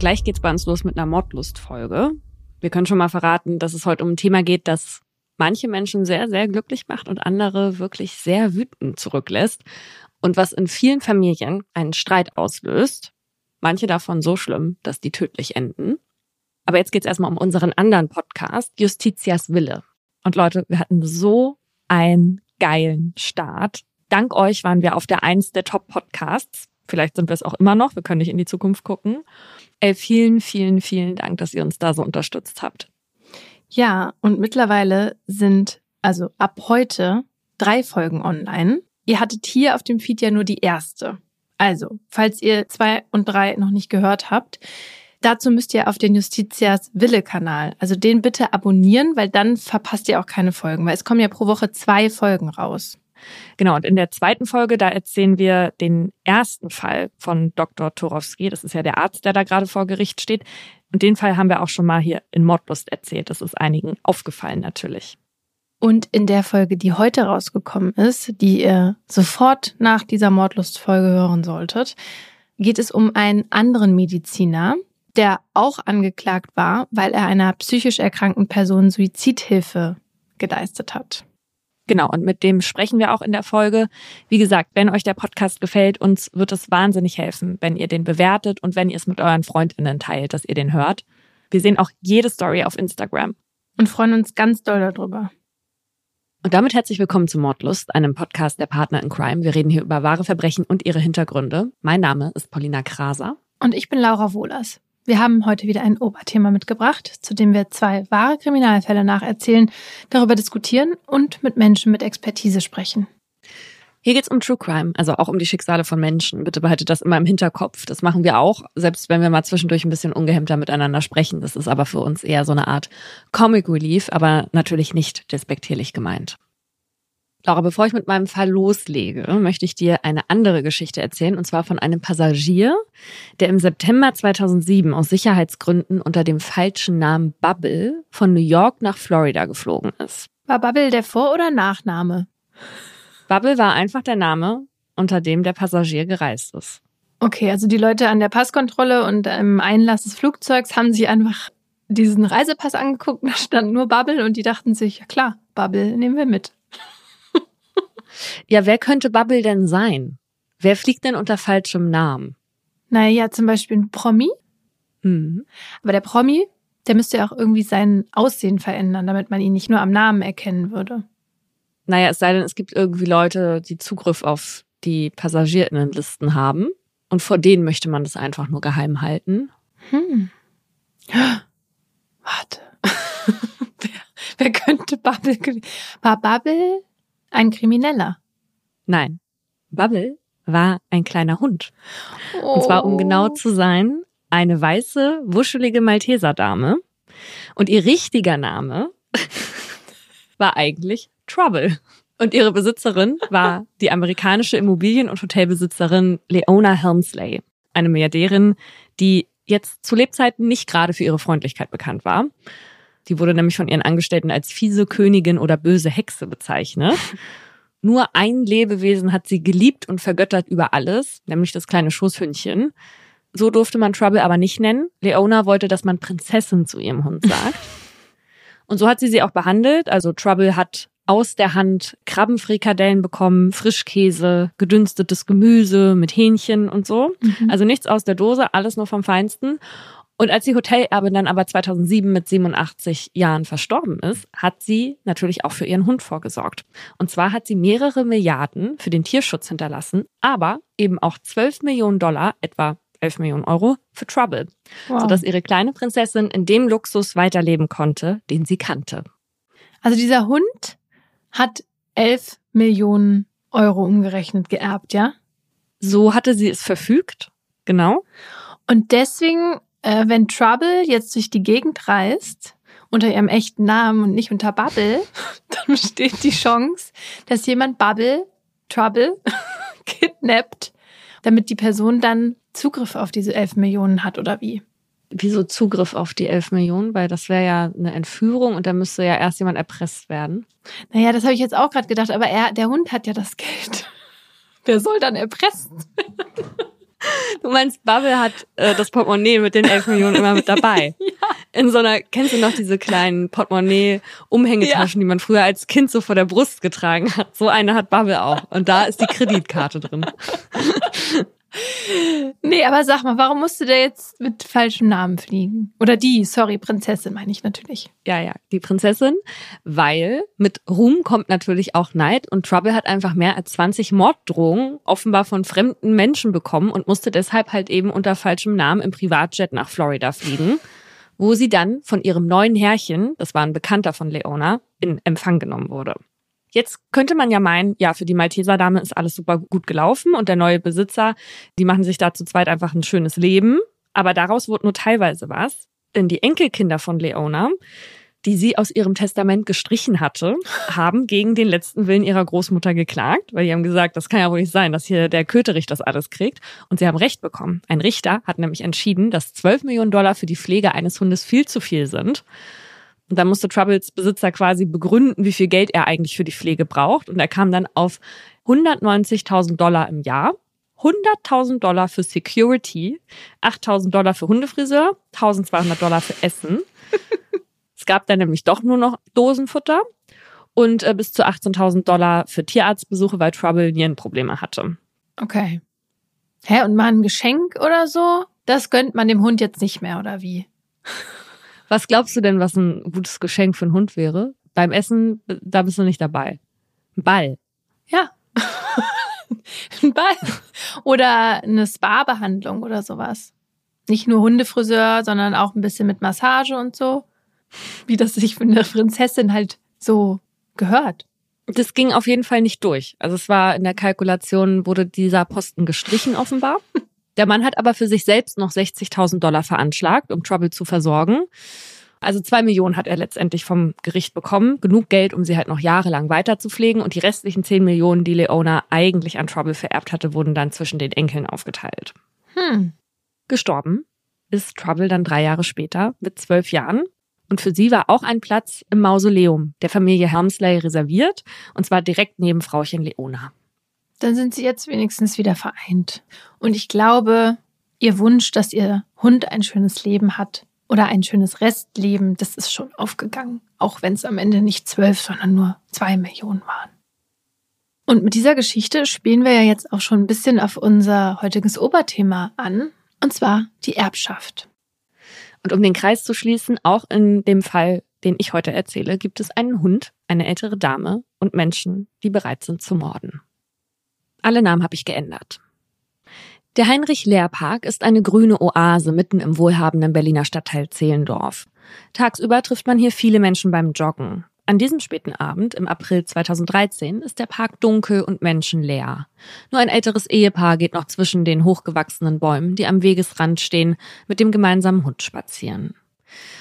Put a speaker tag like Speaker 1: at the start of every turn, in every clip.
Speaker 1: Gleich geht's bei uns los mit einer Mordlust-Folge. Wir können schon mal verraten, dass es heute um ein Thema geht, das manche Menschen sehr, sehr glücklich macht und andere wirklich sehr wütend zurücklässt und was in vielen Familien einen Streit auslöst. Manche davon so schlimm, dass die tödlich enden. Aber jetzt geht's erstmal um unseren anderen Podcast, Justitias Wille. Und Leute, wir hatten so einen geilen Start. Dank euch waren wir auf der Eins der Top-Podcasts. Vielleicht sind wir es auch immer noch. Wir können nicht in die Zukunft gucken. Ey, vielen, vielen, vielen Dank, dass ihr uns da so unterstützt habt.
Speaker 2: Ja, und mittlerweile sind also ab heute drei Folgen online. Ihr hattet hier auf dem Feed ja nur die erste. Also, falls ihr zwei und drei noch nicht gehört habt, dazu müsst ihr auf den Justitias Wille-Kanal, also den bitte abonnieren, weil dann verpasst ihr auch keine Folgen, weil es kommen ja pro Woche zwei Folgen raus.
Speaker 1: Genau, und in der zweiten Folge, da erzählen wir den ersten Fall von Dr. Torowski. Das ist ja der Arzt, der da gerade vor Gericht steht. Und den Fall haben wir auch schon mal hier in Mordlust erzählt. Das ist einigen aufgefallen natürlich.
Speaker 2: Und in der Folge, die heute rausgekommen ist, die ihr sofort nach dieser Mordlust-Folge hören solltet, geht es um einen anderen Mediziner, der auch angeklagt war, weil er einer psychisch erkrankten Person Suizidhilfe geleistet hat.
Speaker 1: Genau, und mit dem sprechen wir auch in der Folge. Wie gesagt, wenn euch der Podcast gefällt, uns wird es wahnsinnig helfen, wenn ihr den bewertet und wenn ihr es mit euren Freundinnen teilt, dass ihr den hört. Wir sehen auch jede Story auf Instagram.
Speaker 2: Und freuen uns ganz doll darüber.
Speaker 1: Und damit herzlich willkommen zu Mordlust, einem Podcast der Partner in Crime. Wir reden hier über wahre Verbrechen und ihre Hintergründe. Mein Name ist Paulina Kraser.
Speaker 2: Und ich bin Laura Wohlers. Wir haben heute wieder ein Oberthema mitgebracht, zu dem wir zwei wahre Kriminalfälle nacherzählen, darüber diskutieren und mit Menschen mit Expertise sprechen.
Speaker 1: Hier geht's um True Crime, also auch um die Schicksale von Menschen. Bitte behaltet das immer im Hinterkopf. Das machen wir auch, selbst wenn wir mal zwischendurch ein bisschen ungehemmter miteinander sprechen. Das ist aber für uns eher so eine Art Comic Relief, aber natürlich nicht despektierlich gemeint. Laura, bevor ich mit meinem Fall loslege, möchte ich dir eine andere Geschichte erzählen, und zwar von einem Passagier, der im September 2007 aus Sicherheitsgründen unter dem falschen Namen Bubble von New York nach Florida geflogen ist.
Speaker 2: War Bubble der Vor- oder Nachname?
Speaker 1: Bubble war einfach der Name, unter dem der Passagier gereist ist.
Speaker 2: Okay, also die Leute an der Passkontrolle und im Einlass des Flugzeugs haben sich einfach diesen Reisepass angeguckt, da stand nur Bubble und die dachten sich, ja klar, Bubble nehmen wir mit.
Speaker 1: Ja, wer könnte Bubble denn sein? Wer fliegt denn unter falschem Namen?
Speaker 2: Naja, zum Beispiel ein Promi.
Speaker 1: Mhm.
Speaker 2: Aber der Promi, der müsste ja auch irgendwie sein Aussehen verändern, damit man ihn nicht nur am Namen erkennen würde.
Speaker 1: Naja, es sei denn, es gibt irgendwie Leute, die Zugriff auf die Passagierinnenlisten haben. Und vor denen möchte man das einfach nur geheim halten.
Speaker 2: Hm. Warte. wer, wer könnte Bubble? War Bubble ein Krimineller?
Speaker 1: Nein. Bubble war ein kleiner Hund. Und zwar, um genau zu sein, eine weiße, wuschelige Malteserdame. Und ihr richtiger Name war eigentlich Trouble. Und ihre Besitzerin war die amerikanische Immobilien- und Hotelbesitzerin Leona Helmsley, eine Milliardärin, die jetzt zu Lebzeiten nicht gerade für ihre Freundlichkeit bekannt war. Die wurde nämlich von ihren Angestellten als fiese Königin oder böse Hexe bezeichnet. Nur ein Lebewesen hat sie geliebt und vergöttert über alles, nämlich das kleine Schoßhündchen. So durfte man Trouble aber nicht nennen. Leona wollte, dass man Prinzessin zu ihrem Hund sagt. Und so hat sie sie auch behandelt. Also Trouble hat aus der Hand Krabbenfrikadellen bekommen, Frischkäse, gedünstetes Gemüse mit Hähnchen und so.
Speaker 2: Mhm.
Speaker 1: Also nichts aus der Dose, alles nur vom Feinsten. Und als die Hotelerbin dann aber 2007 mit 87 Jahren verstorben ist, hat sie natürlich auch für ihren Hund vorgesorgt. Und zwar hat sie mehrere Milliarden für den Tierschutz hinterlassen, aber eben auch 12 Millionen Dollar, etwa 11 Millionen Euro, für Trouble,
Speaker 2: Wow.
Speaker 1: sodass ihre kleine Prinzessin in dem Luxus weiterleben konnte, den sie kannte.
Speaker 2: Also dieser Hund hat 11 Millionen Euro umgerechnet geerbt, ja?
Speaker 1: So hatte sie es verfügt, genau.
Speaker 2: Und deswegen, äh, wenn Trouble jetzt durch die Gegend reist, unter ihrem echten Namen und nicht unter Bubble, dann besteht die Chance, dass jemand Bubble, Trouble, kidnappt, damit die Person dann Zugriff auf diese 11 Millionen hat oder wie?
Speaker 1: Wieso Zugriff auf die 11 Millionen? Weil das wäre ja eine Entführung und da müsste ja erst jemand erpresst werden.
Speaker 2: Naja, das habe ich jetzt auch gerade gedacht, aber er, der Hund hat ja das Geld. Der soll dann erpressen.
Speaker 1: Du meinst, Bubble hat äh, das Portemonnaie mit den 11 Millionen immer mit dabei. ja. In so einer, kennst du noch diese kleinen Portemonnaie-Umhängetaschen, ja. die man früher als Kind so vor der Brust getragen hat? So eine hat Bubble auch. Und da ist die Kreditkarte drin.
Speaker 2: Nee, aber sag mal, warum musste der jetzt mit falschem Namen fliegen? Oder die, sorry, Prinzessin meine ich natürlich.
Speaker 1: Ja, ja, die Prinzessin, weil mit Ruhm kommt natürlich auch Neid und Trouble hat einfach mehr als 20 Morddrohungen offenbar von fremden Menschen bekommen und musste deshalb halt eben unter falschem Namen im Privatjet nach Florida fliegen, wo sie dann von ihrem neuen Herrchen, das war ein Bekannter von Leona, in Empfang genommen wurde. Jetzt könnte man ja meinen, ja, für die Malteser-Dame ist alles super gut gelaufen und der neue Besitzer, die machen sich da zu zweit einfach ein schönes Leben. Aber daraus wurde nur teilweise was. Denn die Enkelkinder von Leona, die sie aus ihrem Testament gestrichen hatte, haben gegen den letzten Willen ihrer Großmutter geklagt, weil die haben gesagt, das kann ja wohl nicht sein, dass hier der Köterich das alles kriegt. Und sie haben Recht bekommen. Ein Richter hat nämlich entschieden, dass 12 Millionen Dollar für die Pflege eines Hundes viel zu viel sind. Und dann musste Troubles Besitzer quasi begründen, wie viel Geld er eigentlich für die Pflege braucht. Und er kam dann auf 190.000 Dollar im Jahr. 100.000 Dollar für Security, 8.000 Dollar für Hundefriseur, 1.200 Dollar für Essen. es gab dann nämlich doch nur noch Dosenfutter und äh, bis zu 18.000 Dollar für Tierarztbesuche, weil Trouble Nierenprobleme hatte.
Speaker 2: Okay. Hä, und mal ein Geschenk oder so? Das gönnt man dem Hund jetzt nicht mehr, oder wie?
Speaker 1: Was glaubst du denn, was ein gutes Geschenk für einen Hund wäre? Beim Essen, da bist du nicht dabei. Ein Ball.
Speaker 2: Ja. ein Ball. Oder eine Spa-Behandlung oder sowas. Nicht nur Hundefriseur, sondern auch ein bisschen mit Massage und so. Wie das sich für eine Prinzessin halt so gehört.
Speaker 1: Das ging auf jeden Fall nicht durch. Also es war in der Kalkulation, wurde dieser Posten gestrichen offenbar. Der Mann hat aber für sich selbst noch 60.000 Dollar veranschlagt, um Trouble zu versorgen. Also zwei Millionen hat er letztendlich vom Gericht bekommen. Genug Geld, um sie halt noch jahrelang weiter zu pflegen. Und die restlichen zehn Millionen, die Leona eigentlich an Trouble vererbt hatte, wurden dann zwischen den Enkeln aufgeteilt. Hm. Gestorben ist Trouble dann drei Jahre später mit zwölf Jahren. Und für sie war auch ein Platz im Mausoleum der Familie Helmsley reserviert. Und zwar direkt neben Frauchen Leona
Speaker 2: dann sind sie jetzt wenigstens wieder vereint. Und ich glaube, ihr Wunsch, dass ihr Hund ein schönes Leben hat oder ein schönes Restleben, das ist schon aufgegangen. Auch wenn es am Ende nicht zwölf, sondern nur zwei Millionen waren. Und mit dieser Geschichte spielen wir ja jetzt auch schon ein bisschen auf unser heutiges Oberthema an, und zwar die Erbschaft.
Speaker 1: Und um den Kreis zu schließen, auch in dem Fall, den ich heute erzähle, gibt es einen Hund, eine ältere Dame und Menschen, die bereit sind zu morden. Alle Namen habe ich geändert. Der Heinrich-Lehr-Park ist eine grüne Oase mitten im wohlhabenden Berliner Stadtteil Zehlendorf. Tagsüber trifft man hier viele Menschen beim Joggen. An diesem späten Abend im April 2013 ist der Park dunkel und menschenleer. Nur ein älteres Ehepaar geht noch zwischen den hochgewachsenen Bäumen, die am Wegesrand stehen, mit dem gemeinsamen Hund spazieren.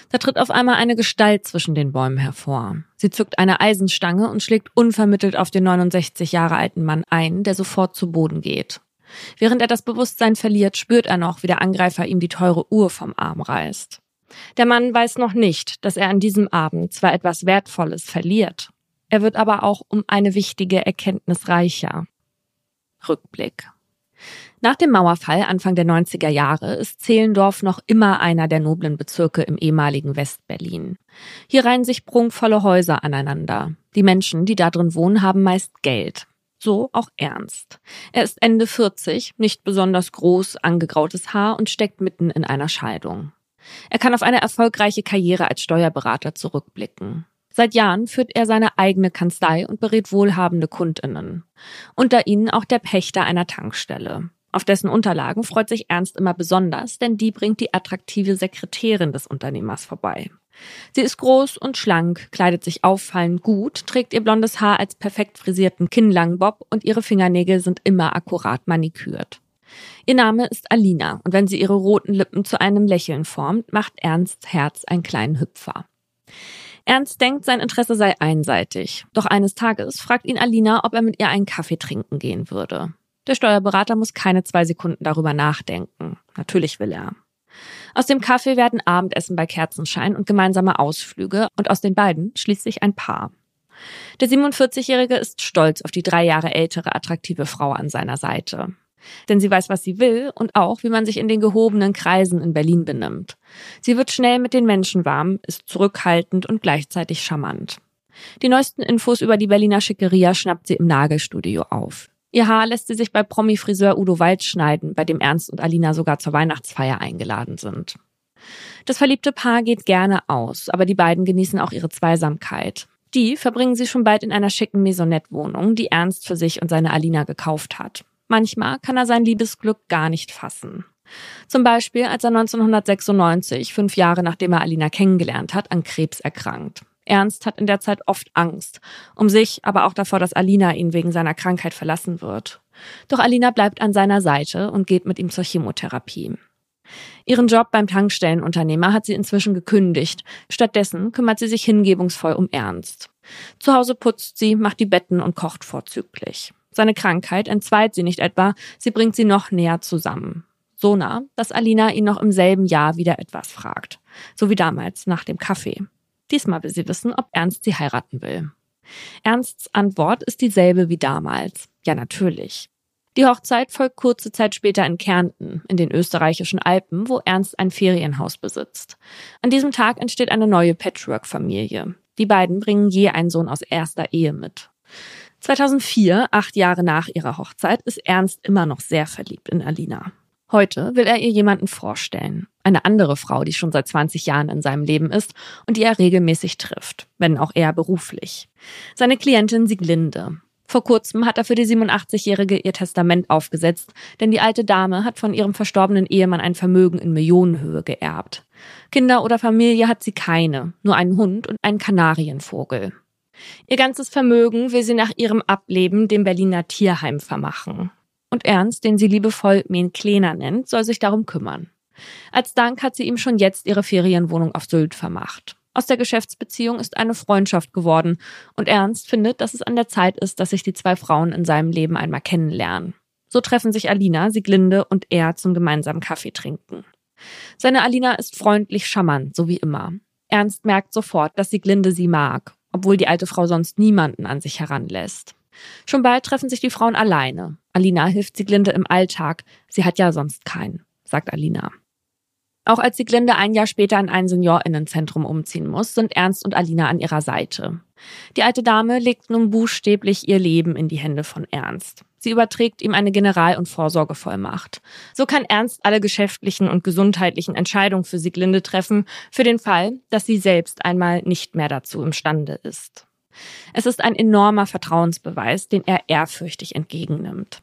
Speaker 1: Da tritt auf einmal eine Gestalt zwischen den Bäumen hervor. Sie zückt eine Eisenstange und schlägt unvermittelt auf den 69 Jahre alten Mann ein, der sofort zu Boden geht. Während er das Bewusstsein verliert, spürt er noch, wie der Angreifer ihm die teure Uhr vom Arm reißt. Der Mann weiß noch nicht, dass er an diesem Abend zwar etwas Wertvolles verliert, er wird aber auch um eine wichtige Erkenntnis reicher. Rückblick. Nach dem Mauerfall Anfang der 90er Jahre ist Zehlendorf noch immer einer der noblen Bezirke im ehemaligen Westberlin. Hier reihen sich prunkvolle Häuser aneinander. Die Menschen, die da drin wohnen, haben meist Geld. So auch Ernst. Er ist Ende 40, nicht besonders groß, angegrautes Haar und steckt mitten in einer Scheidung. Er kann auf eine erfolgreiche Karriere als Steuerberater zurückblicken. Seit Jahren führt er seine eigene Kanzlei und berät wohlhabende Kundinnen. Unter ihnen auch der Pächter einer Tankstelle. Auf dessen Unterlagen freut sich Ernst immer besonders, denn die bringt die attraktive Sekretärin des Unternehmers vorbei. Sie ist groß und schlank, kleidet sich auffallend gut, trägt ihr blondes Haar als perfekt frisierten kinnlangen Bob und ihre Fingernägel sind immer akkurat manikürt. Ihr Name ist Alina und wenn sie ihre roten Lippen zu einem Lächeln formt, macht Ernsts Herz einen kleinen Hüpfer. Ernst denkt, sein Interesse sei einseitig. Doch eines Tages fragt ihn Alina, ob er mit ihr einen Kaffee trinken gehen würde. Der Steuerberater muss keine zwei Sekunden darüber nachdenken. Natürlich will er. Aus dem Kaffee werden Abendessen bei Kerzenschein und gemeinsame Ausflüge und aus den beiden schließt sich ein Paar. Der 47-Jährige ist stolz auf die drei Jahre ältere attraktive Frau an seiner Seite. Denn sie weiß, was sie will und auch, wie man sich in den gehobenen Kreisen in Berlin benimmt. Sie wird schnell mit den Menschen warm, ist zurückhaltend und gleichzeitig charmant. Die neuesten Infos über die Berliner Schickeria schnappt sie im Nagelstudio auf. Ihr Haar lässt sie sich bei Promi-Friseur Udo Wald schneiden, bei dem Ernst und Alina sogar zur Weihnachtsfeier eingeladen sind. Das verliebte Paar geht gerne aus, aber die beiden genießen auch ihre Zweisamkeit. Die verbringen sie schon bald in einer schicken Maisonette-Wohnung, die Ernst für sich und seine Alina gekauft hat. Manchmal kann er sein Liebesglück gar nicht fassen. Zum Beispiel, als er 1996, fünf Jahre nachdem er Alina kennengelernt hat, an Krebs erkrankt. Ernst hat in der Zeit oft Angst, um sich, aber auch davor, dass Alina ihn wegen seiner Krankheit verlassen wird. Doch Alina bleibt an seiner Seite und geht mit ihm zur Chemotherapie. Ihren Job beim Tankstellenunternehmer hat sie inzwischen gekündigt. Stattdessen kümmert sie sich hingebungsvoll um Ernst. Zu Hause putzt sie, macht die Betten und kocht vorzüglich. Seine Krankheit entzweit sie nicht etwa, sie bringt sie noch näher zusammen. So nah, dass Alina ihn noch im selben Jahr wieder etwas fragt. So wie damals nach dem Kaffee. Diesmal will sie wissen, ob Ernst sie heiraten will. Ernsts Antwort ist dieselbe wie damals. Ja, natürlich. Die Hochzeit folgt kurze Zeit später in Kärnten, in den österreichischen Alpen, wo Ernst ein Ferienhaus besitzt. An diesem Tag entsteht eine neue Patchwork-Familie. Die beiden bringen je einen Sohn aus erster Ehe mit. 2004, acht Jahre nach ihrer Hochzeit, ist Ernst immer noch sehr verliebt in Alina. Heute will er ihr jemanden vorstellen. Eine andere Frau, die schon seit 20 Jahren in seinem Leben ist und die er regelmäßig trifft, wenn auch eher beruflich. Seine Klientin Sieglinde. Vor kurzem hat er für die 87-Jährige ihr Testament aufgesetzt, denn die alte Dame hat von ihrem verstorbenen Ehemann ein Vermögen in Millionenhöhe geerbt. Kinder oder Familie hat sie keine, nur einen Hund und einen Kanarienvogel. Ihr ganzes Vermögen will sie nach ihrem Ableben dem Berliner Tierheim vermachen. Und Ernst, den sie liebevoll Men Klener nennt, soll sich darum kümmern. Als Dank hat sie ihm schon jetzt ihre Ferienwohnung auf Sylt vermacht. Aus der Geschäftsbeziehung ist eine Freundschaft geworden und Ernst findet, dass es an der Zeit ist, dass sich die zwei Frauen in seinem Leben einmal kennenlernen. So treffen sich Alina, Sieglinde und er zum gemeinsamen Kaffee trinken. Seine Alina ist freundlich charmant, so wie immer. Ernst merkt sofort, dass Sieglinde sie mag, obwohl die alte Frau sonst niemanden an sich heranlässt. Schon bald treffen sich die Frauen alleine. Alina hilft Sieglinde im Alltag. Sie hat ja sonst keinen, sagt Alina. Auch als die Glinde ein Jahr später in ein Seniorinnenzentrum umziehen muss, sind Ernst und Alina an ihrer Seite. Die alte Dame legt nun buchstäblich ihr Leben in die Hände von Ernst. Sie überträgt ihm eine General- und Vorsorgevollmacht. So kann Ernst alle geschäftlichen und gesundheitlichen Entscheidungen für Sieglinde treffen, für den Fall, dass sie selbst einmal nicht mehr dazu imstande ist. Es ist ein enormer Vertrauensbeweis, den er ehrfürchtig entgegennimmt.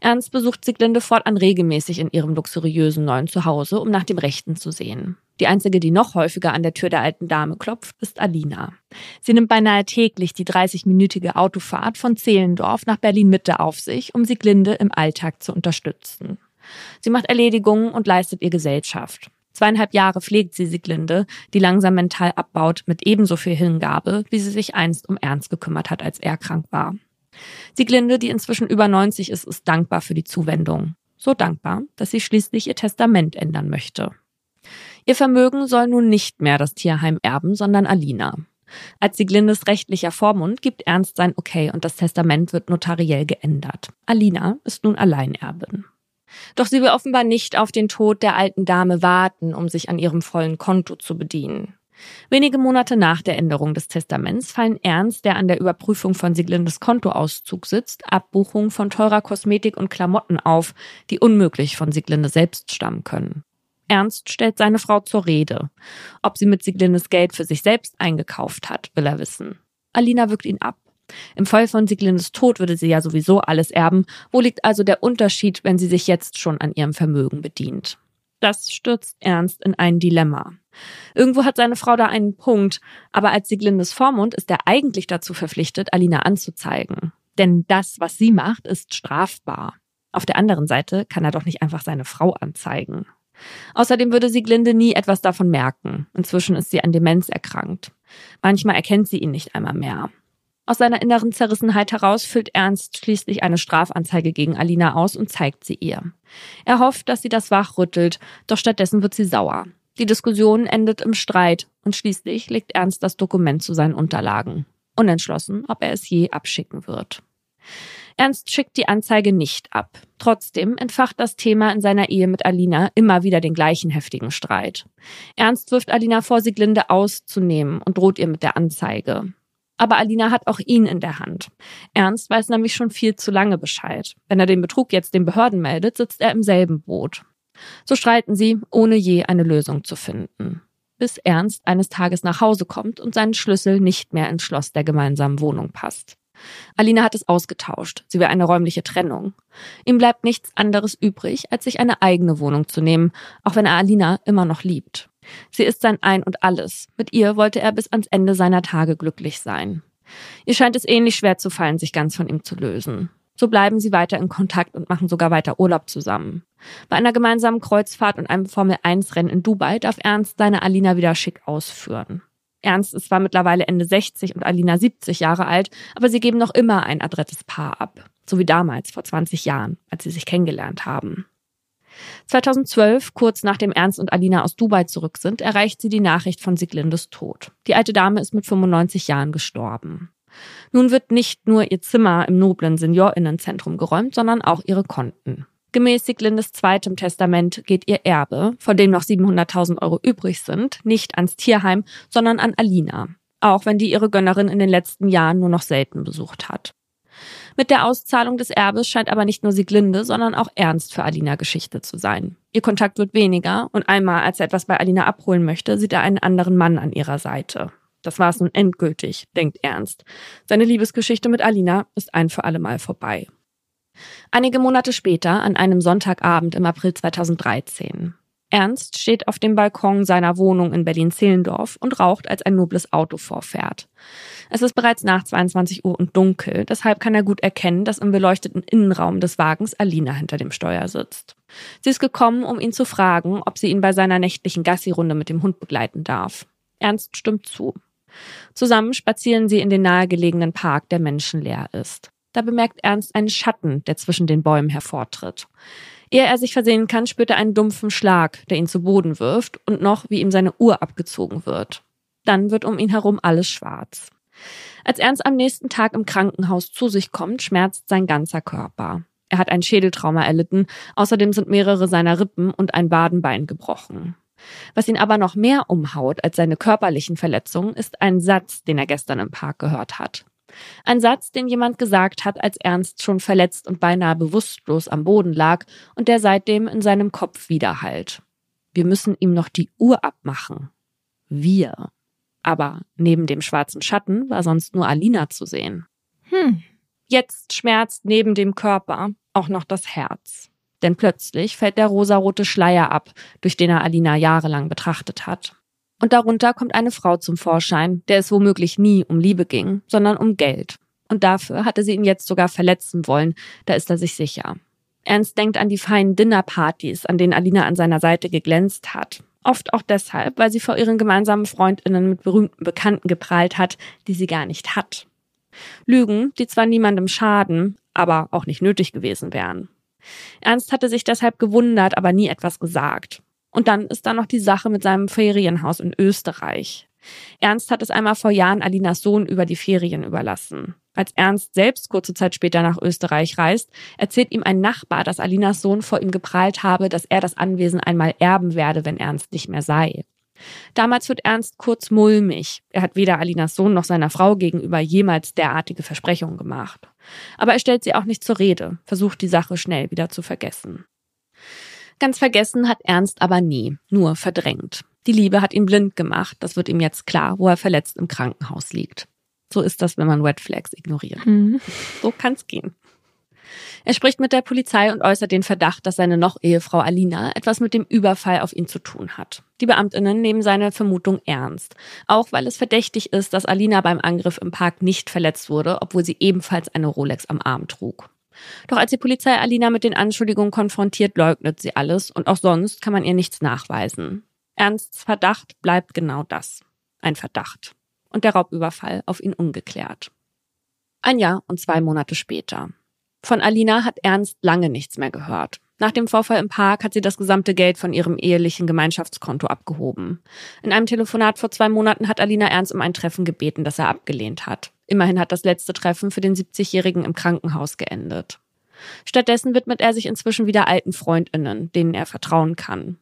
Speaker 1: Ernst besucht Sieglinde fortan regelmäßig in ihrem luxuriösen neuen Zuhause, um nach dem Rechten zu sehen. Die einzige, die noch häufiger an der Tür der alten Dame klopft, ist Alina. Sie nimmt beinahe täglich die 30-minütige Autofahrt von Zehlendorf nach Berlin-Mitte auf sich, um Sieglinde im Alltag zu unterstützen. Sie macht Erledigungen und leistet ihr Gesellschaft. Zweieinhalb Jahre pflegt sie Sieglinde, die langsam mental abbaut, mit ebenso viel Hingabe, wie sie sich einst um Ernst gekümmert hat, als er krank war. Sieglinde, die inzwischen über 90 ist, ist dankbar für die Zuwendung. So dankbar, dass sie schließlich ihr Testament ändern möchte. Ihr Vermögen soll nun nicht mehr das Tierheim erben, sondern Alina. Als Sieglindes rechtlicher Vormund gibt Ernst sein Okay und das Testament wird notariell geändert. Alina ist nun Alleinerbin. Doch sie will offenbar nicht auf den Tod der alten Dame warten, um sich an ihrem vollen Konto zu bedienen. Wenige Monate nach der Änderung des Testaments fallen Ernst, der an der Überprüfung von Sieglindes Kontoauszug sitzt, Abbuchungen von teurer Kosmetik und Klamotten auf, die unmöglich von Sieglinde selbst stammen können. Ernst stellt seine Frau zur Rede. Ob sie mit Sieglindes Geld für sich selbst eingekauft hat, will er wissen. Alina wirkt ihn ab. Im Fall von Sieglindes Tod würde sie ja sowieso alles erben. Wo liegt also der Unterschied, wenn sie sich jetzt schon an ihrem Vermögen bedient? Das stürzt Ernst in ein Dilemma. Irgendwo hat seine Frau da einen Punkt, aber als Sieglindes Vormund ist er eigentlich dazu verpflichtet, Alina anzuzeigen. Denn das, was sie macht, ist strafbar. Auf der anderen Seite kann er doch nicht einfach seine Frau anzeigen. Außerdem würde Sieglinde nie etwas davon merken. Inzwischen ist sie an Demenz erkrankt. Manchmal erkennt sie ihn nicht einmal mehr. Aus seiner inneren Zerrissenheit heraus füllt Ernst schließlich eine Strafanzeige gegen Alina aus und zeigt sie ihr. Er hofft, dass sie das wachrüttelt, doch stattdessen wird sie sauer. Die Diskussion endet im Streit und schließlich legt Ernst das Dokument zu seinen Unterlagen. Unentschlossen, ob er es je abschicken wird. Ernst schickt die Anzeige nicht ab. Trotzdem entfacht das Thema in seiner Ehe mit Alina immer wieder den gleichen heftigen Streit. Ernst wirft Alina vor, Sieglinde auszunehmen und droht ihr mit der Anzeige. Aber Alina hat auch ihn in der Hand. Ernst weiß nämlich schon viel zu lange Bescheid. Wenn er den Betrug jetzt den Behörden meldet, sitzt er im selben Boot. So streiten sie, ohne je eine Lösung zu finden. Bis Ernst eines Tages nach Hause kommt und seinen Schlüssel nicht mehr ins Schloss der gemeinsamen Wohnung passt. Alina hat es ausgetauscht. Sie will eine räumliche Trennung. Ihm bleibt nichts anderes übrig, als sich eine eigene Wohnung zu nehmen, auch wenn er Alina immer noch liebt. Sie ist sein Ein und alles. Mit ihr wollte er bis ans Ende seiner Tage glücklich sein. Ihr scheint es ähnlich schwer zu fallen, sich ganz von ihm zu lösen. So bleiben sie weiter in Kontakt und machen sogar weiter Urlaub zusammen. Bei einer gemeinsamen Kreuzfahrt und einem Formel-1-Rennen in Dubai darf Ernst seine Alina wieder schick ausführen. Ernst ist zwar mittlerweile Ende 60 und Alina 70 Jahre alt, aber sie geben noch immer ein adrettes Paar ab. So wie damals, vor 20 Jahren, als sie sich kennengelernt haben. 2012, kurz nachdem Ernst und Alina aus Dubai zurück sind, erreicht sie die Nachricht von Siglindes Tod. Die alte Dame ist mit 95 Jahren gestorben. Nun wird nicht nur ihr Zimmer im noblen Seniorinnenzentrum geräumt, sondern auch ihre Konten. Gemäß Sieglindes zweitem Testament geht ihr Erbe, von dem noch 700.000 Euro übrig sind, nicht ans Tierheim, sondern an Alina. Auch wenn die ihre Gönnerin in den letzten Jahren nur noch selten besucht hat. Mit der Auszahlung des Erbes scheint aber nicht nur Sieglinde, sondern auch Ernst für Alina Geschichte zu sein. Ihr Kontakt wird weniger und einmal, als er etwas bei Alina abholen möchte, sieht er einen anderen Mann an ihrer Seite. Das war es nun endgültig, denkt Ernst. Seine Liebesgeschichte mit Alina ist ein für allemal vorbei. Einige Monate später, an einem Sonntagabend im April 2013. Ernst steht auf dem Balkon seiner Wohnung in Berlin-Zehlendorf und raucht, als ein nobles Auto vorfährt. Es ist bereits nach 22 Uhr und dunkel, deshalb kann er gut erkennen, dass im beleuchteten Innenraum des Wagens Alina hinter dem Steuer sitzt. Sie ist gekommen, um ihn zu fragen, ob sie ihn bei seiner nächtlichen Gassi-Runde mit dem Hund begleiten darf. Ernst stimmt zu. Zusammen spazieren sie in den nahegelegenen Park, der menschenleer ist. Da bemerkt Ernst einen Schatten, der zwischen den Bäumen hervortritt. Ehe er sich versehen kann, spürt er einen dumpfen Schlag, der ihn zu Boden wirft und noch, wie ihm seine Uhr abgezogen wird. Dann wird um ihn herum alles schwarz. Als Ernst am nächsten Tag im Krankenhaus zu sich kommt, schmerzt sein ganzer Körper. Er hat ein Schädeltrauma erlitten, außerdem sind mehrere seiner Rippen und ein Wadenbein gebrochen. Was ihn aber noch mehr umhaut als seine körperlichen Verletzungen, ist ein Satz, den er gestern im Park gehört hat. Ein Satz, den jemand gesagt hat, als Ernst schon verletzt und beinahe bewusstlos am Boden lag und der seitdem in seinem Kopf widerhallt. Wir müssen ihm noch die Uhr abmachen. Wir. Aber neben dem schwarzen Schatten war sonst nur Alina zu sehen. Hm. Jetzt schmerzt neben dem Körper auch noch das Herz. Denn plötzlich fällt der rosarote Schleier ab, durch den er Alina jahrelang betrachtet hat. Und darunter kommt eine Frau zum Vorschein, der es womöglich nie um Liebe ging, sondern um Geld. Und dafür hatte sie ihn jetzt sogar verletzen wollen, da ist er sich sicher. Ernst denkt an die feinen Dinnerpartys, an denen Alina an seiner Seite geglänzt hat. Oft auch deshalb, weil sie vor ihren gemeinsamen Freundinnen mit berühmten Bekannten geprahlt hat, die sie gar nicht hat. Lügen, die zwar niemandem schaden, aber auch nicht nötig gewesen wären. Ernst hatte sich deshalb gewundert, aber nie etwas gesagt. Und dann ist da noch die Sache mit seinem Ferienhaus in Österreich. Ernst hat es einmal vor Jahren Alinas Sohn über die Ferien überlassen. Als Ernst selbst kurze Zeit später nach Österreich reist, erzählt ihm ein Nachbar, dass Alinas Sohn vor ihm geprahlt habe, dass er das Anwesen einmal erben werde, wenn Ernst nicht mehr sei. Damals wird Ernst kurz mulmig. Er hat weder Alinas Sohn noch seiner Frau gegenüber jemals derartige Versprechungen gemacht. Aber er stellt sie auch nicht zur Rede, versucht die Sache schnell wieder zu vergessen. Ganz vergessen hat Ernst aber nie, nur verdrängt. Die Liebe hat ihn blind gemacht, das wird ihm jetzt klar, wo er verletzt im Krankenhaus liegt. So ist das, wenn man Red Flags ignoriert. Mhm. So kann's gehen. Er spricht mit der Polizei und äußert den Verdacht, dass seine Noch-Ehefrau Alina etwas mit dem Überfall auf ihn zu tun hat. Die Beamtinnen nehmen seine Vermutung ernst, auch weil es verdächtig ist, dass Alina beim Angriff im Park nicht verletzt wurde, obwohl sie ebenfalls eine Rolex am Arm trug. Doch als die Polizei Alina mit den Anschuldigungen konfrontiert, leugnet sie alles und auch sonst kann man ihr nichts nachweisen. Ernsts Verdacht bleibt genau das. Ein Verdacht. Und der Raubüberfall auf ihn ungeklärt. Ein Jahr und zwei Monate später. Von Alina hat Ernst lange nichts mehr gehört. Nach dem Vorfall im Park hat sie das gesamte Geld von ihrem ehelichen Gemeinschaftskonto abgehoben. In einem Telefonat vor zwei Monaten hat Alina Ernst um ein Treffen gebeten, das er abgelehnt hat. Immerhin hat das letzte Treffen für den 70-Jährigen im Krankenhaus geendet. Stattdessen widmet er sich inzwischen wieder alten Freundinnen, denen er vertrauen kann.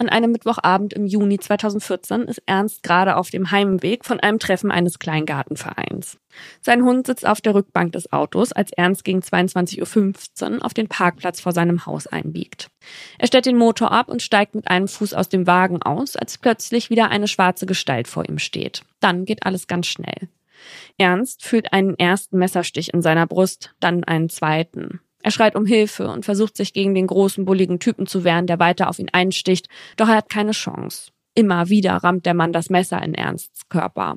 Speaker 1: An einem Mittwochabend im Juni 2014 ist Ernst gerade auf dem Heimweg von einem Treffen eines Kleingartenvereins. Sein Hund sitzt auf der Rückbank des Autos, als Ernst gegen 22.15 Uhr auf den Parkplatz vor seinem Haus einbiegt. Er stellt den Motor ab und steigt mit einem Fuß aus dem Wagen aus, als plötzlich wieder eine schwarze Gestalt vor ihm steht. Dann geht alles ganz schnell. Ernst fühlt einen ersten Messerstich in seiner Brust, dann einen zweiten. Er schreit um Hilfe und versucht sich gegen den großen, bulligen Typen zu wehren, der weiter auf ihn einsticht, doch er hat keine Chance. Immer wieder rammt der Mann das Messer in Ernsts Körper.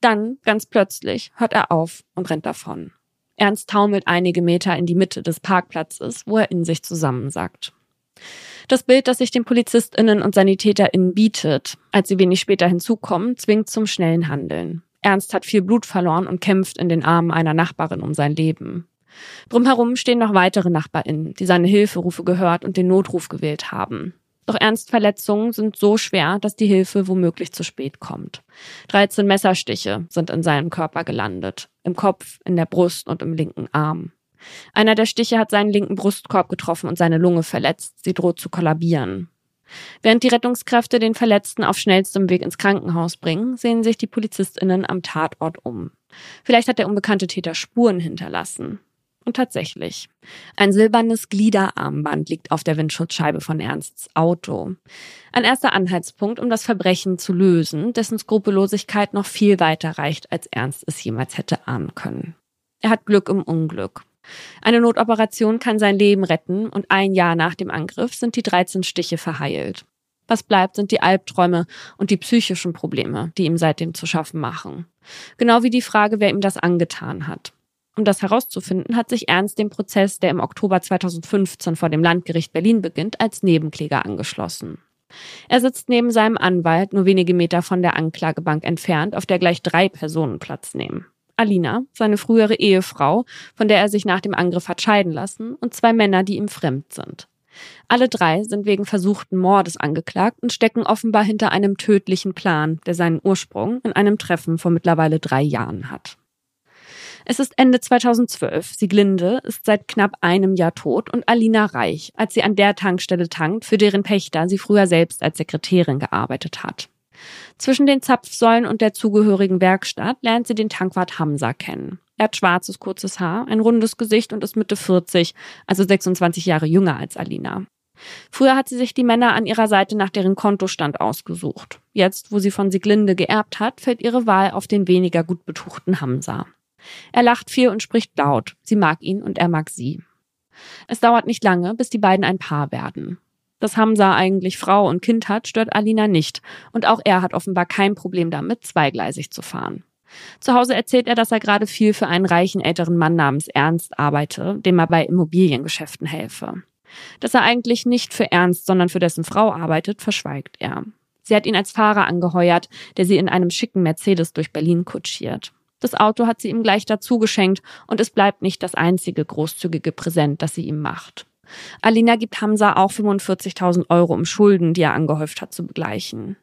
Speaker 1: Dann, ganz plötzlich, hört er auf und rennt davon. Ernst taumelt einige Meter in die Mitte des Parkplatzes, wo er in sich zusammensackt. Das Bild, das sich den PolizistInnen und SanitäterInnen bietet, als sie wenig später hinzukommen, zwingt zum schnellen Handeln. Ernst hat viel Blut verloren und kämpft in den Armen einer Nachbarin um sein Leben. Drumherum stehen noch weitere NachbarInnen, die seine Hilferufe gehört und den Notruf gewählt haben. Doch Ernst Verletzungen sind so schwer, dass die Hilfe womöglich zu spät kommt. 13 Messerstiche sind in seinem Körper gelandet. Im Kopf, in der Brust und im linken Arm. Einer der Stiche hat seinen linken Brustkorb getroffen und seine Lunge verletzt. Sie droht zu kollabieren. Während die Rettungskräfte den Verletzten auf schnellstem Weg ins Krankenhaus bringen, sehen sich die PolizistInnen am Tatort um. Vielleicht hat der unbekannte Täter Spuren hinterlassen. Und tatsächlich. Ein silbernes Gliederarmband liegt auf der Windschutzscheibe von Ernsts Auto. Ein erster Anhaltspunkt, um das Verbrechen zu lösen, dessen Skrupellosigkeit noch viel weiter reicht, als Ernst es jemals hätte ahnen können. Er hat Glück im Unglück. Eine Notoperation kann sein Leben retten und ein Jahr nach dem Angriff sind die 13 Stiche verheilt. Was bleibt, sind die Albträume und die psychischen Probleme, die ihm seitdem zu schaffen machen. Genau wie die Frage, wer ihm das angetan hat. Um das herauszufinden, hat sich Ernst dem Prozess, der im Oktober 2015 vor dem Landgericht Berlin beginnt, als Nebenkläger angeschlossen. Er sitzt neben seinem Anwalt nur wenige Meter von der Anklagebank entfernt, auf der gleich drei Personen Platz nehmen. Alina, seine frühere Ehefrau, von der er sich nach dem Angriff hat scheiden lassen, und zwei Männer, die ihm fremd sind. Alle drei sind wegen versuchten Mordes angeklagt und stecken offenbar hinter einem tödlichen Plan, der seinen Ursprung in einem Treffen vor mittlerweile drei Jahren hat. Es ist Ende 2012. Sieglinde ist seit knapp einem Jahr tot und Alina reich, als sie an der Tankstelle tankt, für deren Pächter sie früher selbst als Sekretärin gearbeitet hat. Zwischen den Zapfsäulen und der zugehörigen Werkstatt lernt sie den Tankwart Hamza kennen. Er hat schwarzes, kurzes Haar, ein rundes Gesicht und ist Mitte 40, also 26 Jahre jünger als Alina. Früher hat sie sich die Männer an ihrer Seite nach deren Kontostand ausgesucht. Jetzt, wo sie von Sieglinde geerbt hat, fällt ihre Wahl auf den weniger gut betuchten Hamza. Er lacht viel und spricht laut. Sie mag ihn und er mag sie. Es dauert nicht lange, bis die beiden ein Paar werden. Dass Hamza eigentlich Frau und Kind hat, stört Alina nicht. Und auch er hat offenbar kein Problem damit, zweigleisig zu fahren. Zu Hause erzählt er, dass er gerade viel für einen reichen älteren Mann namens Ernst arbeite, dem er bei Immobiliengeschäften helfe. Dass er eigentlich nicht für Ernst, sondern für dessen Frau arbeitet, verschweigt er. Sie hat ihn als Fahrer angeheuert, der sie in einem schicken Mercedes durch Berlin kutschiert. Das Auto hat sie ihm gleich dazu geschenkt und es bleibt nicht das einzige großzügige Präsent, das sie ihm macht. Alina gibt Hamza auch 45.000 Euro, um Schulden, die er angehäuft hat, zu begleichen.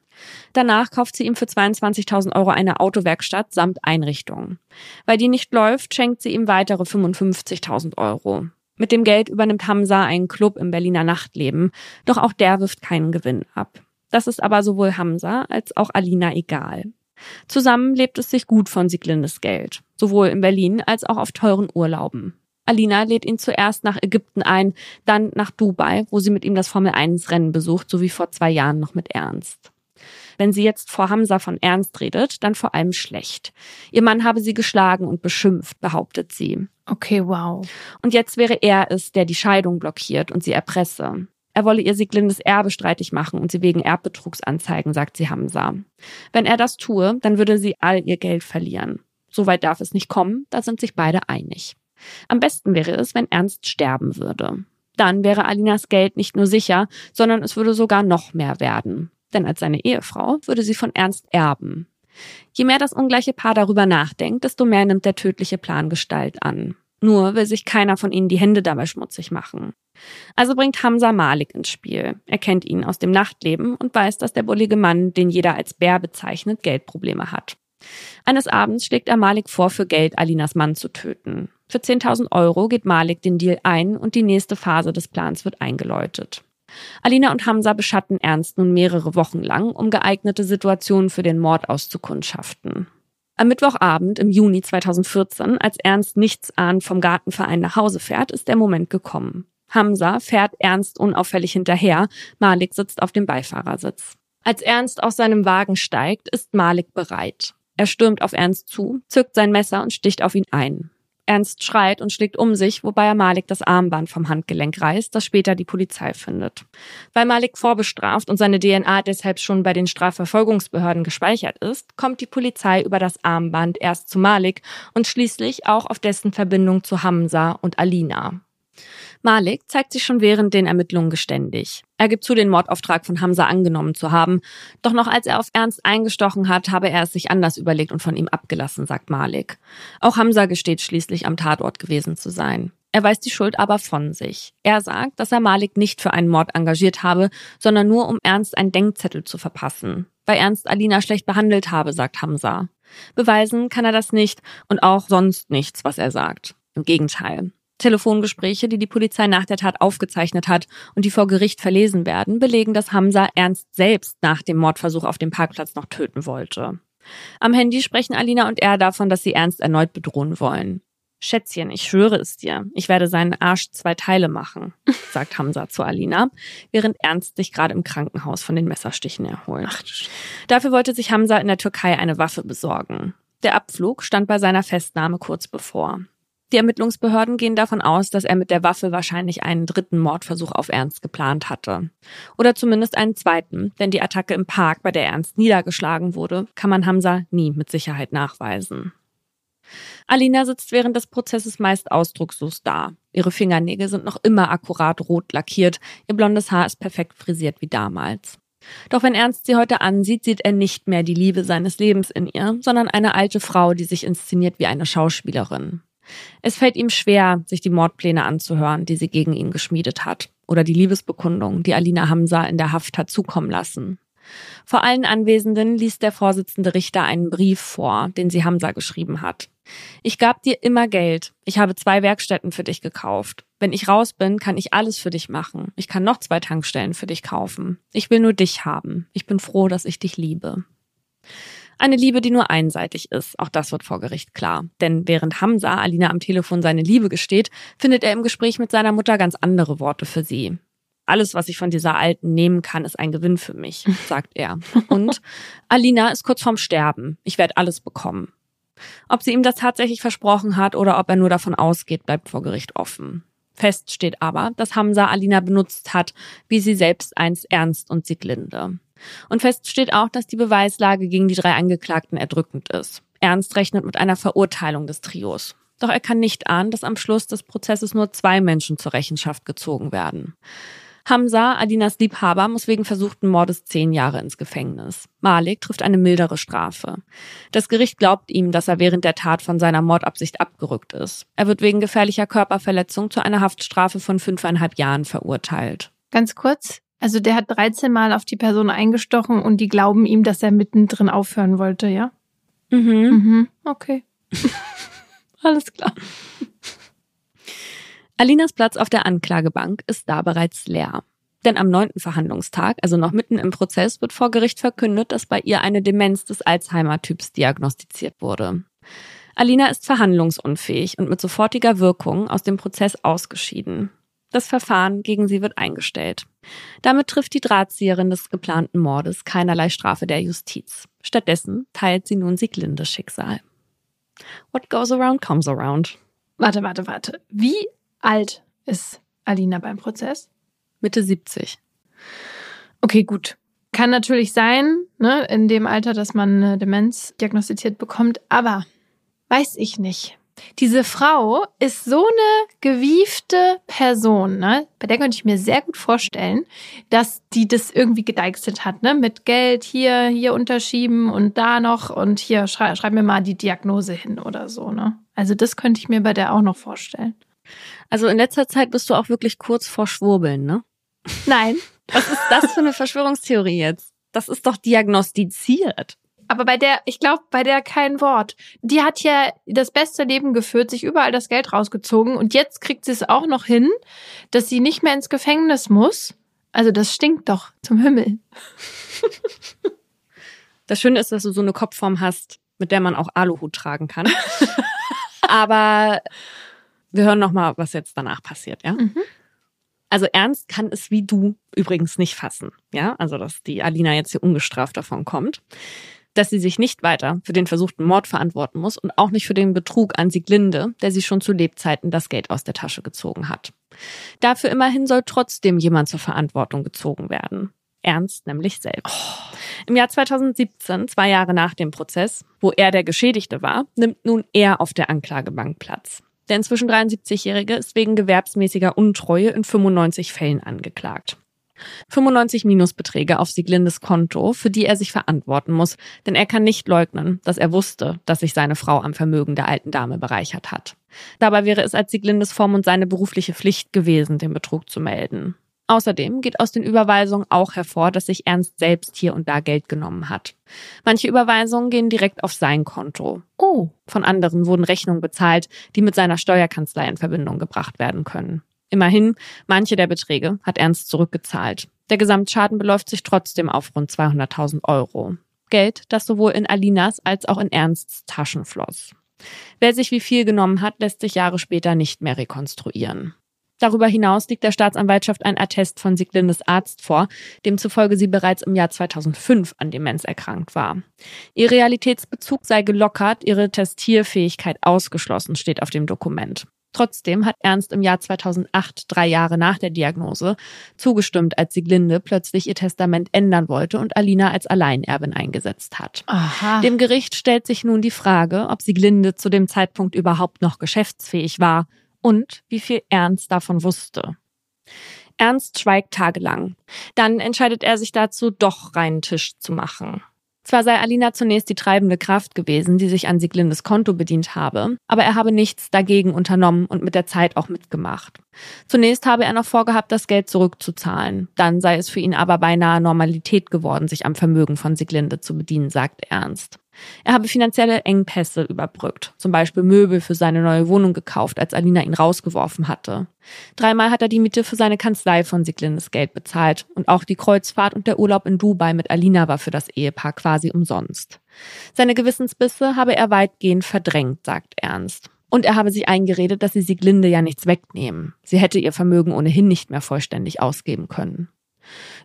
Speaker 1: Danach kauft sie ihm für 22.000 Euro eine Autowerkstatt samt Einrichtung. Weil die nicht läuft, schenkt sie ihm weitere 55.000 Euro. Mit dem Geld übernimmt Hamza einen Club im Berliner Nachtleben, doch auch der wirft keinen Gewinn ab. Das ist aber sowohl Hamza als auch Alina egal. Zusammen lebt es sich gut von Sieglindes Geld, sowohl in Berlin als auch auf teuren Urlauben. Alina lädt ihn zuerst nach Ägypten ein, dann nach Dubai, wo sie mit ihm das Formel-1-Rennen besucht, so wie vor zwei Jahren noch mit Ernst. Wenn sie jetzt vor Hamza von Ernst redet, dann vor allem schlecht. Ihr Mann habe sie geschlagen und beschimpft, behauptet sie.
Speaker 2: Okay, wow.
Speaker 1: Und jetzt wäre er es, der die Scheidung blockiert und sie erpresse. Er wolle ihr Sieglindes Erbe streitig machen und sie wegen Erbbetrugs anzeigen, sagt sie Hamza. Wenn er das tue, dann würde sie all ihr Geld verlieren. Soweit darf es nicht kommen, da sind sich beide einig. Am besten wäre es, wenn Ernst sterben würde. Dann wäre Alinas Geld nicht nur sicher, sondern es würde sogar noch mehr werden. Denn als seine Ehefrau würde sie von Ernst erben. Je mehr das ungleiche Paar darüber nachdenkt, desto mehr nimmt der tödliche Plan Gestalt an. Nur will sich keiner von ihnen die Hände dabei schmutzig machen. Also bringt Hamza Malik ins Spiel. Er kennt ihn aus dem Nachtleben und weiß, dass der bullige Mann, den jeder als Bär bezeichnet, Geldprobleme hat. Eines Abends schlägt er Malik vor, für Geld Alinas Mann zu töten. Für 10.000 Euro geht Malik den Deal ein und die nächste Phase des Plans wird eingeläutet. Alina und Hamza beschatten Ernst nun mehrere Wochen lang, um geeignete Situationen für den Mord auszukundschaften. Am Mittwochabend im Juni 2014, als Ernst nichts ahnt vom Gartenverein nach Hause fährt, ist der Moment gekommen. Hamza fährt Ernst unauffällig hinterher, Malik sitzt auf dem Beifahrersitz. Als Ernst aus seinem Wagen steigt, ist Malik bereit. Er stürmt auf Ernst zu, zückt sein Messer und sticht auf ihn ein. Ernst schreit und schlägt um sich, wobei er Malik das Armband vom Handgelenk reißt, das später die Polizei findet. Weil Malik vorbestraft und seine DNA deshalb schon bei den Strafverfolgungsbehörden gespeichert ist, kommt die Polizei über das Armband erst zu Malik und schließlich auch auf dessen Verbindung zu Hamza und Alina. Malik zeigt sich schon während den Ermittlungen geständig. Er gibt zu, den Mordauftrag von Hamza angenommen zu haben. Doch noch als er auf Ernst eingestochen hat, habe er es sich anders überlegt und von ihm abgelassen, sagt Malik. Auch Hamza gesteht schließlich am Tatort gewesen zu sein. Er weist die Schuld aber von sich. Er sagt, dass er Malik nicht für einen Mord engagiert habe, sondern nur um Ernst einen Denkzettel zu verpassen. Weil Ernst Alina schlecht behandelt habe, sagt Hamza. Beweisen kann er das nicht und auch sonst nichts, was er sagt. Im Gegenteil. Telefongespräche, die die Polizei nach der Tat aufgezeichnet hat und die vor Gericht verlesen werden, belegen, dass Hamza Ernst selbst nach dem Mordversuch auf dem Parkplatz noch töten wollte. Am Handy sprechen Alina und er davon, dass sie Ernst erneut bedrohen wollen. Schätzchen, ich schwöre es dir, ich werde seinen Arsch zwei Teile machen, sagt Hamza zu Alina, während Ernst sich gerade im Krankenhaus von den Messerstichen erholt. Ach, Dafür wollte sich Hamza in der Türkei eine Waffe besorgen. Der Abflug stand bei seiner Festnahme kurz bevor. Die Ermittlungsbehörden gehen davon aus, dass er mit der Waffe wahrscheinlich einen dritten Mordversuch auf Ernst geplant hatte. Oder zumindest einen zweiten, denn die Attacke im Park, bei der Ernst niedergeschlagen wurde, kann man Hamza nie mit Sicherheit nachweisen. Alina sitzt während des Prozesses meist ausdruckslos da. Ihre Fingernägel sind noch immer akkurat rot lackiert, ihr blondes Haar ist perfekt frisiert wie damals. Doch wenn Ernst sie heute ansieht, sieht er nicht mehr die Liebe seines Lebens in ihr, sondern eine alte Frau, die sich inszeniert wie eine Schauspielerin. Es fällt ihm schwer, sich die Mordpläne anzuhören, die sie gegen ihn geschmiedet hat, oder die Liebesbekundung, die Alina Hamza in der Haft hat zukommen lassen. Vor allen Anwesenden liest der Vorsitzende Richter einen Brief vor, den sie Hamza geschrieben hat. Ich gab dir immer Geld. Ich habe zwei Werkstätten für dich gekauft. Wenn ich raus bin, kann ich alles für dich machen. Ich kann noch zwei Tankstellen für dich kaufen. Ich will nur dich haben. Ich bin froh, dass ich dich liebe. Eine Liebe, die nur einseitig ist. Auch das wird vor Gericht klar. Denn während Hamza Alina am Telefon seine Liebe gesteht, findet er im Gespräch mit seiner Mutter ganz andere Worte für sie. Alles, was ich von dieser Alten nehmen kann, ist ein Gewinn für mich, sagt er. Und Alina ist kurz vorm Sterben. Ich werde alles bekommen. Ob sie ihm das tatsächlich versprochen hat oder ob er nur davon ausgeht, bleibt vor Gericht offen. Fest steht aber, dass Hamza Alina benutzt hat, wie sie selbst einst Ernst und Sieglinde. Und fest steht auch, dass die Beweislage gegen die drei Angeklagten erdrückend ist. Ernst rechnet mit einer Verurteilung des Trios. Doch er kann nicht ahnen, dass am Schluss des Prozesses nur zwei Menschen zur Rechenschaft gezogen werden. Hamza, Adinas Liebhaber, muss wegen versuchten Mordes zehn Jahre ins Gefängnis. Malik trifft eine mildere Strafe. Das Gericht glaubt ihm, dass er während der Tat von seiner Mordabsicht abgerückt ist. Er wird wegen gefährlicher Körperverletzung zu einer Haftstrafe von fünfeinhalb Jahren verurteilt.
Speaker 2: Ganz kurz, also der hat 13 Mal auf die Person eingestochen und die glauben ihm, dass er mittendrin aufhören wollte, ja? Mhm. Mhm. Okay. Alles klar.
Speaker 1: Alinas Platz auf der Anklagebank ist da bereits leer. Denn am neunten Verhandlungstag, also noch mitten im Prozess, wird vor Gericht verkündet, dass bei ihr eine Demenz des Alzheimer-Typs diagnostiziert wurde. Alina ist verhandlungsunfähig und mit sofortiger Wirkung aus dem Prozess ausgeschieden. Das Verfahren gegen sie wird eingestellt. Damit trifft die Drahtzieherin des geplanten Mordes keinerlei Strafe der Justiz. Stattdessen teilt sie nun Sieglindes Schicksal. What goes around comes around.
Speaker 2: Warte, warte, warte. Wie alt ist Alina beim Prozess?
Speaker 1: Mitte 70.
Speaker 2: Okay, gut. Kann natürlich sein, ne, in dem Alter, dass man eine Demenz diagnostiziert bekommt, aber weiß ich nicht. Diese Frau ist so eine gewiefte Person, ne? Bei der könnte ich mir sehr gut vorstellen, dass die das irgendwie gedeichselt hat, ne? Mit Geld hier, hier unterschieben und da noch und hier schrei schreib mir mal die Diagnose hin oder so, ne? Also das könnte ich mir bei der auch noch vorstellen.
Speaker 1: Also in letzter Zeit bist du auch wirklich kurz vor Schwurbeln, ne?
Speaker 2: Nein.
Speaker 1: Was ist das für eine Verschwörungstheorie jetzt? Das ist doch diagnostiziert.
Speaker 2: Aber bei der, ich glaube, bei der kein Wort. Die hat ja das beste Leben geführt, sich überall das Geld rausgezogen und jetzt kriegt sie es auch noch hin, dass sie nicht mehr ins Gefängnis muss. Also das stinkt doch zum Himmel.
Speaker 1: Das Schöne ist, dass du so eine Kopfform hast, mit der man auch Aluhut tragen kann. Aber wir hören noch mal, was jetzt danach passiert, ja? Mhm. Also Ernst kann es wie du übrigens nicht fassen, ja? Also dass die Alina jetzt hier ungestraft davon kommt dass sie sich nicht weiter für den versuchten Mord verantworten muss und auch nicht für den Betrug an Sieglinde, der sie schon zu Lebzeiten das Geld aus der Tasche gezogen hat. Dafür immerhin soll trotzdem jemand zur Verantwortung gezogen werden. Ernst nämlich selbst. Oh. Im Jahr 2017, zwei Jahre nach dem Prozess, wo er der Geschädigte war, nimmt nun er auf der Anklagebank Platz. Der inzwischen 73-Jährige ist wegen gewerbsmäßiger Untreue in 95 Fällen angeklagt. 95 Minusbeträge auf Sieglindes Konto, für die er sich verantworten muss, denn er kann nicht leugnen, dass er wusste, dass sich seine Frau am Vermögen der alten Dame bereichert hat. Dabei wäre es als Sieglindes Form und seine berufliche Pflicht gewesen, den Betrug zu melden. Außerdem geht aus den Überweisungen auch hervor, dass sich Ernst selbst hier und da Geld genommen hat. Manche Überweisungen gehen direkt auf sein Konto. Oh. Von anderen wurden Rechnungen bezahlt, die mit seiner Steuerkanzlei in Verbindung gebracht werden können. Immerhin, manche der Beträge hat Ernst zurückgezahlt. Der Gesamtschaden beläuft sich trotzdem auf rund 200.000 Euro. Geld, das sowohl in Alinas als auch in Ernsts Taschen floss. Wer sich wie viel genommen hat, lässt sich Jahre später nicht mehr rekonstruieren. Darüber hinaus liegt der Staatsanwaltschaft ein Attest von Sieglindes Arzt vor, demzufolge sie bereits im Jahr 2005 an Demenz erkrankt war. Ihr Realitätsbezug sei gelockert, ihre Testierfähigkeit ausgeschlossen, steht auf dem Dokument. Trotzdem hat Ernst im Jahr 2008, drei Jahre nach der Diagnose, zugestimmt, als Sieglinde plötzlich ihr Testament ändern wollte und Alina als Alleinerbin eingesetzt hat. Aha. Dem Gericht stellt sich nun die Frage, ob Sieglinde zu dem Zeitpunkt überhaupt noch geschäftsfähig war und wie viel Ernst davon wusste. Ernst schweigt tagelang. Dann entscheidet er sich dazu, doch reinen Tisch zu machen. Zwar sei Alina zunächst die treibende Kraft gewesen, die sich an Sieglindes Konto bedient habe, aber er habe nichts dagegen unternommen und mit der Zeit auch mitgemacht. Zunächst habe er noch vorgehabt, das Geld zurückzuzahlen. Dann sei es für ihn aber beinahe Normalität geworden, sich am Vermögen von Sieglinde zu bedienen, sagt Ernst. Er habe finanzielle Engpässe überbrückt, zum Beispiel Möbel für seine neue Wohnung gekauft, als Alina ihn rausgeworfen hatte. Dreimal hat er die Miete für seine Kanzlei von Siglindes Geld bezahlt und auch die Kreuzfahrt und der Urlaub in Dubai mit Alina war für das Ehepaar quasi umsonst. Seine Gewissensbisse habe er weitgehend verdrängt, sagt Ernst. Und er habe sich eingeredet, dass sie Siglinde ja nichts wegnehmen. Sie hätte ihr Vermögen ohnehin nicht mehr vollständig ausgeben können.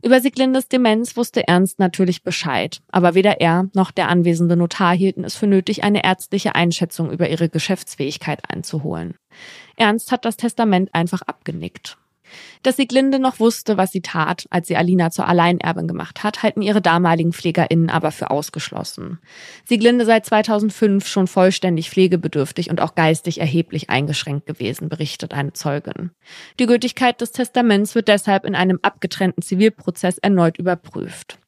Speaker 1: Über Sieglindes Demenz wusste Ernst natürlich Bescheid, aber weder er noch der anwesende Notar hielten es für nötig, eine ärztliche Einschätzung über ihre Geschäftsfähigkeit einzuholen. Ernst hat das Testament einfach abgenickt. Dass Sieglinde noch wusste, was sie tat, als sie Alina zur Alleinerbin gemacht hat, halten ihre damaligen PflegerInnen aber für ausgeschlossen. Sieglinde sei 2005 schon vollständig pflegebedürftig und auch geistig erheblich eingeschränkt gewesen, berichtet eine Zeugin. Die Gültigkeit des Testaments wird deshalb in einem abgetrennten Zivilprozess erneut überprüft.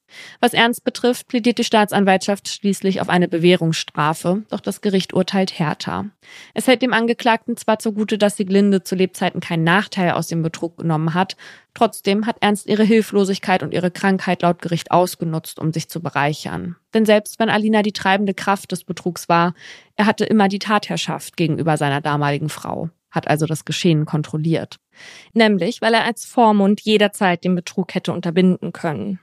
Speaker 1: Was Ernst betrifft, plädiert die Staatsanwaltschaft schließlich auf eine Bewährungsstrafe, doch das Gericht urteilt härter. Es hält dem Angeklagten zwar zugute, dass Sieglinde zu Lebzeiten keinen Nachteil aus dem Betrug genommen hat, trotzdem hat Ernst ihre Hilflosigkeit und ihre Krankheit laut Gericht ausgenutzt, um sich zu bereichern. Denn selbst wenn Alina die treibende Kraft des Betrugs war, er hatte immer die Tatherrschaft gegenüber seiner damaligen Frau hat also das Geschehen kontrolliert. Nämlich, weil er als Vormund jederzeit den Betrug hätte unterbinden können.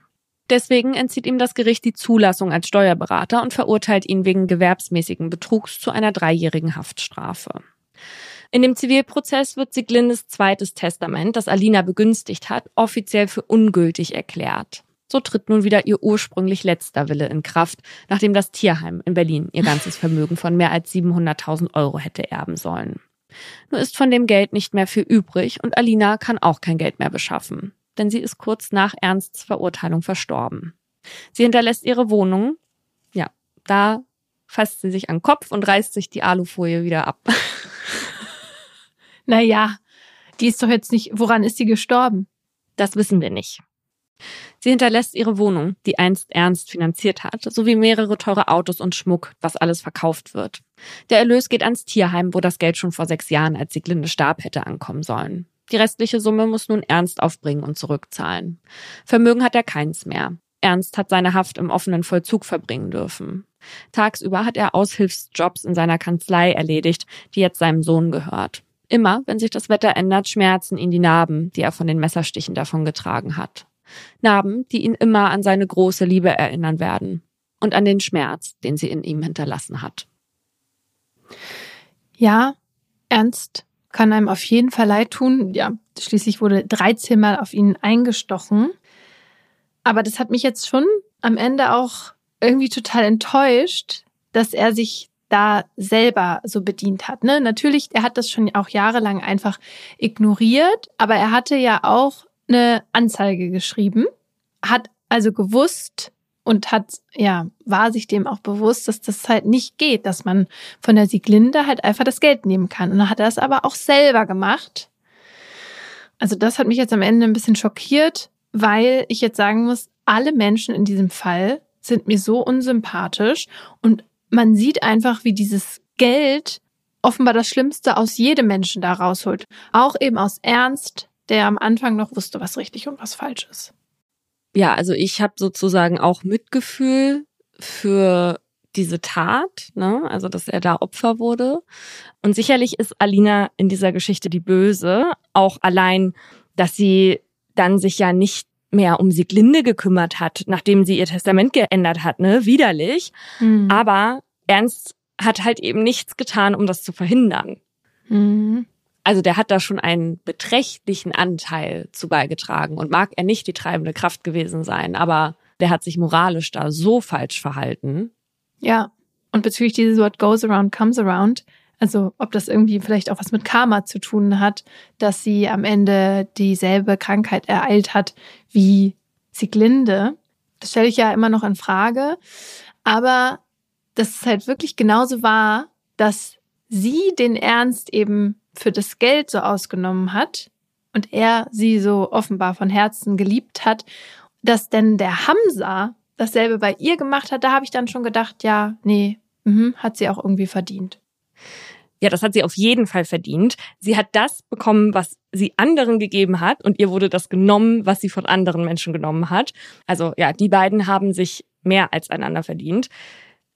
Speaker 1: Deswegen entzieht ihm das Gericht die Zulassung als Steuerberater und verurteilt ihn wegen gewerbsmäßigen Betrugs zu einer dreijährigen Haftstrafe. In dem Zivilprozess wird Sieglindes zweites Testament, das Alina begünstigt hat, offiziell für ungültig erklärt. So tritt nun wieder ihr ursprünglich letzter Wille in Kraft, nachdem das Tierheim in Berlin ihr ganzes Vermögen von mehr als 700.000 Euro hätte erben sollen. Nur ist von dem Geld nicht mehr viel übrig und Alina kann auch kein Geld mehr beschaffen denn sie ist kurz nach Ernsts Verurteilung verstorben. Sie hinterlässt ihre Wohnung. Ja, da fasst sie sich an den Kopf und reißt sich die Alufolie wieder ab.
Speaker 2: Naja, die ist doch jetzt nicht, woran ist sie gestorben?
Speaker 1: Das wissen wir nicht. Sie hinterlässt ihre Wohnung, die einst Ernst finanziert hat, sowie mehrere teure Autos und Schmuck, was alles verkauft wird. Der Erlös geht ans Tierheim, wo das Geld schon vor sechs Jahren, als Sieglinde starb, hätte ankommen sollen. Die restliche Summe muss nun Ernst aufbringen und zurückzahlen. Vermögen hat er keins mehr. Ernst hat seine Haft im offenen Vollzug verbringen dürfen. Tagsüber hat er Aushilfsjobs in seiner Kanzlei erledigt, die jetzt seinem Sohn gehört. Immer, wenn sich das Wetter ändert, schmerzen ihn die Narben, die er von den Messerstichen davongetragen hat. Narben, die ihn immer an seine große Liebe erinnern werden und an den Schmerz, den sie in ihm hinterlassen hat.
Speaker 2: Ja, Ernst kann einem auf jeden Fall leid tun. Ja, schließlich wurde 13 Mal auf ihn eingestochen. Aber das hat mich jetzt schon am Ende auch irgendwie total enttäuscht, dass er sich da selber so bedient hat. Ne? Natürlich, er hat das schon auch jahrelang einfach ignoriert, aber er hatte ja auch eine Anzeige geschrieben, hat also gewusst und hat, ja, war sich dem auch bewusst, dass das halt nicht geht, dass man von der Sieglinde halt einfach das Geld nehmen kann. Und dann hat er es aber auch selber gemacht. Also das hat mich jetzt am Ende ein bisschen schockiert, weil ich jetzt sagen muss, alle Menschen in diesem Fall sind mir so unsympathisch und man sieht einfach, wie dieses Geld offenbar das Schlimmste aus jedem Menschen da rausholt. Auch eben aus Ernst, der am Anfang noch wusste, was richtig und was falsch ist.
Speaker 1: Ja, also ich habe sozusagen auch Mitgefühl für diese Tat, ne? also dass er da Opfer wurde. Und sicherlich ist Alina in dieser Geschichte die Böse, auch allein, dass sie dann sich ja nicht mehr um Sieglinde gekümmert hat, nachdem sie ihr Testament geändert hat, ne? Widerlich. Mhm. Aber Ernst hat halt eben nichts getan, um das zu verhindern. Mhm. Also der hat da schon einen beträchtlichen Anteil zu beigetragen und mag er nicht die treibende Kraft gewesen sein, aber der hat sich moralisch da so falsch verhalten.
Speaker 2: Ja. Und bezüglich dieses What goes around comes around, also ob das irgendwie vielleicht auch was mit Karma zu tun hat, dass sie am Ende dieselbe Krankheit ereilt hat wie Sieglinde. Das stelle ich ja immer noch in Frage. Aber dass es halt wirklich genauso war, dass sie den Ernst eben für das Geld so ausgenommen hat und er sie so offenbar von Herzen geliebt hat, dass denn der Hamza dasselbe bei ihr gemacht hat, da habe ich dann schon gedacht, ja, nee, mh, hat sie auch irgendwie verdient.
Speaker 1: Ja, das hat sie auf jeden Fall verdient. Sie hat das bekommen, was sie anderen gegeben hat und ihr wurde das genommen, was sie von anderen Menschen genommen hat. Also ja, die beiden haben sich mehr als einander verdient.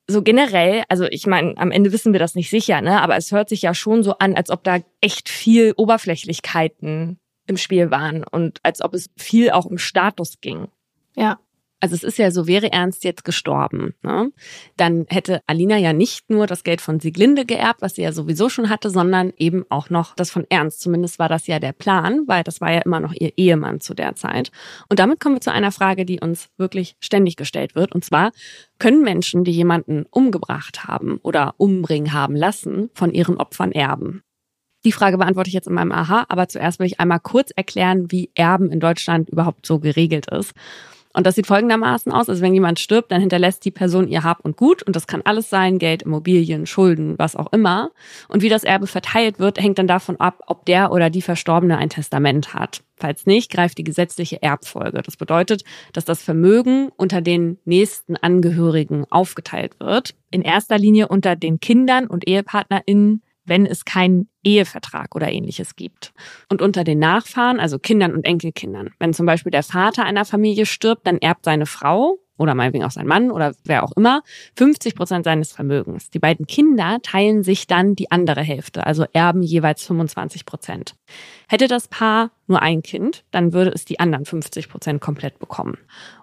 Speaker 1: So generell, also ich meine, am Ende wissen wir das nicht sicher, ne? Aber es hört sich ja schon so an, als ob da echt viel Oberflächlichkeiten im Spiel waren und als ob es viel auch um Status ging.
Speaker 2: Ja.
Speaker 1: Also es ist ja so, wäre Ernst jetzt gestorben, ne? dann hätte Alina ja nicht nur das Geld von Sieglinde geerbt, was sie ja sowieso schon hatte, sondern eben auch noch das von Ernst. Zumindest war das ja der Plan, weil das war ja immer noch ihr Ehemann zu der Zeit. Und damit kommen wir zu einer Frage, die uns wirklich ständig gestellt wird. Und zwar, können Menschen, die jemanden umgebracht haben oder umbringen haben lassen, von ihren Opfern erben? Die Frage beantworte ich jetzt in meinem Aha, aber zuerst will ich einmal kurz erklären, wie Erben in Deutschland überhaupt so geregelt ist. Und das sieht folgendermaßen aus, also wenn jemand stirbt, dann hinterlässt die Person ihr Hab und Gut und das kann alles sein, Geld, Immobilien, Schulden, was auch immer. Und wie das Erbe verteilt wird, hängt dann davon ab, ob der oder die Verstorbene ein Testament hat. Falls nicht, greift die gesetzliche Erbfolge. Das bedeutet, dass das Vermögen unter den nächsten Angehörigen aufgeteilt wird. In erster Linie unter den Kindern und EhepartnerInnen wenn es keinen Ehevertrag oder ähnliches gibt. Und unter den Nachfahren, also Kindern und Enkelkindern, wenn zum Beispiel der Vater einer Familie stirbt, dann erbt seine Frau oder meinetwegen auch sein Mann oder wer auch immer 50 Prozent seines Vermögens. Die beiden Kinder teilen sich dann die andere Hälfte, also erben jeweils 25 Prozent. Hätte das Paar nur ein Kind, dann würde es die anderen 50 Prozent komplett bekommen.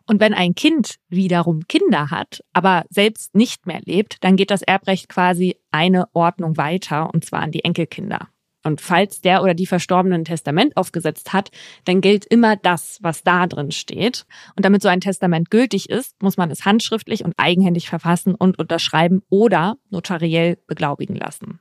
Speaker 1: Und wenn ein Kind wiederum Kinder hat, aber selbst nicht mehr lebt, dann geht das Erbrecht quasi eine Ordnung weiter, und zwar an die Enkelkinder. Und falls der oder die Verstorbene ein Testament aufgesetzt hat, dann gilt immer das, was da drin steht. Und damit so ein Testament gültig ist, muss man es handschriftlich und eigenhändig verfassen und unterschreiben oder notariell beglaubigen lassen.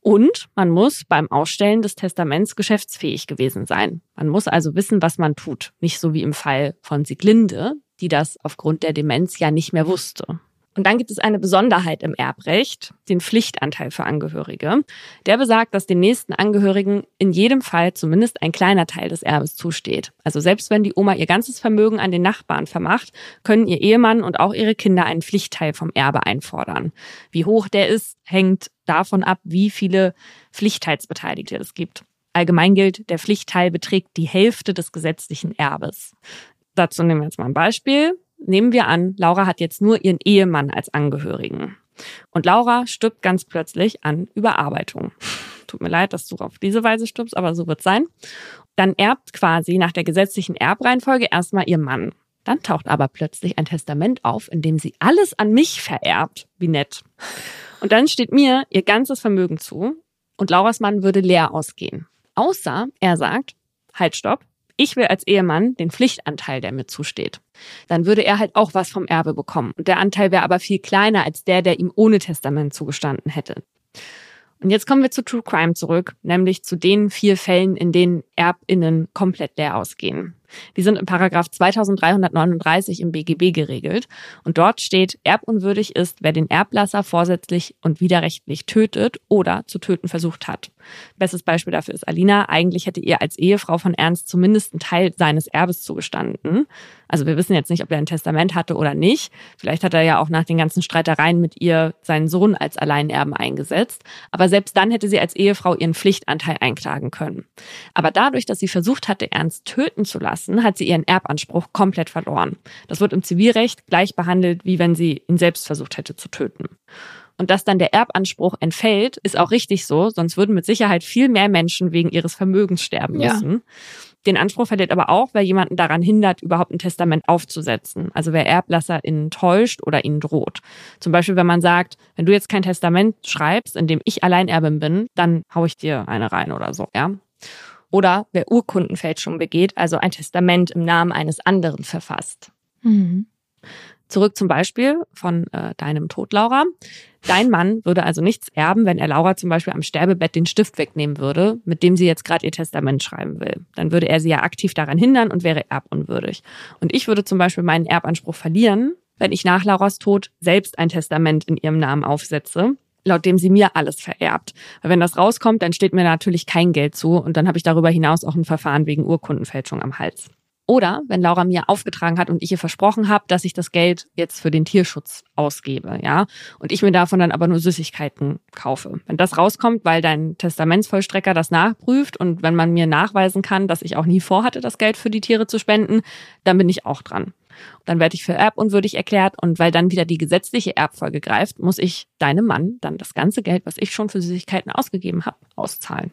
Speaker 1: Und man muss beim Ausstellen des Testaments geschäftsfähig gewesen sein. Man muss also wissen, was man tut. Nicht so wie im Fall von Sieglinde, die das aufgrund der Demenz ja nicht mehr wusste. Und dann gibt es eine Besonderheit im Erbrecht, den Pflichtanteil für Angehörige. Der besagt, dass den nächsten Angehörigen in jedem Fall zumindest ein kleiner Teil des Erbes zusteht. Also selbst wenn die Oma ihr ganzes Vermögen an den Nachbarn vermacht, können ihr Ehemann und auch ihre Kinder einen Pflichtteil vom Erbe einfordern. Wie hoch der ist, hängt davon ab, wie viele Pflichtteilsbeteiligte es gibt. Allgemein gilt, der Pflichtteil beträgt die Hälfte des gesetzlichen Erbes. Dazu nehmen wir jetzt mal ein Beispiel. Nehmen wir an, Laura hat jetzt nur ihren Ehemann als Angehörigen. Und Laura stirbt ganz plötzlich an Überarbeitung. Tut mir leid, dass du auf diese Weise stirbst, aber so wird sein. Dann erbt quasi nach der gesetzlichen Erbreihenfolge erstmal ihr Mann. Dann taucht aber plötzlich ein Testament auf, in dem sie alles an mich vererbt. Wie nett. Und dann steht mir ihr ganzes Vermögen zu und Lauras Mann würde leer ausgehen. Außer er sagt, halt, stopp, ich will als Ehemann den Pflichtanteil, der mir zusteht. Dann würde er halt auch was vom Erbe bekommen. Und der Anteil wäre aber viel kleiner als der, der ihm ohne Testament zugestanden hätte. Und jetzt kommen wir zu True Crime zurück, nämlich zu den vier Fällen, in denen ErbInnen komplett leer ausgehen. Die sind in Paragraph 2339 im BGB geregelt. Und dort steht, erbunwürdig ist, wer den Erblasser vorsätzlich und widerrechtlich tötet oder zu töten versucht hat. Bestes Beispiel dafür ist Alina. Eigentlich hätte ihr als Ehefrau von Ernst zumindest einen Teil seines Erbes zugestanden. Also wir wissen jetzt nicht, ob er ein Testament hatte oder nicht. Vielleicht hat er ja auch nach den ganzen Streitereien mit ihr seinen Sohn als Alleinerben eingesetzt. Aber selbst dann hätte sie als Ehefrau ihren Pflichtanteil einklagen können. Aber dadurch, dass sie versucht hatte, Ernst töten zu lassen, hat sie ihren Erbanspruch komplett verloren. Das wird im Zivilrecht gleich behandelt, wie wenn sie ihn selbst versucht hätte zu töten. Und dass dann der Erbanspruch entfällt, ist auch richtig so, sonst würden mit Sicherheit viel mehr Menschen wegen ihres Vermögens sterben müssen. Ja. Den Anspruch verliert aber auch, wer jemanden daran hindert, überhaupt ein Testament aufzusetzen. Also wer Erblasser ihn täuscht oder ihnen droht. Zum Beispiel, wenn man sagt, wenn du jetzt kein Testament schreibst, in dem ich Alleinerbin bin, dann hau ich dir eine rein oder so, ja. Oder wer Urkundenfälschung begeht, also ein Testament im Namen eines anderen verfasst. Mhm. Zurück zum Beispiel von äh, deinem Tod, Laura. Dein Mann würde also nichts erben, wenn er Laura zum Beispiel am Sterbebett den Stift wegnehmen würde, mit dem sie jetzt gerade ihr Testament schreiben will. Dann würde er sie ja aktiv daran hindern und wäre erbunwürdig. Und ich würde zum Beispiel meinen Erbanspruch verlieren, wenn ich nach Lauras Tod selbst ein Testament in ihrem Namen aufsetze, laut dem sie mir alles vererbt. Weil wenn das rauskommt, dann steht mir natürlich kein Geld zu und dann habe ich darüber hinaus auch ein Verfahren wegen Urkundenfälschung am Hals. Oder wenn Laura mir aufgetragen hat und ich ihr versprochen habe, dass ich das Geld jetzt für den Tierschutz ausgebe, ja, und ich mir davon dann aber nur Süßigkeiten kaufe. Wenn das rauskommt, weil dein Testamentsvollstrecker das nachprüft und wenn man mir nachweisen kann, dass ich auch nie vorhatte, das Geld für die Tiere zu spenden, dann bin ich auch dran. Dann werde ich für erbunwürdig erklärt und weil dann wieder die gesetzliche Erbfolge greift, muss ich deinem Mann dann das ganze Geld, was ich schon für Süßigkeiten ausgegeben habe, auszahlen.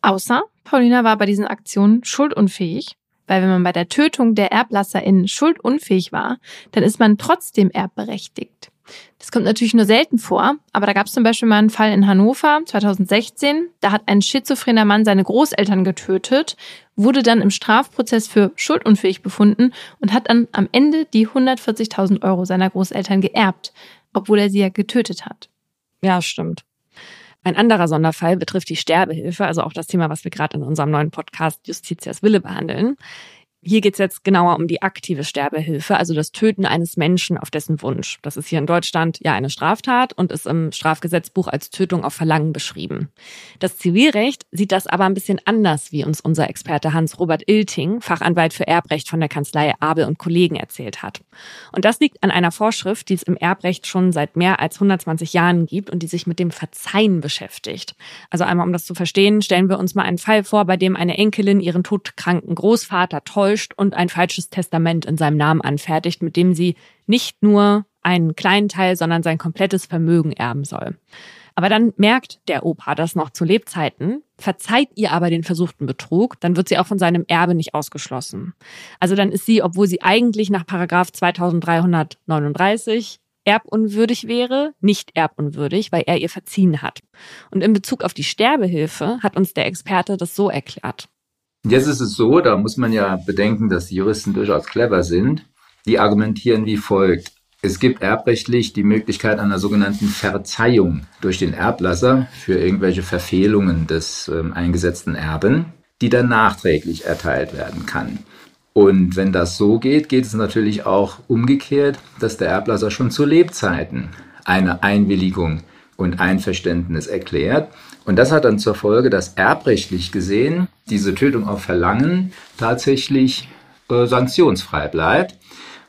Speaker 2: Außer Paulina war bei diesen Aktionen schuldunfähig weil wenn man bei der Tötung der ErblasserInnen schuldunfähig war, dann ist man trotzdem erbberechtigt. Das kommt natürlich nur selten vor, aber da gab es zum Beispiel mal einen Fall in Hannover 2016. Da hat ein schizophrener Mann seine Großeltern getötet, wurde dann im Strafprozess für schuldunfähig befunden und hat dann am Ende die 140.000 Euro seiner Großeltern geerbt, obwohl er sie ja getötet hat.
Speaker 1: Ja, stimmt. Ein anderer Sonderfall betrifft die Sterbehilfe, also auch das Thema, was wir gerade in unserem neuen Podcast Justitias Wille behandeln. Hier geht es jetzt genauer um die aktive Sterbehilfe, also das Töten eines Menschen auf dessen Wunsch. Das ist hier in Deutschland ja eine Straftat und ist im Strafgesetzbuch als Tötung auf Verlangen beschrieben. Das Zivilrecht sieht das aber ein bisschen anders, wie uns unser Experte Hans-Robert Ilting, Fachanwalt für Erbrecht von der Kanzlei Abel und Kollegen erzählt hat. Und das liegt an einer Vorschrift, die es im Erbrecht schon seit mehr als 120 Jahren gibt und die sich mit dem Verzeihen beschäftigt. Also einmal, um das zu verstehen, stellen wir uns mal einen Fall vor, bei dem eine Enkelin ihren todkranken Großvater täuscht täuscht und ein falsches Testament in seinem Namen anfertigt, mit dem sie nicht nur einen kleinen Teil, sondern sein komplettes Vermögen erben soll. Aber dann merkt der Opa das noch zu Lebzeiten, verzeiht ihr aber den versuchten Betrug, dann wird sie auch von seinem Erbe nicht ausgeschlossen. Also dann ist sie, obwohl sie eigentlich nach Paragraph 2339 erbunwürdig wäre, nicht erbunwürdig, weil er ihr verziehen hat. Und in Bezug auf die Sterbehilfe hat uns der Experte das so erklärt.
Speaker 3: Jetzt ist es so, da muss man ja bedenken, dass die Juristen durchaus clever sind. Die argumentieren wie folgt. Es gibt erbrechtlich die Möglichkeit einer sogenannten Verzeihung durch den Erblasser für irgendwelche Verfehlungen des äh, eingesetzten Erben, die dann nachträglich erteilt werden kann. Und wenn das so geht, geht es natürlich auch umgekehrt, dass der Erblasser schon zu Lebzeiten eine Einwilligung und Einverständnis erklärt. Und das hat dann zur Folge, dass erbrechtlich gesehen diese Tötung auf Verlangen tatsächlich äh, sanktionsfrei bleibt.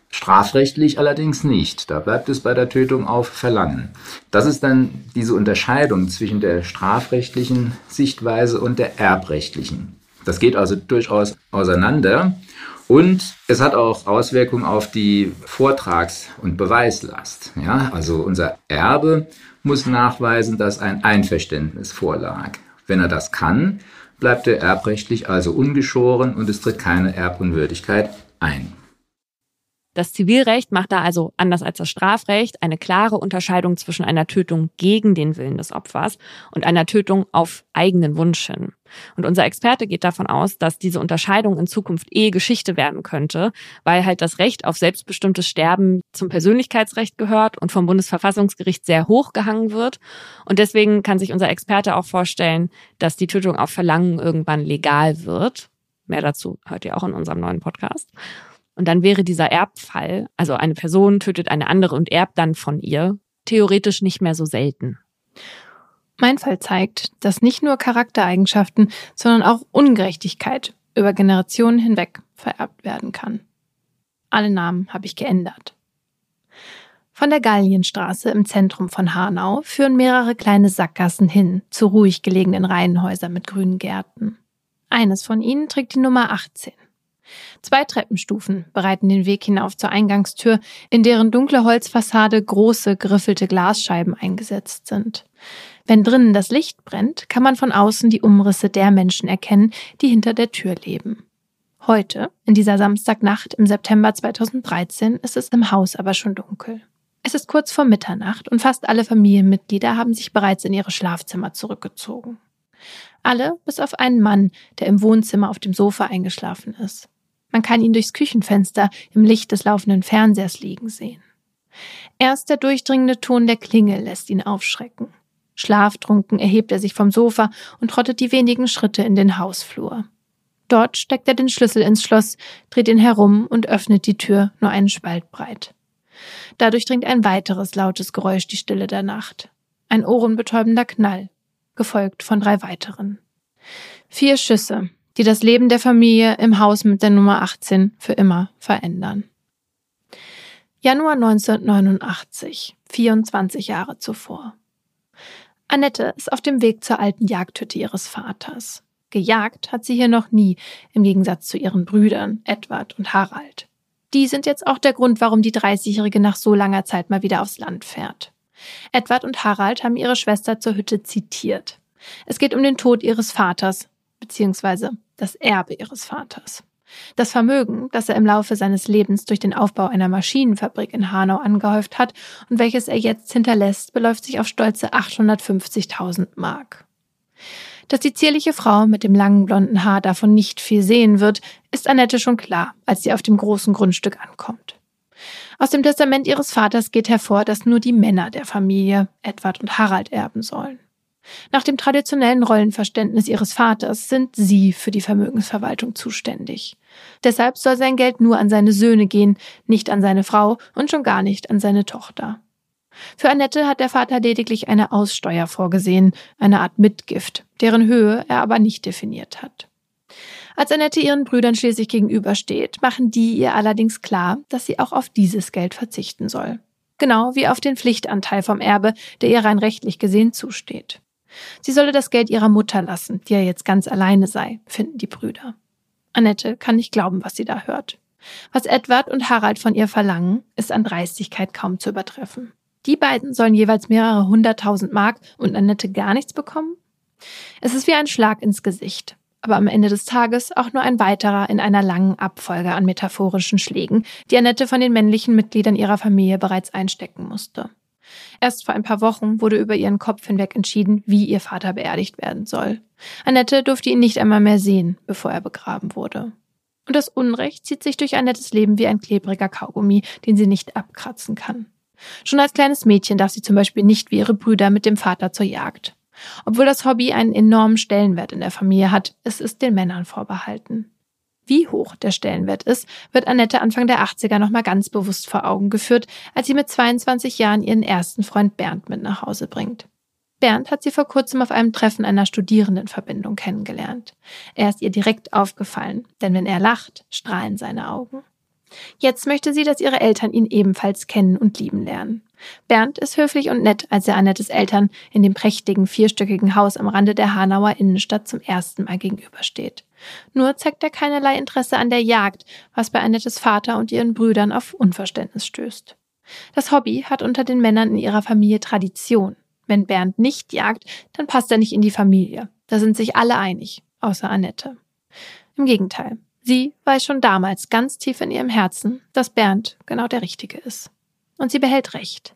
Speaker 3: Strafrechtlich allerdings nicht. Da bleibt es bei der Tötung auf Verlangen. Das ist dann diese Unterscheidung zwischen der strafrechtlichen Sichtweise und der erbrechtlichen. Das geht also durchaus auseinander. Und es hat auch Auswirkungen auf die Vortrags- und Beweislast. Ja, also unser Erbe muss nachweisen, dass ein Einverständnis vorlag. Wenn er das kann, bleibt er erbrechtlich also ungeschoren und es tritt keine Erbunwürdigkeit ein.
Speaker 1: Das Zivilrecht macht da also, anders als das Strafrecht, eine klare Unterscheidung zwischen einer Tötung gegen den Willen des Opfers und einer Tötung auf eigenen Wunsch hin. Und unser Experte geht davon aus, dass diese Unterscheidung in Zukunft eh Geschichte werden könnte, weil halt das Recht auf selbstbestimmtes Sterben zum Persönlichkeitsrecht gehört und vom Bundesverfassungsgericht sehr hoch gehangen wird. Und deswegen kann sich unser Experte auch vorstellen, dass die Tötung auf Verlangen irgendwann legal wird. Mehr dazu hört ihr auch in unserem neuen Podcast. Und dann wäre dieser Erbfall, also eine Person tötet eine andere und erbt dann von ihr, theoretisch nicht mehr so selten.
Speaker 2: Mein Fall zeigt, dass nicht nur Charaktereigenschaften, sondern auch Ungerechtigkeit über Generationen hinweg vererbt werden kann. Alle Namen habe ich geändert. Von der Gallienstraße im Zentrum von Hanau führen mehrere kleine Sackgassen hin zu ruhig gelegenen Reihenhäusern mit grünen Gärten. Eines von ihnen trägt die Nummer 18. Zwei Treppenstufen bereiten den Weg hinauf zur Eingangstür, in deren dunkle Holzfassade große, griffelte Glasscheiben eingesetzt sind. Wenn drinnen das Licht brennt, kann man von außen die Umrisse der Menschen erkennen, die hinter der Tür leben. Heute, in dieser Samstagnacht im September 2013, ist es im Haus aber schon dunkel. Es ist kurz vor Mitternacht und fast alle Familienmitglieder haben sich bereits in ihre Schlafzimmer zurückgezogen. Alle bis auf einen Mann, der im Wohnzimmer auf dem Sofa eingeschlafen ist. Man kann ihn durchs Küchenfenster im Licht des laufenden Fernsehers liegen sehen. Erst der durchdringende Ton der Klingel lässt ihn aufschrecken. Schlaftrunken erhebt er sich vom Sofa und trottet die wenigen Schritte in den Hausflur. Dort steckt er den Schlüssel ins Schloss, dreht ihn herum und öffnet die Tür nur einen Spalt breit. Dadurch dringt ein weiteres lautes Geräusch die Stille der Nacht. Ein ohrenbetäubender Knall, gefolgt von drei weiteren. Vier Schüsse, die das Leben der Familie im Haus mit der Nummer 18 für immer verändern. Januar 1989, 24 Jahre zuvor. Annette ist auf dem Weg zur alten Jagdhütte ihres Vaters. Gejagt hat sie hier noch nie, im Gegensatz zu ihren Brüdern Edward und Harald. Die sind jetzt auch der Grund, warum die 30-Jährige nach so langer Zeit mal wieder aufs Land fährt. Edward und Harald haben ihre Schwester zur Hütte zitiert. Es geht um den Tod ihres Vaters, beziehungsweise das Erbe ihres Vaters. Das Vermögen, das er im Laufe seines Lebens durch den Aufbau einer Maschinenfabrik in Hanau angehäuft hat und welches er jetzt hinterlässt, beläuft sich auf stolze 850.000 Mark. Dass die zierliche Frau mit dem langen blonden Haar davon nicht viel sehen wird, ist Annette schon klar, als sie auf dem großen Grundstück ankommt. Aus dem Testament ihres Vaters geht hervor, dass nur die Männer der Familie, Edward und Harald, erben sollen. Nach dem traditionellen Rollenverständnis ihres Vaters sind sie für die Vermögensverwaltung zuständig. Deshalb soll sein Geld nur an seine Söhne gehen, nicht an seine Frau und schon gar nicht an seine Tochter. Für Annette hat der Vater lediglich eine Aussteuer vorgesehen, eine Art Mitgift, deren Höhe er aber nicht definiert hat. Als Annette ihren Brüdern schließlich gegenübersteht, machen die ihr allerdings klar, dass sie auch auf dieses Geld verzichten soll. Genau wie auf den Pflichtanteil vom Erbe, der ihr rein rechtlich gesehen zusteht. Sie solle das Geld ihrer Mutter lassen, die ja jetzt ganz alleine sei, finden die Brüder. Annette kann nicht glauben, was sie da hört. Was Edward und Harald von ihr verlangen, ist an Dreistigkeit kaum zu übertreffen. Die beiden sollen jeweils mehrere hunderttausend Mark und Annette gar nichts bekommen? Es ist wie ein Schlag ins Gesicht, aber am Ende des Tages auch nur ein weiterer in einer langen Abfolge an metaphorischen Schlägen, die Annette von den männlichen Mitgliedern ihrer Familie bereits einstecken musste. Erst vor ein paar Wochen wurde über ihren Kopf hinweg entschieden, wie ihr Vater beerdigt werden soll. Annette durfte ihn nicht einmal mehr sehen, bevor er begraben wurde. Und das Unrecht zieht sich durch Annettes Leben wie ein klebriger Kaugummi, den sie nicht abkratzen kann. Schon als kleines Mädchen darf sie zum Beispiel nicht wie ihre Brüder mit dem Vater zur Jagd. Obwohl das Hobby einen enormen Stellenwert in der Familie hat, es ist den Männern vorbehalten. Wie hoch der Stellenwert ist, wird Annette Anfang der 80er nochmal ganz bewusst vor Augen geführt, als sie mit 22 Jahren ihren ersten Freund Bernd mit nach Hause bringt. Bernd hat sie vor kurzem auf einem Treffen einer Studierendenverbindung kennengelernt. Er ist ihr direkt aufgefallen, denn wenn er lacht, strahlen seine Augen. Jetzt möchte sie, dass ihre Eltern ihn ebenfalls kennen und lieben lernen. Bernd ist höflich und nett, als er Annettes Eltern in dem prächtigen vierstöckigen Haus am Rande der Hanauer Innenstadt zum ersten Mal gegenübersteht. Nur zeigt er keinerlei Interesse an der Jagd, was bei Annettes Vater und ihren Brüdern auf Unverständnis stößt. Das Hobby hat unter den Männern in ihrer Familie Tradition. Wenn Bernd nicht jagt, dann passt er nicht in die Familie. Da sind sich alle einig, außer Annette. Im Gegenteil, sie weiß schon damals ganz tief in ihrem Herzen, dass Bernd genau der Richtige ist. Und sie behält recht.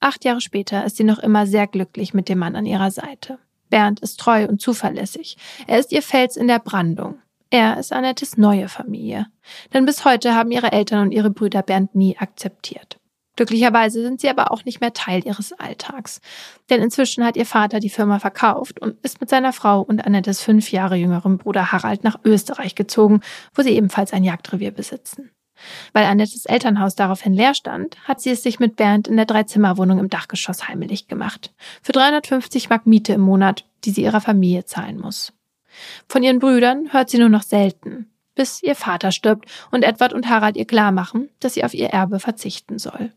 Speaker 2: Acht Jahre später ist sie noch immer sehr glücklich mit dem Mann an ihrer Seite. Bernd ist treu und zuverlässig. Er ist ihr Fels in der Brandung. Er ist Annettes neue Familie. Denn bis heute haben ihre Eltern und ihre Brüder Bernd nie akzeptiert. Glücklicherweise sind sie aber auch nicht mehr Teil ihres Alltags. Denn inzwischen hat ihr Vater die Firma verkauft und ist mit seiner Frau und Annettes fünf Jahre jüngerem Bruder Harald nach Österreich gezogen, wo sie ebenfalls ein Jagdrevier besitzen. Weil Annettes Elternhaus daraufhin leer stand, hat sie es sich mit Bernd in der Dreizimmerwohnung im Dachgeschoss heimelig gemacht. Für 350 Mark Miete im Monat, die sie ihrer Familie zahlen muss. Von ihren Brüdern hört sie nur noch selten, bis ihr Vater stirbt und Edward und Harald ihr klar machen, dass sie auf ihr Erbe verzichten soll.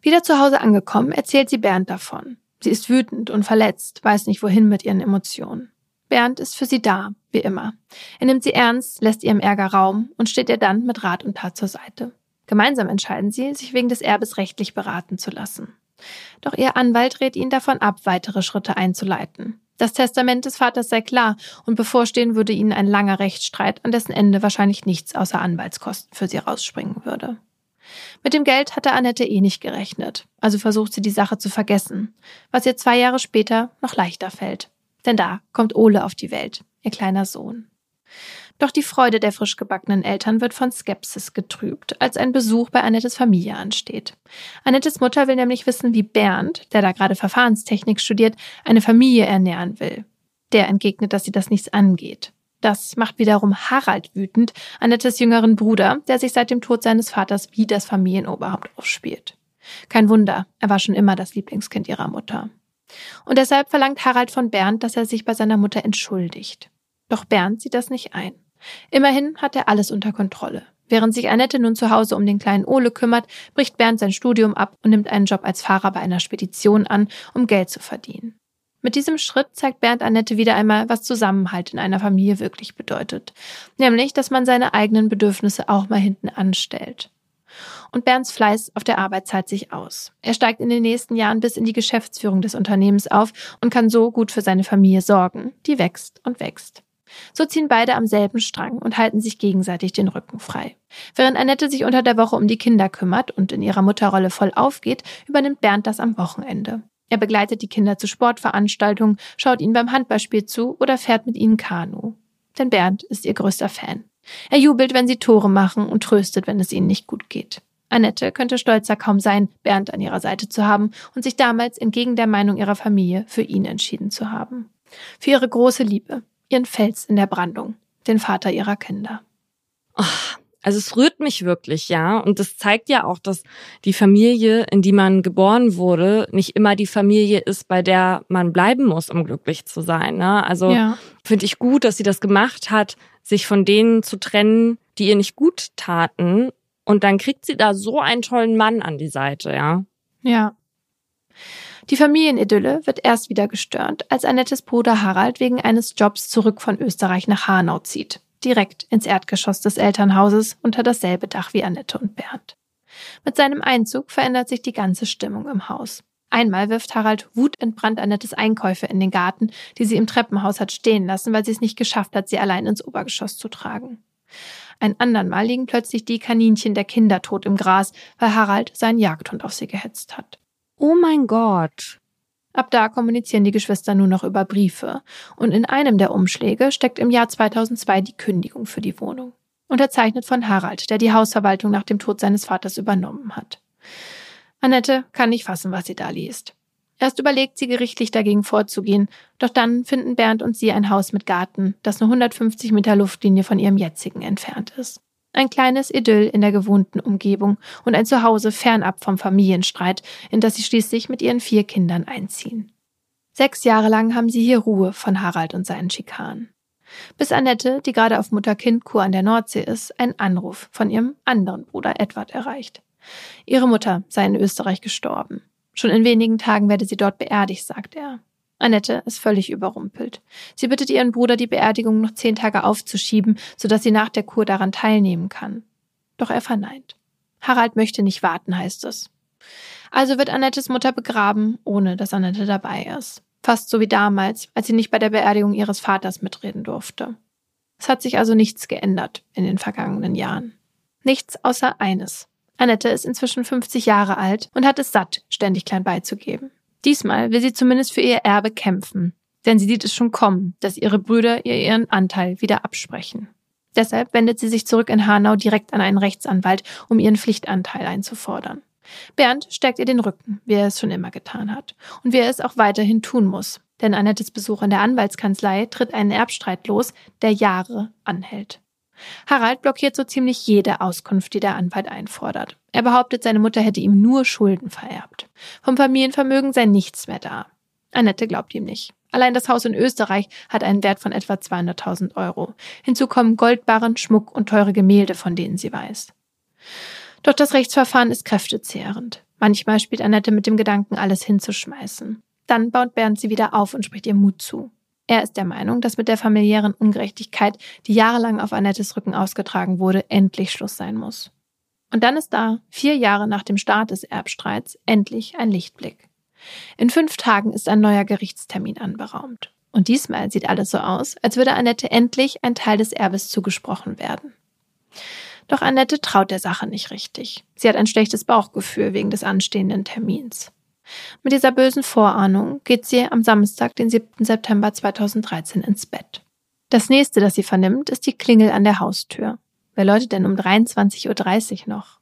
Speaker 2: Wieder zu Hause angekommen, erzählt sie Bernd davon. Sie ist wütend und verletzt, weiß nicht wohin mit ihren Emotionen. Bernd ist für sie da, wie immer. Er nimmt sie ernst, lässt ihrem Ärger Raum und steht ihr dann mit Rat und Tat zur Seite. Gemeinsam entscheiden sie, sich wegen des Erbes rechtlich beraten zu lassen. Doch ihr Anwalt rät ihnen davon ab, weitere Schritte einzuleiten. Das Testament des Vaters sei klar und bevorstehen würde ihnen ein langer Rechtsstreit, an dessen Ende wahrscheinlich nichts außer Anwaltskosten für sie rausspringen würde. Mit dem Geld hatte Annette eh nicht gerechnet, also versucht sie die Sache zu vergessen, was ihr zwei Jahre später noch leichter fällt. Denn da kommt Ole auf die Welt, ihr kleiner Sohn. Doch die Freude der frisch gebackenen Eltern wird von Skepsis getrübt, als ein Besuch bei Annettes Familie ansteht. Annettes Mutter will nämlich wissen, wie Bernd, der da gerade Verfahrenstechnik studiert, eine Familie ernähren will. Der entgegnet, dass sie das nichts angeht. Das macht wiederum Harald wütend, Annettes jüngeren Bruder, der sich seit dem Tod seines Vaters wie das Familienoberhaupt aufspielt. Kein Wunder, er war schon immer das Lieblingskind ihrer Mutter. Und deshalb verlangt Harald von Bernd, dass er sich bei seiner Mutter entschuldigt. Doch Bernd sieht das nicht ein. Immerhin hat er alles unter Kontrolle. Während sich Annette nun zu Hause um den kleinen Ole kümmert, bricht Bernd sein Studium ab und nimmt einen Job als Fahrer bei einer Spedition an, um Geld zu verdienen. Mit diesem Schritt zeigt Bernd Annette wieder einmal, was Zusammenhalt in einer Familie wirklich bedeutet. Nämlich, dass man seine eigenen Bedürfnisse auch mal hinten anstellt. Und Bernds Fleiß auf der Arbeit zahlt sich aus. Er steigt in den nächsten Jahren bis in die Geschäftsführung des Unternehmens auf und kann so gut für seine Familie sorgen, die wächst und wächst. So ziehen beide am selben Strang und halten sich gegenseitig den Rücken frei. Während Annette sich unter der Woche um die Kinder kümmert und in ihrer Mutterrolle voll aufgeht, übernimmt Bernd das am Wochenende. Er begleitet die Kinder zu Sportveranstaltungen, schaut ihnen beim Handballspiel zu oder fährt mit ihnen Kanu. Denn Bernd ist ihr größter Fan. Er jubelt, wenn sie Tore machen und tröstet, wenn es ihnen nicht gut geht. Annette könnte stolzer kaum sein, Bernd an ihrer Seite zu haben und sich damals entgegen der Meinung ihrer Familie für ihn entschieden zu haben. Für ihre große Liebe, ihren Fels in der Brandung, den Vater ihrer Kinder.
Speaker 1: Oh, also es rührt mich wirklich, ja. Und das zeigt ja auch, dass die Familie, in die man geboren wurde, nicht immer die Familie ist, bei der man bleiben muss, um glücklich zu sein. Ne? Also ja. finde ich gut, dass sie das gemacht hat, sich von denen zu trennen, die ihr nicht gut taten. Und dann kriegt sie da so einen tollen Mann an die Seite, ja.
Speaker 2: Ja. Die Familienidylle wird erst wieder gestört, als Annettes Bruder Harald wegen eines Jobs zurück von Österreich nach Hanau zieht direkt ins Erdgeschoss des Elternhauses unter dasselbe Dach wie Annette und Bernd. Mit seinem Einzug verändert sich die ganze Stimmung im Haus. Einmal wirft Harald wutentbrannt Annettes Einkäufe in den Garten, die sie im Treppenhaus hat stehen lassen, weil sie es nicht geschafft hat, sie allein ins Obergeschoss zu tragen. Ein andern Mal liegen plötzlich die Kaninchen der Kinder tot im Gras, weil Harald seinen Jagdhund auf sie gehetzt hat.
Speaker 1: Oh mein Gott.
Speaker 2: Ab da kommunizieren die Geschwister nur noch über Briefe. Und in einem der Umschläge steckt im Jahr 2002 die Kündigung für die Wohnung. Unterzeichnet von Harald, der die Hausverwaltung nach dem Tod seines Vaters übernommen hat. Annette kann nicht fassen, was sie da liest. Erst überlegt sie gerichtlich dagegen vorzugehen, doch dann finden Bernd und sie ein Haus mit Garten, das nur 150 Meter Luftlinie von ihrem jetzigen entfernt ist. Ein kleines Idyll in der gewohnten Umgebung und ein Zuhause fernab vom Familienstreit, in das sie schließlich mit ihren vier Kindern einziehen. Sechs Jahre lang haben sie hier Ruhe von Harald und seinen Schikanen. Bis Annette, die gerade auf Mutter-Kind-Kur an der Nordsee ist, einen Anruf von ihrem anderen Bruder Edward erreicht. Ihre Mutter sei in Österreich gestorben. Schon in wenigen Tagen werde sie dort beerdigt, sagt er. Annette ist völlig überrumpelt. Sie bittet ihren Bruder, die Beerdigung noch zehn Tage aufzuschieben, sodass sie nach der Kur daran teilnehmen kann. Doch er verneint. Harald möchte nicht warten, heißt es. Also wird Annettes Mutter begraben, ohne dass Annette dabei ist. Fast so wie damals, als sie nicht bei der Beerdigung ihres Vaters mitreden durfte. Es hat sich also nichts geändert in den vergangenen Jahren. Nichts außer eines. Annette ist inzwischen 50 Jahre alt und hat es satt, ständig klein beizugeben. Diesmal will sie zumindest für ihr Erbe kämpfen, denn sie sieht es schon kommen, dass ihre Brüder ihr ihren Anteil wieder absprechen. Deshalb wendet sie sich zurück in Hanau direkt an einen Rechtsanwalt, um ihren Pflichtanteil einzufordern. Bernd stärkt ihr den Rücken, wie er es schon immer getan hat, und wie er es auch weiterhin tun muss, denn Annettes Besuch in der Anwaltskanzlei tritt einen Erbstreit los, der Jahre anhält. Harald blockiert so ziemlich jede Auskunft, die der Anwalt einfordert. Er behauptet, seine Mutter hätte ihm nur Schulden vererbt. Vom Familienvermögen sei nichts mehr da. Annette glaubt ihm nicht. Allein das Haus in Österreich hat einen Wert von etwa 200.000 Euro. Hinzu kommen Goldbarren, Schmuck und teure Gemälde, von denen sie weiß. Doch das Rechtsverfahren ist kräftezehrend. Manchmal spielt Annette mit dem Gedanken, alles hinzuschmeißen. Dann baut Bernd sie wieder auf und spricht ihr Mut zu. Er ist der Meinung, dass mit der familiären Ungerechtigkeit, die jahrelang auf Annettes Rücken ausgetragen wurde, endlich Schluss sein muss. Und dann ist da, vier Jahre nach dem Start des Erbstreits, endlich ein Lichtblick. In fünf Tagen ist ein neuer Gerichtstermin anberaumt. Und diesmal sieht alles so aus, als würde Annette endlich ein Teil des Erbes zugesprochen werden. Doch Annette traut der Sache nicht richtig. Sie hat ein schlechtes Bauchgefühl wegen des anstehenden Termins. Mit dieser bösen Vorahnung geht sie am Samstag, den 7. September 2013 ins Bett. Das nächste, das sie vernimmt, ist die Klingel an der Haustür. Wer läutet denn um 23.30 Uhr noch?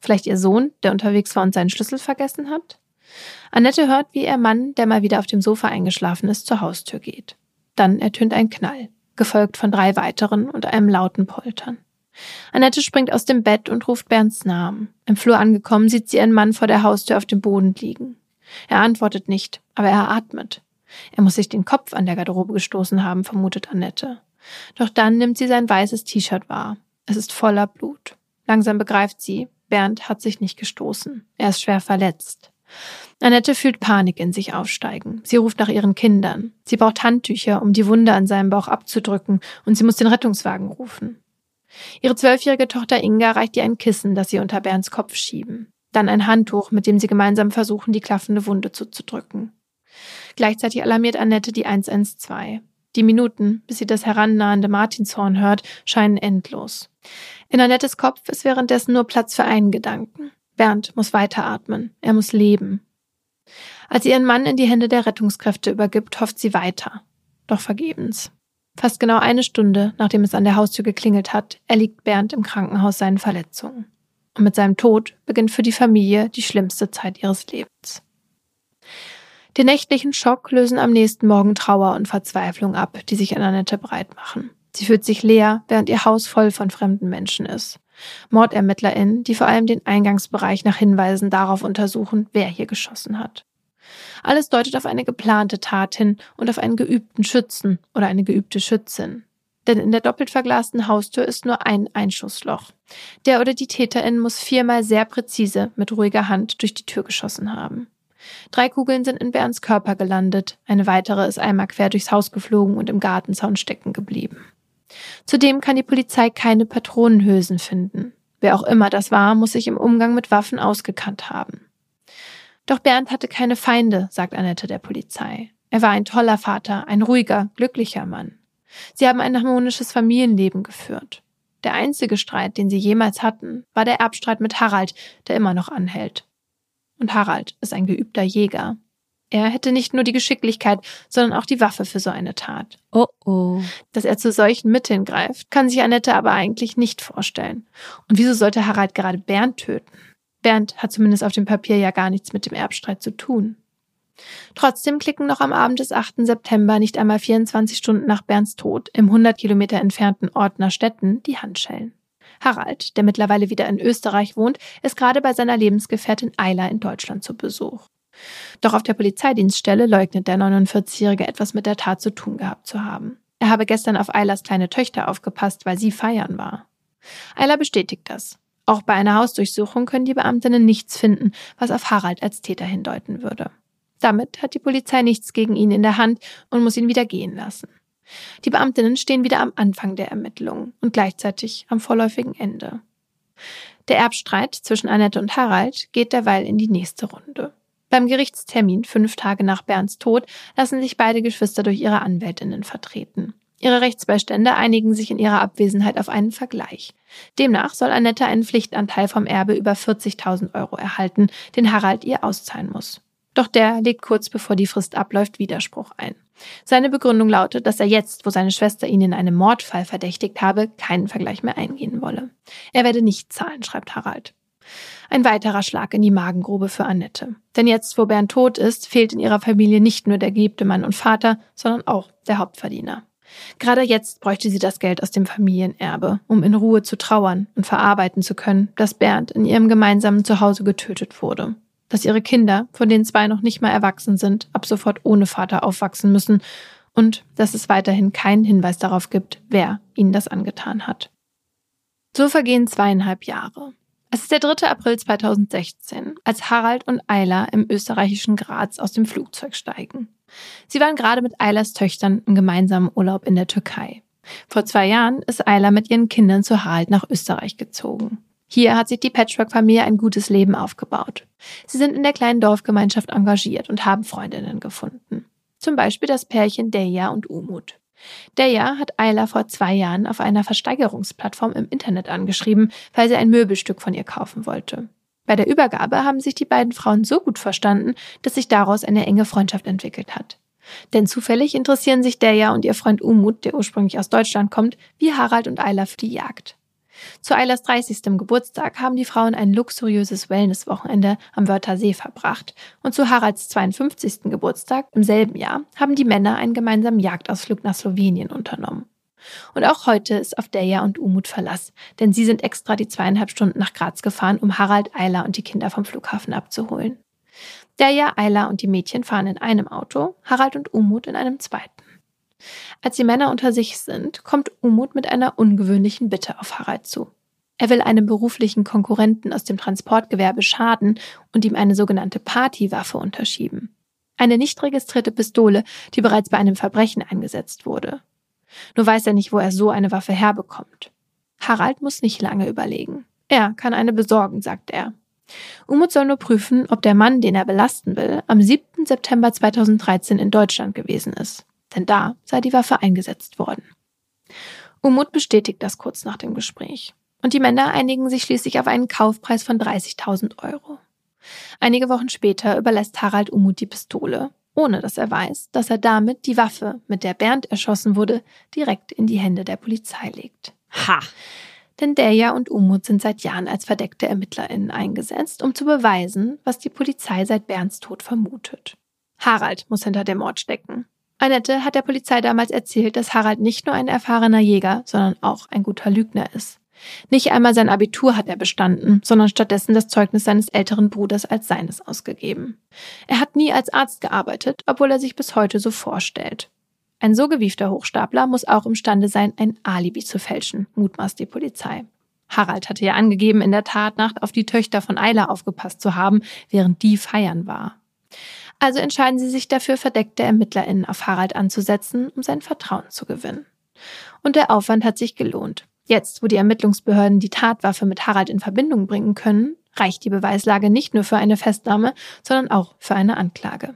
Speaker 2: Vielleicht ihr Sohn, der unterwegs war und seinen Schlüssel vergessen hat? Annette hört, wie ihr Mann, der mal wieder auf dem Sofa eingeschlafen ist, zur Haustür geht. Dann ertönt ein Knall, gefolgt von drei weiteren und einem lauten Poltern. Annette springt aus dem Bett und ruft Bernds Namen. Im Flur angekommen sieht sie ihren Mann vor der Haustür auf dem Boden liegen. Er antwortet nicht, aber er atmet. Er muss sich den Kopf an der Garderobe gestoßen haben, vermutet Annette. Doch dann nimmt sie sein weißes T-Shirt wahr. Es ist voller Blut. Langsam begreift sie, Bernd hat sich nicht gestoßen. Er ist schwer verletzt. Annette fühlt Panik in sich aufsteigen. Sie ruft nach ihren Kindern. Sie braucht Handtücher, um die Wunde an seinem Bauch abzudrücken, und sie muss den Rettungswagen rufen. Ihre zwölfjährige Tochter Inga reicht ihr ein Kissen, das sie unter Bernds Kopf schieben. Dann ein Handtuch, mit dem sie gemeinsam versuchen, die klaffende Wunde zuzudrücken. Gleichzeitig alarmiert Annette die 112. Die Minuten, bis sie das herannahende Martinshorn hört, scheinen endlos. In Annettes Kopf ist währenddessen nur Platz für einen Gedanken. Bernd muss weiteratmen. Er muss leben. Als sie ihren Mann in die Hände der Rettungskräfte übergibt, hofft sie weiter. Doch vergebens. Fast genau eine Stunde, nachdem es an der Haustür geklingelt hat, erliegt Bernd im Krankenhaus seinen Verletzungen. Und mit seinem Tod beginnt für die Familie die schlimmste Zeit ihres Lebens. Den nächtlichen Schock lösen am nächsten Morgen Trauer und Verzweiflung ab, die sich in Annette breit machen. Sie fühlt sich leer, während ihr Haus voll von fremden Menschen ist. MordermittlerInnen, die vor allem den Eingangsbereich nach Hinweisen darauf untersuchen, wer hier geschossen hat. Alles deutet auf eine geplante Tat hin und auf einen geübten Schützen oder eine geübte Schützin. Denn in der doppelt verglasten Haustür ist nur ein Einschussloch. Der oder die Täterin muss viermal sehr präzise mit ruhiger Hand durch die Tür geschossen haben. Drei Kugeln sind in Bernds Körper gelandet, eine weitere ist einmal quer durchs Haus geflogen und im Gartenzaun stecken geblieben. Zudem kann die Polizei keine Patronenhülsen finden. Wer auch immer das war, muss sich im Umgang mit Waffen ausgekannt haben. Doch Bernd hatte keine Feinde, sagt Annette der Polizei. Er war ein toller Vater, ein ruhiger, glücklicher Mann. Sie haben ein harmonisches Familienleben geführt. Der einzige Streit, den sie jemals hatten, war der Erbstreit mit Harald, der immer noch anhält. Und Harald ist ein geübter Jäger. Er hätte nicht nur die Geschicklichkeit, sondern auch die Waffe für so eine Tat.
Speaker 1: Oh oh.
Speaker 2: Dass er zu solchen Mitteln greift, kann sich Annette aber eigentlich nicht vorstellen. Und wieso sollte Harald gerade Bernd töten? Bernd hat zumindest auf dem Papier ja gar nichts mit dem Erbstreit zu tun. Trotzdem klicken noch am Abend des 8. September, nicht einmal 24 Stunden nach Bernds Tod, im 100 Kilometer entfernten Ort Stetten die Handschellen. Harald, der mittlerweile wieder in Österreich wohnt, ist gerade bei seiner Lebensgefährtin Ayla in Deutschland zu Besuch. Doch auf der Polizeidienststelle leugnet der 49-Jährige etwas mit der Tat zu tun gehabt zu haben. Er habe gestern auf Aylas kleine Töchter aufgepasst, weil sie feiern war. Ayla bestätigt das. Auch bei einer Hausdurchsuchung können die Beamtinnen nichts finden, was auf Harald als Täter hindeuten würde. Damit hat die Polizei nichts gegen ihn in der Hand und muss ihn wieder gehen lassen. Die Beamtinnen stehen wieder am Anfang der Ermittlungen und gleichzeitig am vorläufigen Ende. Der Erbstreit zwischen Annette und Harald geht derweil in die nächste Runde. Beim Gerichtstermin fünf Tage nach Bernds Tod lassen sich beide Geschwister durch ihre Anwältinnen vertreten. Ihre Rechtsbeistände einigen sich in ihrer Abwesenheit auf einen Vergleich. Demnach soll Annette einen Pflichtanteil vom Erbe über 40.000 Euro erhalten, den Harald ihr auszahlen muss. Doch der legt kurz bevor die Frist abläuft Widerspruch ein. Seine Begründung lautet, dass er jetzt, wo seine Schwester ihn in einem Mordfall verdächtigt habe, keinen Vergleich mehr eingehen wolle. Er werde nicht zahlen, schreibt Harald. Ein weiterer Schlag in die Magengrube für Annette. Denn jetzt, wo Bernd tot ist, fehlt in ihrer Familie nicht nur der geliebte Mann und Vater, sondern auch der Hauptverdiener. Gerade jetzt bräuchte sie das Geld aus dem Familienerbe, um in Ruhe zu trauern und verarbeiten zu können, dass Bernd in ihrem gemeinsamen Zuhause getötet wurde dass ihre Kinder, von denen zwei noch nicht mal erwachsen sind, ab sofort ohne Vater aufwachsen müssen und dass es weiterhin keinen Hinweis darauf gibt, wer ihnen das angetan hat. So vergehen zweieinhalb Jahre. Es ist der 3. April 2016, als Harald und Ayla im österreichischen Graz aus dem Flugzeug steigen. Sie waren gerade mit Aylas Töchtern im gemeinsamen Urlaub in der Türkei. Vor zwei Jahren ist Ayla mit ihren Kindern zu Harald nach Österreich gezogen. Hier hat sich die Patchwork-Familie ein gutes Leben aufgebaut. Sie sind in der kleinen Dorfgemeinschaft engagiert und haben Freundinnen gefunden. Zum Beispiel das Pärchen Deja und Umut. Deja hat Ayla vor zwei Jahren auf einer Versteigerungsplattform im Internet angeschrieben, weil sie ein Möbelstück von ihr kaufen wollte. Bei der Übergabe haben sich die beiden Frauen so gut verstanden, dass sich daraus eine enge Freundschaft entwickelt hat. Denn zufällig interessieren sich Deja und ihr Freund Umut, der ursprünglich aus Deutschland kommt, wie Harald und Ayla für die Jagd. Zu Eilers 30. Geburtstag haben die Frauen ein luxuriöses Wellnesswochenende am Wörthersee verbracht und zu Haralds 52. Geburtstag im selben Jahr haben die Männer einen gemeinsamen Jagdausflug nach Slowenien unternommen. Und auch heute ist auf Deja und Umut Verlass, denn sie sind extra die zweieinhalb Stunden nach Graz gefahren, um Harald, Eiler und die Kinder vom Flughafen abzuholen. Deja, Eiler und die Mädchen fahren in einem Auto, Harald und Umut in einem zweiten. Als die Männer unter sich sind, kommt Umut mit einer ungewöhnlichen Bitte auf Harald zu. Er will einem beruflichen Konkurrenten aus dem Transportgewerbe schaden und ihm eine sogenannte Partywaffe unterschieben. Eine nicht registrierte Pistole, die bereits bei einem Verbrechen eingesetzt wurde. Nur weiß er nicht, wo er so eine Waffe herbekommt. Harald muss nicht lange überlegen. Er kann eine besorgen, sagt er. Umut soll nur prüfen, ob der Mann, den er belasten will, am 7. September 2013 in Deutschland gewesen ist denn da sei die Waffe eingesetzt worden. Umut bestätigt das kurz nach dem Gespräch. Und die Männer einigen sich schließlich auf einen Kaufpreis von 30.000 Euro. Einige Wochen später überlässt Harald Umut die Pistole, ohne dass er weiß, dass er damit die Waffe, mit der Bernd erschossen wurde, direkt in die Hände der Polizei legt.
Speaker 1: Ha!
Speaker 2: Denn Deja und Umut sind seit Jahren als verdeckte ErmittlerInnen eingesetzt, um zu beweisen, was die Polizei seit Bernds Tod vermutet. Harald muss hinter dem Mord stecken. Annette hat der Polizei damals erzählt, dass Harald nicht nur ein erfahrener Jäger, sondern auch ein guter Lügner ist. Nicht einmal sein Abitur hat er bestanden, sondern stattdessen das Zeugnis seines älteren Bruders als seines ausgegeben. Er hat nie als Arzt gearbeitet, obwohl er sich bis heute so vorstellt. Ein so gewiefter Hochstapler muss auch imstande sein, ein Alibi zu fälschen, mutmaßt die Polizei. Harald hatte ja angegeben, in der Tatnacht auf die Töchter von Eiler aufgepasst zu haben, während die feiern war. Also entscheiden sie sich dafür, verdeckte ErmittlerInnen auf Harald anzusetzen, um sein Vertrauen zu gewinnen. Und der Aufwand hat sich gelohnt. Jetzt, wo die Ermittlungsbehörden die Tatwaffe mit Harald in Verbindung bringen können, reicht die Beweislage nicht nur für eine Festnahme, sondern auch für eine Anklage.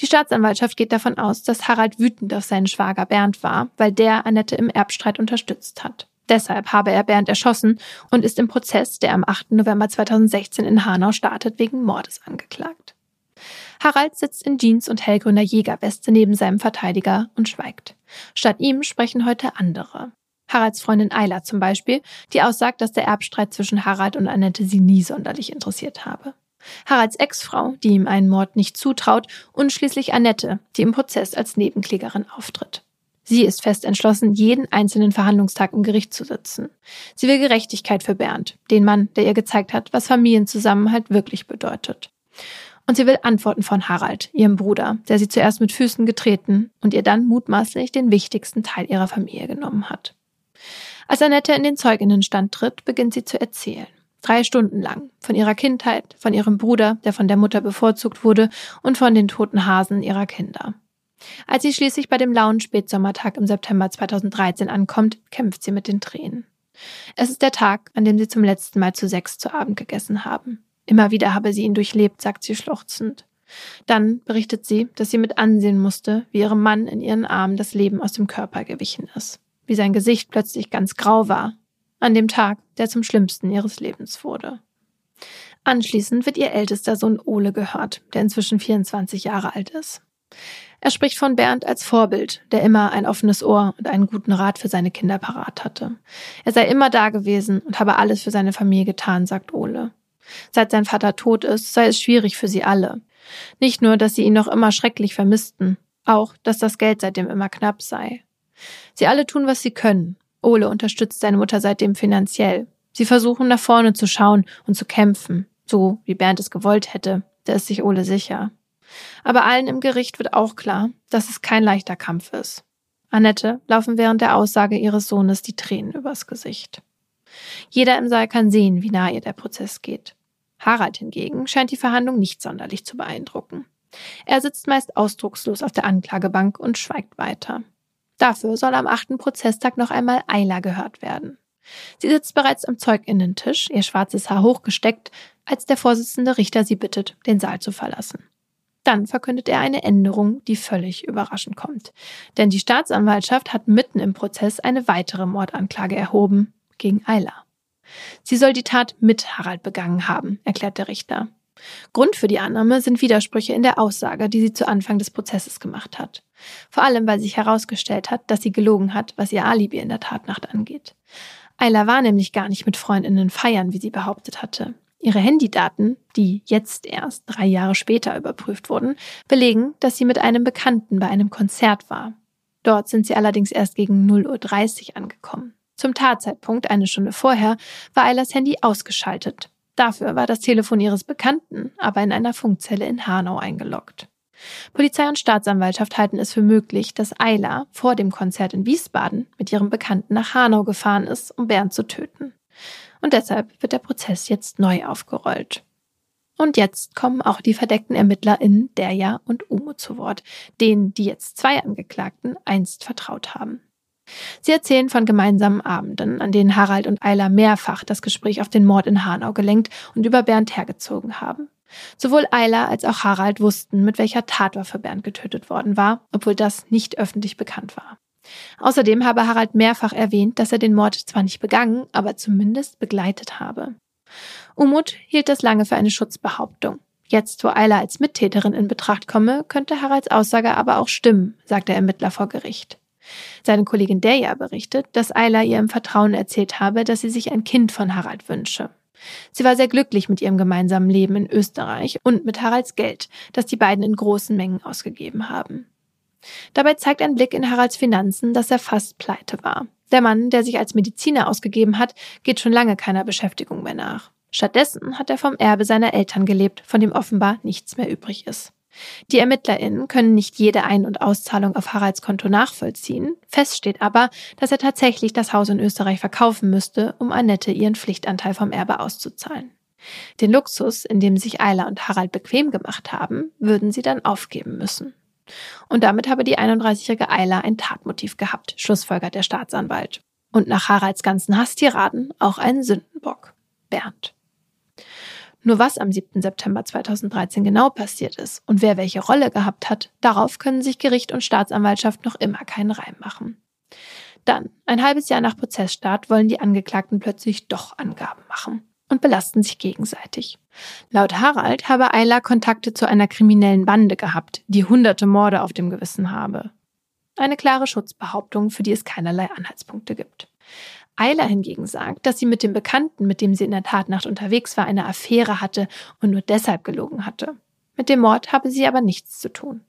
Speaker 2: Die Staatsanwaltschaft geht davon aus, dass Harald wütend auf seinen Schwager Bernd war, weil der Annette im Erbstreit unterstützt hat. Deshalb habe er Bernd erschossen und ist im Prozess, der am 8. November 2016 in Hanau startet, wegen Mordes angeklagt. Harald sitzt in Jeans und hellgrüner Jägerweste neben seinem Verteidiger und schweigt. Statt ihm sprechen heute andere. Haralds Freundin Ayla zum Beispiel, die aussagt, dass der Erbstreit zwischen Harald und Annette sie nie sonderlich interessiert habe. Haralds Ex-Frau, die ihm einen Mord nicht zutraut, und schließlich Annette, die im Prozess als Nebenklägerin auftritt. Sie ist fest entschlossen, jeden einzelnen Verhandlungstag im Gericht zu sitzen. Sie will Gerechtigkeit für Bernd, den Mann, der ihr gezeigt hat, was Familienzusammenhalt wirklich bedeutet. Und sie will Antworten von Harald, ihrem Bruder, der sie zuerst mit Füßen getreten und ihr dann mutmaßlich den wichtigsten Teil ihrer Familie genommen hat. Als Annette in den Zeuginnenstand tritt, beginnt sie zu erzählen. Drei Stunden lang. Von ihrer Kindheit, von ihrem Bruder, der von der Mutter bevorzugt wurde, und von den toten Hasen ihrer Kinder. Als sie schließlich bei dem lauen Spätsommertag im September 2013 ankommt, kämpft sie mit den Tränen. Es ist der Tag, an dem sie zum letzten Mal zu sechs zu Abend gegessen haben. Immer wieder habe sie ihn durchlebt, sagt sie schluchzend. Dann berichtet sie, dass sie mit ansehen musste, wie ihrem Mann in ihren Armen das Leben aus dem Körper gewichen ist, wie sein Gesicht plötzlich ganz grau war an dem Tag, der zum schlimmsten ihres Lebens wurde. Anschließend wird ihr ältester Sohn Ole gehört, der inzwischen 24 Jahre alt ist. Er spricht von Bernd als Vorbild, der immer ein offenes Ohr und einen guten Rat für seine Kinder parat hatte. Er sei immer da gewesen und habe alles für seine Familie getan, sagt Ole. Seit sein Vater tot ist, sei es schwierig für sie alle. Nicht nur, dass sie ihn noch immer schrecklich vermissten, auch, dass das Geld seitdem immer knapp sei. Sie alle tun, was sie können, Ole unterstützt seine Mutter seitdem finanziell. Sie versuchen nach vorne zu schauen und zu kämpfen, so wie Bernd es gewollt hätte, da ist sich Ole sicher. Aber allen im Gericht wird auch klar, dass es kein leichter Kampf ist. Annette laufen während der Aussage ihres Sohnes die Tränen übers Gesicht. Jeder im Saal kann sehen, wie nah ihr der Prozess geht. Harald hingegen scheint die Verhandlung nicht sonderlich zu beeindrucken. Er sitzt meist ausdruckslos auf der Anklagebank und schweigt weiter. Dafür soll am achten Prozesstag noch einmal Ayla gehört werden. Sie sitzt bereits am Zeuginnentisch, ihr schwarzes Haar hochgesteckt, als der Vorsitzende Richter sie bittet, den Saal zu verlassen. Dann verkündet er eine Änderung, die völlig überraschend kommt. Denn die Staatsanwaltschaft hat mitten im Prozess eine weitere Mordanklage erhoben gegen Ayla. Sie soll die Tat mit Harald begangen haben, erklärt der Richter. Grund für die Annahme sind Widersprüche in der Aussage, die sie zu Anfang des Prozesses gemacht hat. Vor allem, weil sich herausgestellt hat, dass sie gelogen hat, was ihr Alibi in der Tatnacht angeht. Ayla war nämlich gar nicht mit Freundinnen feiern, wie sie behauptet hatte. Ihre Handydaten, die jetzt erst drei Jahre später überprüft wurden, belegen, dass sie mit einem Bekannten bei einem Konzert war. Dort sind sie allerdings erst gegen 0.30 Uhr angekommen. Zum Tatzeitpunkt, eine Stunde vorher, war Aylas Handy ausgeschaltet. Dafür war das Telefon ihres Bekannten aber in einer Funkzelle in Hanau eingeloggt. Polizei und Staatsanwaltschaft halten es für möglich, dass Ayla vor dem Konzert in Wiesbaden mit ihrem Bekannten nach Hanau gefahren ist, um Bernd zu töten. Und deshalb wird der Prozess jetzt neu aufgerollt. Und jetzt kommen auch die verdeckten ErmittlerInnen Derja und Umo zu Wort, denen die jetzt zwei Angeklagten einst vertraut haben. Sie erzählen von gemeinsamen Abenden, an denen Harald und Ayla mehrfach das Gespräch auf den Mord in Hanau gelenkt und über Bernd hergezogen haben. Sowohl Ayla als auch Harald wussten, mit welcher Tatwaffe Bernd getötet worden war, obwohl das nicht öffentlich bekannt war. Außerdem habe Harald mehrfach erwähnt, dass er den Mord zwar nicht begangen, aber zumindest begleitet habe. Umut hielt das lange für eine Schutzbehauptung. Jetzt, wo Ayla als Mittäterin in Betracht komme, könnte Haralds Aussage aber auch stimmen, sagt der Ermittler vor Gericht. Seine Kollegin Deja berichtet, dass Ayla ihr im Vertrauen erzählt habe, dass sie sich ein Kind von Harald wünsche. Sie war sehr glücklich mit ihrem gemeinsamen Leben in Österreich und mit Haralds Geld, das die beiden in großen Mengen ausgegeben haben. Dabei zeigt ein Blick in Haralds Finanzen, dass er fast pleite war. Der Mann, der sich als Mediziner ausgegeben hat, geht schon lange keiner Beschäftigung mehr nach. Stattdessen hat er vom Erbe seiner Eltern gelebt, von dem offenbar nichts mehr übrig ist. Die ErmittlerInnen können nicht jede Ein- und Auszahlung auf Haralds Konto nachvollziehen. Fest steht aber, dass er tatsächlich das Haus in Österreich verkaufen müsste, um Annette ihren Pflichtanteil vom Erbe auszuzahlen. Den Luxus, in dem sich Ayla und Harald bequem gemacht haben, würden sie dann aufgeben müssen. Und damit habe die 31-jährige Ayla ein Tatmotiv gehabt, schlussfolgert der Staatsanwalt. Und nach Haralds ganzen Hasstiraden auch einen Sündenbock. Bernd. Nur was am 7. September 2013 genau passiert ist und wer welche Rolle gehabt hat, darauf können sich Gericht und Staatsanwaltschaft noch immer keinen Reim machen. Dann, ein halbes Jahr nach Prozessstart, wollen die Angeklagten plötzlich doch Angaben machen und belasten sich gegenseitig. Laut Harald habe Ayla Kontakte zu einer kriminellen Bande gehabt, die hunderte Morde auf dem Gewissen habe. Eine klare Schutzbehauptung, für die es keinerlei Anhaltspunkte gibt. Ayla hingegen sagt, dass sie mit dem Bekannten, mit dem sie in der Tatnacht unterwegs war, eine Affäre hatte und nur deshalb gelogen hatte. Mit dem Mord habe sie aber nichts zu tun.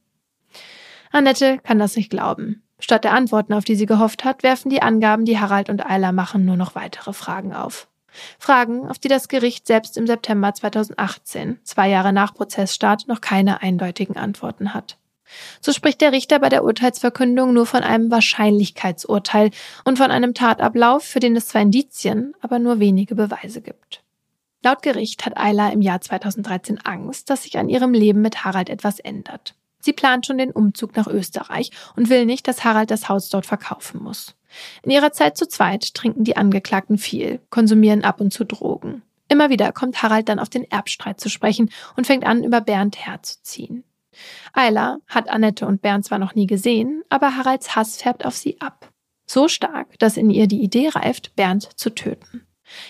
Speaker 2: Annette kann das nicht glauben. Statt der Antworten, auf die sie gehofft hat, werfen die Angaben, die Harald und Ayla machen, nur noch weitere Fragen auf. Fragen, auf die das Gericht selbst im September 2018, zwei Jahre nach Prozessstart, noch keine eindeutigen Antworten hat. So spricht der Richter bei der Urteilsverkündung nur von einem Wahrscheinlichkeitsurteil und von einem Tatablauf, für den es zwar Indizien, aber nur wenige Beweise gibt. Laut Gericht hat Ayla im Jahr 2013 Angst, dass sich an ihrem Leben mit Harald etwas ändert. Sie plant schon den Umzug nach Österreich und will nicht, dass Harald das Haus dort verkaufen muss. In ihrer Zeit zu zweit trinken die Angeklagten viel, konsumieren ab und zu Drogen. Immer wieder kommt Harald dann auf den Erbstreit zu sprechen und fängt an, über Bernd herzuziehen. Ayla hat Annette und Bernd zwar noch nie gesehen, aber Haralds Hass färbt auf sie ab. So stark, dass in ihr die Idee reift, Bernd zu töten.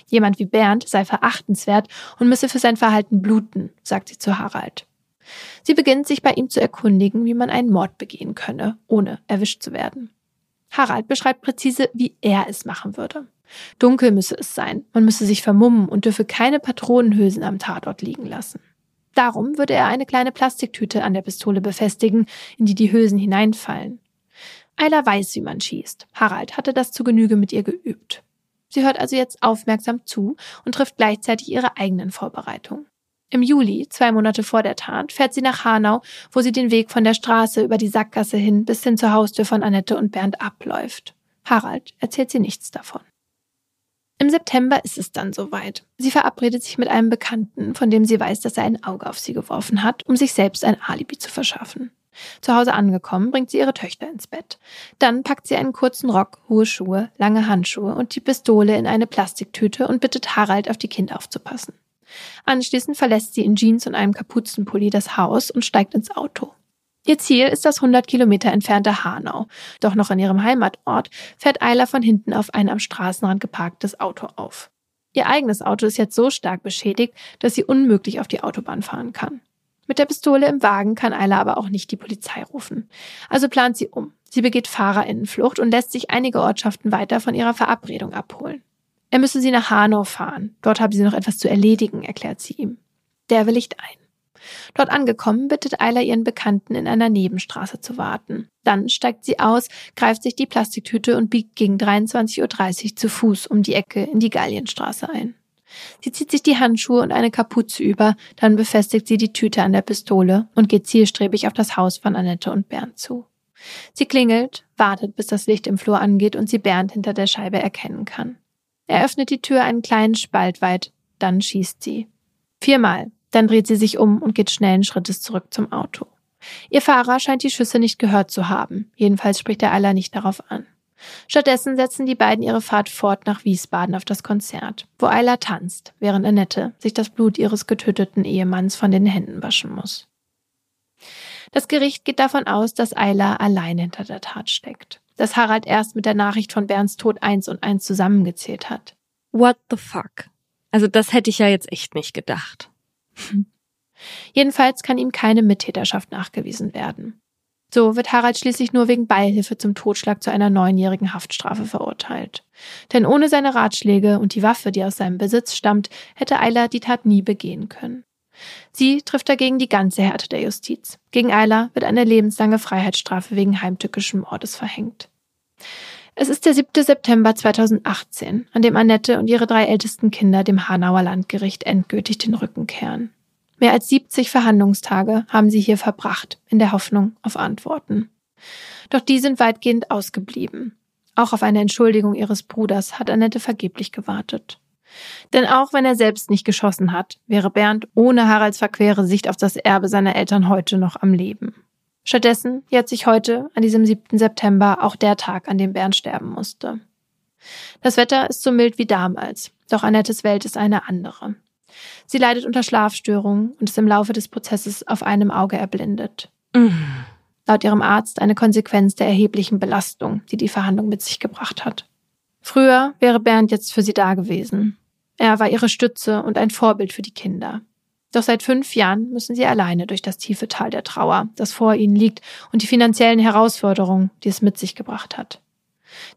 Speaker 2: Jemand wie Bernd sei verachtenswert und müsse für sein Verhalten bluten, sagt sie zu Harald. Sie beginnt sich bei ihm zu erkundigen, wie man einen Mord begehen könne, ohne erwischt zu werden. Harald beschreibt präzise, wie er es machen würde. Dunkel müsse es sein, man müsse sich vermummen und dürfe keine Patronenhülsen am Tatort liegen lassen. Darum würde er eine kleine Plastiktüte an der Pistole befestigen, in die die Hülsen hineinfallen. Ayla weiß, wie man schießt. Harald hatte das zu Genüge mit ihr geübt. Sie hört also jetzt aufmerksam zu und trifft gleichzeitig ihre eigenen Vorbereitungen. Im Juli, zwei Monate vor der Tat, fährt sie nach Hanau, wo sie den Weg von der Straße über die Sackgasse hin bis hin zur Haustür von Annette und Bernd abläuft. Harald erzählt sie nichts davon. Im September ist es dann soweit. Sie verabredet sich mit einem Bekannten, von dem sie weiß, dass er ein Auge auf sie geworfen hat, um sich selbst ein Alibi zu verschaffen. Zu Hause angekommen, bringt sie ihre Töchter ins Bett. Dann packt sie einen kurzen Rock, hohe Schuhe, lange Handschuhe und die Pistole in eine Plastiktüte und bittet Harald, auf die Kinder aufzupassen. Anschließend verlässt sie in Jeans und einem Kapuzenpulli das Haus und steigt ins Auto. Ihr Ziel ist das 100 Kilometer entfernte Hanau. Doch noch in ihrem Heimatort fährt Eiler von hinten auf ein am Straßenrand geparktes Auto auf. Ihr eigenes Auto ist jetzt so stark beschädigt, dass sie unmöglich auf die Autobahn fahren kann. Mit der Pistole im Wagen kann Eiler aber auch nicht die Polizei rufen. Also plant sie um. Sie begeht Fahrerinnenflucht und lässt sich einige Ortschaften weiter von ihrer Verabredung abholen. Er müsse sie nach Hanau fahren. Dort habe sie noch etwas zu erledigen, erklärt sie ihm. Der willigt ein. Dort angekommen, bittet Eiler ihren Bekannten, in einer Nebenstraße zu warten. Dann steigt sie aus, greift sich die Plastiktüte und biegt gegen 23.30 Uhr zu Fuß um die Ecke in die Gallienstraße ein. Sie zieht sich die Handschuhe und eine Kapuze über, dann befestigt sie die Tüte an der Pistole und geht zielstrebig auf das Haus von Annette und Bernd zu. Sie klingelt, wartet, bis das Licht im Flur angeht und sie Bernd hinter der Scheibe erkennen kann. Er öffnet die Tür einen kleinen Spalt weit, dann schießt sie. Viermal, dann dreht sie sich um und geht schnellen Schrittes zurück zum Auto. Ihr Fahrer scheint die Schüsse nicht gehört zu haben. Jedenfalls spricht er Eiler nicht darauf an. Stattdessen setzen die beiden ihre Fahrt fort nach Wiesbaden auf das Konzert, wo Ayla tanzt, während Annette sich das Blut ihres getöteten Ehemanns von den Händen waschen muss. Das Gericht geht davon aus, dass Ayla allein hinter der Tat steckt, dass Harald erst mit der Nachricht von Bernds Tod eins und eins zusammengezählt hat.
Speaker 1: What the fuck? Also das hätte ich ja jetzt echt nicht gedacht.
Speaker 2: Jedenfalls kann ihm keine Mittäterschaft nachgewiesen werden. So wird Harald schließlich nur wegen Beihilfe zum Totschlag zu einer neunjährigen Haftstrafe verurteilt. Denn ohne seine Ratschläge und die Waffe, die aus seinem Besitz stammt, hätte Eiler die Tat nie begehen können. Sie trifft dagegen die ganze Härte der Justiz. Gegen Eiler wird eine lebenslange Freiheitsstrafe wegen heimtückischen Mordes verhängt. Es ist der 7. September 2018, an dem Annette und ihre drei ältesten Kinder dem Hanauer Landgericht endgültig den Rücken kehren. Mehr als 70 Verhandlungstage haben sie hier verbracht, in der Hoffnung auf Antworten. Doch die sind weitgehend ausgeblieben. Auch auf eine Entschuldigung ihres Bruders hat Annette vergeblich gewartet. Denn auch wenn er selbst nicht geschossen hat, wäre Bernd ohne Haralds verquere Sicht auf das Erbe seiner Eltern heute noch am Leben. Stattdessen jährt sich heute, an diesem 7. September, auch der Tag, an dem Bernd sterben musste. Das Wetter ist so mild wie damals, doch Annettes Welt ist eine andere. Sie leidet unter Schlafstörungen und ist im Laufe des Prozesses auf einem Auge erblindet. Mhm. Laut ihrem Arzt eine Konsequenz der erheblichen Belastung, die die Verhandlung mit sich gebracht hat. Früher wäre Bernd jetzt für sie da gewesen. Er war ihre Stütze und ein Vorbild für die Kinder. Doch seit fünf Jahren müssen sie alleine durch das tiefe Tal der Trauer, das vor ihnen liegt, und die finanziellen Herausforderungen, die es mit sich gebracht hat.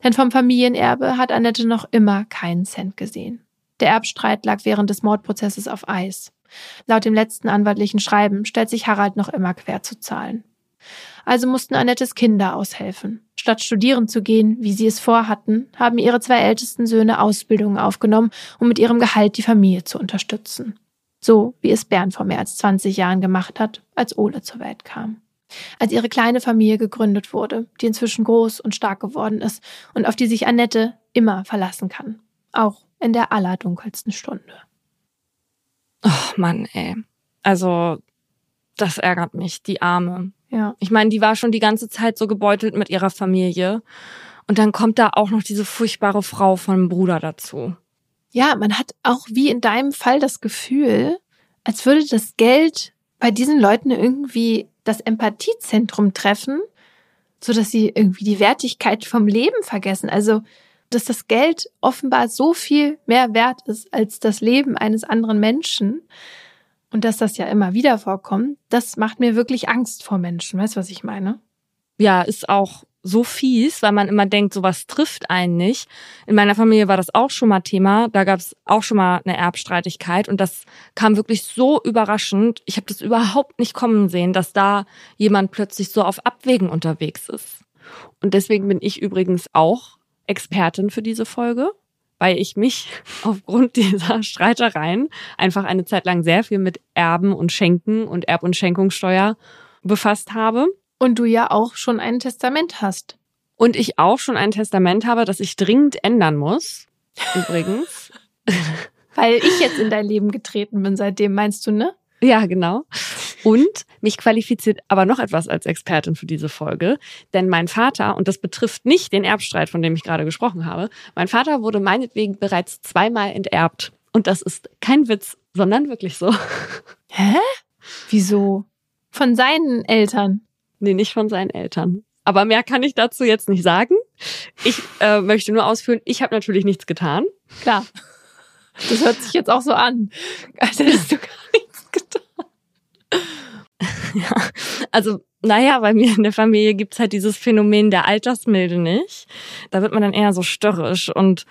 Speaker 2: Denn vom Familienerbe hat Annette noch immer keinen Cent gesehen. Der Erbstreit lag während des Mordprozesses auf Eis. Laut dem letzten anwaltlichen Schreiben stellt sich Harald noch immer quer zu zahlen. Also mussten Annettes Kinder aushelfen. Statt studieren zu gehen, wie sie es vorhatten, haben ihre zwei ältesten Söhne Ausbildungen aufgenommen, um mit ihrem Gehalt die Familie zu unterstützen. So wie es Bernd vor mehr als 20 Jahren gemacht hat, als Ole zur Welt kam. Als ihre kleine Familie gegründet wurde, die inzwischen groß und stark geworden ist und auf die sich Annette immer verlassen kann. Auch in der allerdunkelsten Stunde.
Speaker 1: Oh Mann, ey. Also, das ärgert mich, die Arme.
Speaker 2: Ja.
Speaker 1: Ich meine, die war schon die ganze Zeit so gebeutelt mit ihrer Familie. Und dann kommt da auch noch diese furchtbare Frau von dem Bruder dazu.
Speaker 2: Ja, man hat auch wie in deinem Fall das Gefühl, als würde das Geld bei diesen Leuten irgendwie das Empathiezentrum treffen, so dass sie irgendwie die Wertigkeit vom Leben vergessen. Also, dass das Geld offenbar so viel mehr wert ist als das Leben eines anderen Menschen und dass das ja immer wieder vorkommt, das macht mir wirklich Angst vor Menschen. Weißt du, was ich meine?
Speaker 1: Ja, ist auch so fies, weil man immer denkt, sowas trifft einen nicht. In meiner Familie war das auch schon mal Thema. Da gab es auch schon mal eine Erbstreitigkeit und das kam wirklich so überraschend. Ich habe das überhaupt nicht kommen sehen, dass da jemand plötzlich so auf Abwägen unterwegs ist. Und deswegen bin ich übrigens auch Expertin für diese Folge, weil ich mich aufgrund dieser Streitereien einfach eine Zeit lang sehr viel mit Erben und Schenken und Erb- und Schenkungssteuer befasst habe.
Speaker 2: Und du ja auch schon ein Testament hast.
Speaker 1: Und ich auch schon ein Testament habe, das ich dringend ändern muss. Übrigens.
Speaker 2: Weil ich jetzt in dein Leben getreten bin seitdem, meinst du, ne?
Speaker 1: Ja, genau. Und mich qualifiziert aber noch etwas als Expertin für diese Folge. Denn mein Vater, und das betrifft nicht den Erbstreit, von dem ich gerade gesprochen habe, mein Vater wurde meinetwegen bereits zweimal enterbt. Und das ist kein Witz, sondern wirklich so.
Speaker 2: Hä? Wieso? Von seinen Eltern?
Speaker 1: Nee, nicht von seinen Eltern. Aber mehr kann ich dazu jetzt nicht sagen. Ich äh, möchte nur ausführen, ich habe natürlich nichts getan.
Speaker 2: Klar. Das hört sich jetzt auch so an. Als hättest du gar nichts getan.
Speaker 1: ja, also naja, bei mir in der Familie gibt's halt dieses Phänomen der Altersmilde nicht. Da wird man dann eher so störrisch und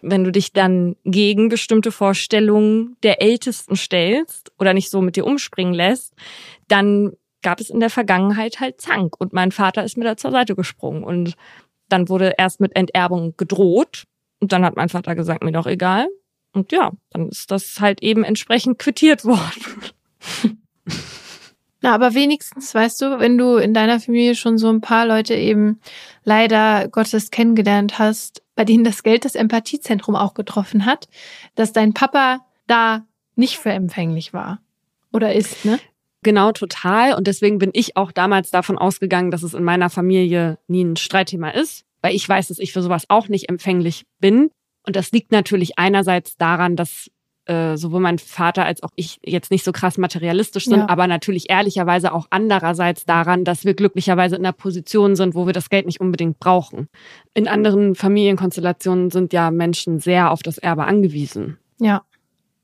Speaker 1: wenn du dich dann gegen bestimmte Vorstellungen der Ältesten stellst oder nicht so mit dir umspringen lässt, dann gab es in der Vergangenheit halt Zank und mein Vater ist mir da zur Seite gesprungen und dann wurde erst mit Enterbung gedroht und dann hat mein Vater gesagt, mir doch egal. Und ja, dann ist das halt eben entsprechend quittiert worden.
Speaker 2: Na, aber wenigstens, weißt du, wenn du in deiner Familie schon so ein paar Leute eben leider Gottes kennengelernt hast, bei denen das Geld das Empathiezentrum auch getroffen hat, dass dein Papa da nicht für empfänglich war. Oder ist, ne?
Speaker 1: Genau, total. Und deswegen bin ich auch damals davon ausgegangen, dass es in meiner Familie nie ein Streitthema ist, weil ich weiß, dass ich für sowas auch nicht empfänglich bin. Und das liegt natürlich einerseits daran, dass äh, sowohl mein Vater als auch ich jetzt nicht so krass materialistisch sind,
Speaker 2: Ja.
Speaker 1: aber natürlich ehrlicherweise auch andererseits daran, dass wir glücklicherweise in einer Position sind, wo wir das Geld nicht unbedingt brauchen. In anderen Familienkonstellationen sind ja Menschen sehr auf das Erbe angewiesen.
Speaker 2: Ja.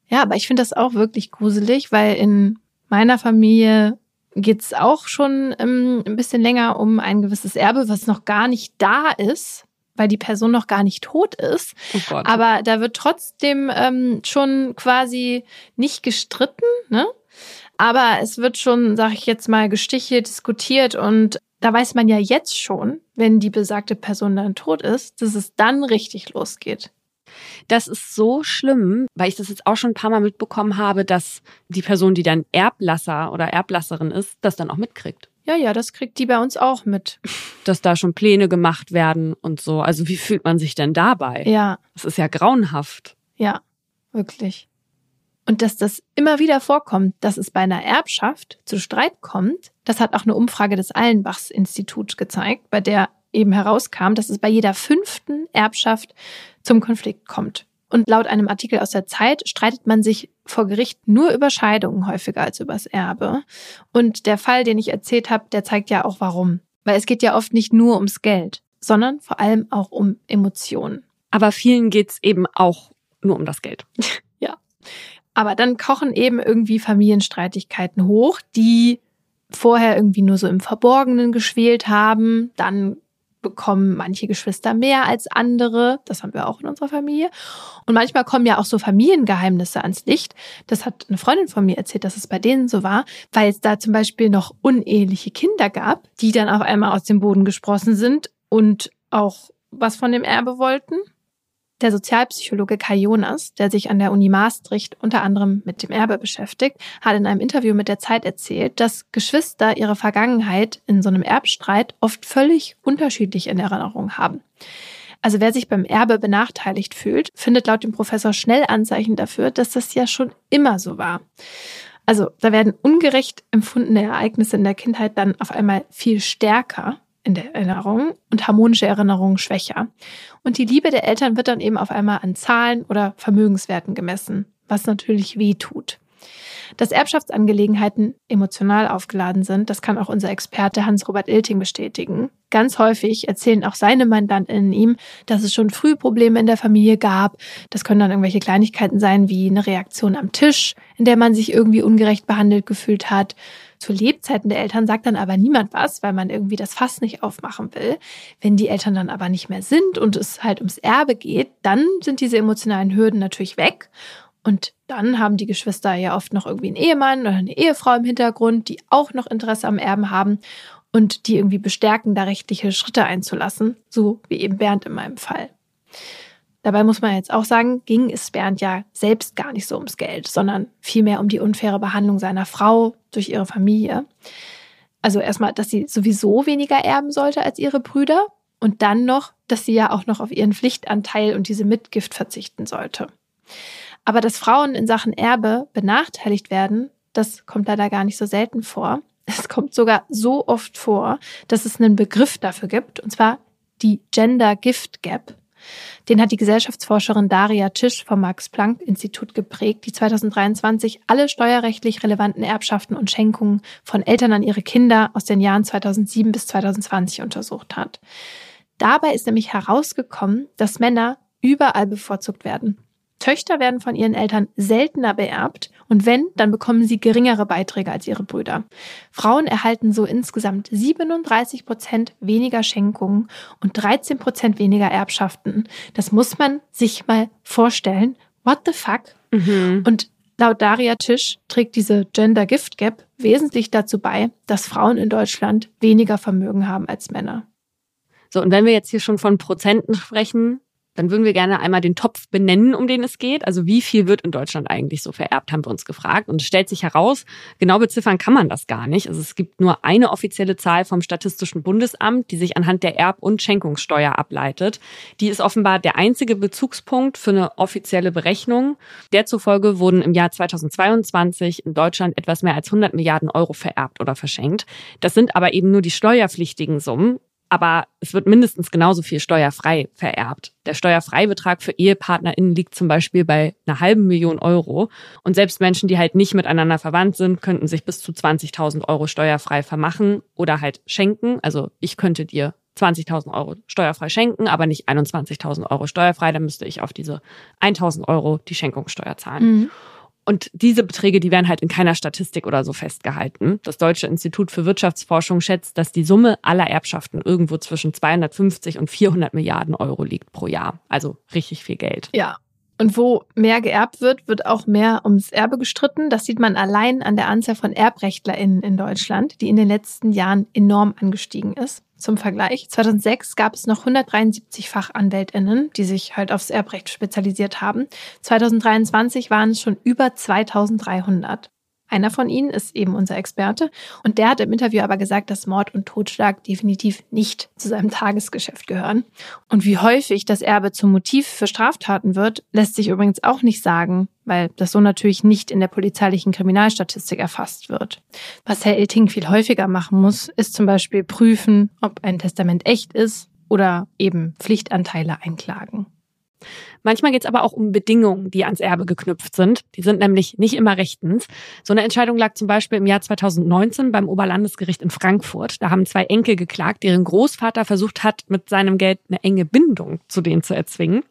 Speaker 2: Ja, aber ich finde das auch wirklich gruselig, weil in meiner Familie geht's auch schon ähm, ein bisschen länger um ein gewisses Erbe, was noch gar nicht da ist, weil die Person noch gar nicht tot ist.
Speaker 1: Oh.
Speaker 2: Aber da wird trotzdem ähm, schon quasi nicht gestritten, ne? Aber es wird schon, sag ich jetzt mal, gestichelt, diskutiert und da weiß man ja jetzt schon, wenn die besagte Person dann tot ist, dass es dann richtig losgeht.
Speaker 1: Das ist so schlimm, weil ich das jetzt auch schon ein paar Mal mitbekommen habe, dass die Person, die dann Erblasser oder Erblasserin ist, das dann auch mitkriegt.
Speaker 2: Ja, ja, das kriegt die bei uns auch mit.
Speaker 1: Dass da schon Pläne gemacht werden und so. Also wie fühlt man sich denn dabei?
Speaker 2: Ja,
Speaker 1: Das ist ja grauenhaft.
Speaker 2: ja, wirklich. Und dass das immer wieder vorkommt, dass es bei einer Erbschaft zu Streit kommt, das hat auch eine Umfrage des Allenbachs Instituts gezeigt, bei der eben herauskam, dass es bei jeder fünften Erbschaft zum Konflikt kommt. Und laut einem Artikel aus der Zeit streitet man sich vor Gericht nur über Scheidungen häufiger als übers Erbe. Und der Fall, den ich erzählt habe, der zeigt ja auch warum. Weil es geht ja oft nicht nur ums Geld, sondern vor allem auch um Emotionen.
Speaker 1: Aber vielen geht's eben auch nur um das Geld.
Speaker 2: Aber dann kochen eben irgendwie Familienstreitigkeiten hoch, die vorher irgendwie nur so im Verborgenen geschwelt haben. Dann bekommen manche Geschwister mehr als andere. Das haben wir auch in unserer Familie. Und manchmal kommen ja auch so Familiengeheimnisse ans Licht. Das hat eine Freundin von mir erzählt, dass es bei denen so war, weil es da zum Beispiel noch uneheliche Kinder gab, die dann auf einmal aus dem Boden gesprossen sind und auch was von dem Erbe wollten. Der Sozialpsychologe Kai Jonas, der sich an der Uni Maastricht unter anderem mit dem Erbe beschäftigt, hat in einem Interview mit der Zeit erzählt, dass Geschwister ihre Vergangenheit in so einem Erbstreit oft völlig unterschiedlich in Erinnerung haben. Also wer sich beim Erbe benachteiligt fühlt, findet laut dem Professor schnell Anzeichen dafür, dass das ja schon immer so war. Also da werden ungerecht empfundene Ereignisse in der Kindheit dann auf einmal viel stärker in der Erinnerung und harmonische Erinnerungen schwächer. Und die Liebe der Eltern wird dann eben auf einmal an Zahlen oder Vermögenswerten gemessen, was natürlich weh tut. Dass Erbschaftsangelegenheiten emotional aufgeladen sind, das kann auch unser Experte Hans-Robert Ilting bestätigen. Ganz häufig erzählen auch seine Mandantinnen ihm, dass es schon früh Probleme in der Familie gab. Das können dann irgendwelche Kleinigkeiten sein, wie eine Reaktion am Tisch, in der man sich irgendwie ungerecht behandelt gefühlt hat, zu Lebzeiten der Eltern sagt dann aber niemand was, weil man irgendwie das Fass nicht aufmachen will. Wenn die Eltern dann aber nicht mehr sind und es halt ums Erbe geht, dann sind diese emotionalen Hürden natürlich weg. Und dann haben die Geschwister ja oft noch irgendwie einen Ehemann oder eine Ehefrau im Hintergrund, die auch noch Interesse am Erben haben und die irgendwie bestärken, da rechtliche Schritte einzulassen, so wie eben Bernd in meinem Fall. Dabei muss man jetzt auch sagen, ging es Bernd ja selbst gar nicht so ums Geld, sondern vielmehr um die unfaire Behandlung seiner Frau durch ihre Familie. Also erstmal, dass sie sowieso weniger erben sollte als ihre Brüder und dann noch, dass sie ja auch noch auf ihren Pflichtanteil und diese Mitgift verzichten sollte. Aber dass Frauen in Sachen Erbe benachteiligt werden, das kommt leider gar nicht so selten vor. Es kommt sogar so oft vor, dass es einen Begriff dafür gibt, und zwar die Gender Gift Gap. Den hat die Gesellschaftsforscherin Daria Tisch vom Max-Planck-Institut geprägt, die 2023 alle steuerrechtlich relevanten Erbschaften und Schenkungen von Eltern an ihre Kinder aus den Jahren 2007 bis 2020 untersucht hat. Dabei ist nämlich herausgekommen, dass Männer überall bevorzugt werden. Töchter werden von ihren Eltern seltener beerbt und wenn, dann bekommen sie geringere Beiträge als ihre Brüder. Frauen erhalten so insgesamt 37 Prozent weniger Schenkungen und 13 Prozent weniger Erbschaften. Das muss man sich mal vorstellen. What the fuck? Mhm. Und laut Daria Tisch trägt diese Gender Gift Gap wesentlich dazu bei, dass Frauen in Deutschland weniger Vermögen haben als Männer.
Speaker 1: So, und wenn wir jetzt hier schon von Prozenten sprechen, dann würden wir gerne einmal den Topf benennen, um den es geht. Also wie viel wird in Deutschland eigentlich so vererbt, haben wir uns gefragt. Und es stellt sich heraus, genau beziffern kann man das gar nicht. Also es gibt nur eine offizielle Zahl vom Statistischen Bundesamt, die sich anhand der Erb- und Schenkungssteuer ableitet. Die ist offenbar der einzige Bezugspunkt für eine offizielle Berechnung. Der zufolge wurden im Jahr 2022 in Deutschland etwas mehr als 100 Milliarden Euro vererbt oder verschenkt. Das sind aber eben nur die steuerpflichtigen Summen aber es wird mindestens genauso viel steuerfrei vererbt. Der Steuerfreibetrag für EhepartnerInnen liegt zum Beispiel bei einer halben Million Euro. Und selbst Menschen, die halt nicht miteinander verwandt sind, könnten sich bis zu 20.000 Euro steuerfrei vermachen oder halt schenken. Also ich könnte dir 20.000 Euro steuerfrei schenken, aber nicht 21.000 Euro steuerfrei. Dann müsste ich auf diese 1.000 Euro die Schenkungssteuer zahlen. Mhm. Und diese Beträge, die werden halt in keiner Statistik oder so festgehalten. Das Deutsche Institut für Wirtschaftsforschung schätzt, dass die Summe aller Erbschaften irgendwo zwischen 250 und 400 Milliarden Euro liegt pro Jahr. Also richtig viel Geld.
Speaker 2: Ja. Und wo mehr geerbt wird, wird auch mehr ums Erbe gestritten. Das sieht man allein an der Anzahl von ErbrechtlerInnen in Deutschland, die in den letzten Jahren enorm angestiegen ist. Zum Vergleich, 2006 gab es noch 173 Fachanwältinnen, die sich halt aufs Erbrecht spezialisiert haben. 2023 waren es schon über 2300. Einer von ihnen ist eben unser Experte und der hat im Interview aber gesagt, dass Mord und Totschlag definitiv nicht zu seinem Tagesgeschäft gehören. Und wie häufig das Erbe zum Motiv für Straftaten wird, lässt sich übrigens auch nicht sagen, weil das so natürlich nicht in der polizeilichen Kriminalstatistik erfasst wird. Was Herr Ilting viel häufiger machen muss, ist zum Beispiel prüfen, ob ein Testament echt ist oder eben Pflichtanteile einklagen.
Speaker 1: Manchmal geht es aber auch um Bedingungen, die ans Erbe geknüpft sind. Die sind nämlich nicht immer rechtens. So eine Entscheidung lag zum Beispiel im Jahr 2019 beim Oberlandesgericht in Frankfurt. Da haben zwei Enkel geklagt, deren Großvater versucht hat, mit seinem Geld eine enge Bindung zu denen zu erzwingen.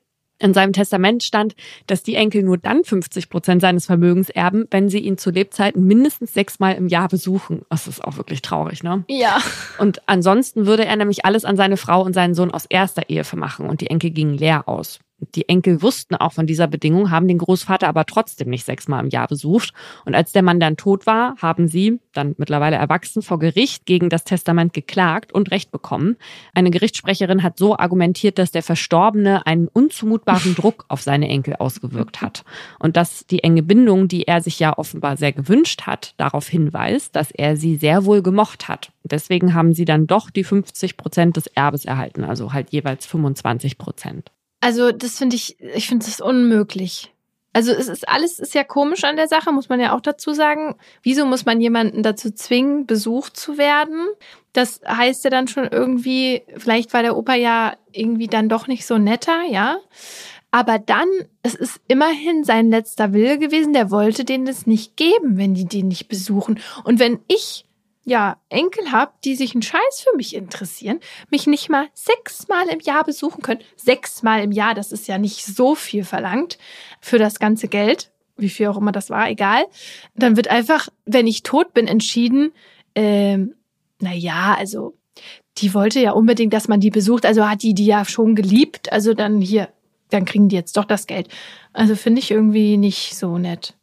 Speaker 1: In seinem Testament stand, dass die Enkel nur dann 50 Prozent seines Vermögens erben, wenn sie ihn zu Lebzeiten mindestens sechsmal im Jahr besuchen. Das ist auch wirklich traurig, ne?
Speaker 2: Ja.
Speaker 1: Und ansonsten würde er nämlich alles an seine Frau und seinen Sohn aus erster Ehe vermachen und die Enkel gingen leer aus. Die Enkel wussten auch von dieser Bedingung, haben den Großvater aber trotzdem nicht sechsmal im Jahr besucht. Und als der Mann dann tot war, haben sie, dann mittlerweile erwachsen, vor Gericht gegen das Testament geklagt und Recht bekommen. Eine Gerichtssprecherin hat so argumentiert, dass der Verstorbene einen unzumutbaren Druck auf seine Enkel ausgewirkt hat. Und dass die enge Bindung, die er sich ja offenbar sehr gewünscht hat, darauf hinweist, dass er sie sehr wohl gemocht hat. Deswegen haben sie dann doch die 50 Prozent des Erbes erhalten, also halt jeweils 25 Prozent.
Speaker 2: Also das finde ich, ich finde das unmöglich. Also es ist alles ist ja komisch an der Sache, muss man ja auch dazu sagen. Wieso muss man jemanden dazu zwingen, besucht zu werden? Das heißt ja dann schon irgendwie, vielleicht war der Opa ja irgendwie dann doch nicht so netter, ja. Aber dann, es ist immerhin sein letzter Wille gewesen, der wollte denen das nicht geben, wenn die den nicht besuchen. Und wenn ich ja, Enkel habe, die sich einen Scheiß für mich interessieren, mich nicht mal sechsmal im Jahr besuchen können. Sechsmal im Jahr, das ist ja nicht so viel verlangt für das ganze Geld, wie viel auch immer das war, egal. Dann wird einfach, wenn ich tot bin, entschieden, ähm, na ja, also die wollte ja unbedingt, dass man die besucht, also hat die die ja schon geliebt, also dann hier, dann kriegen die jetzt doch das Geld. Also finde ich irgendwie nicht so nett.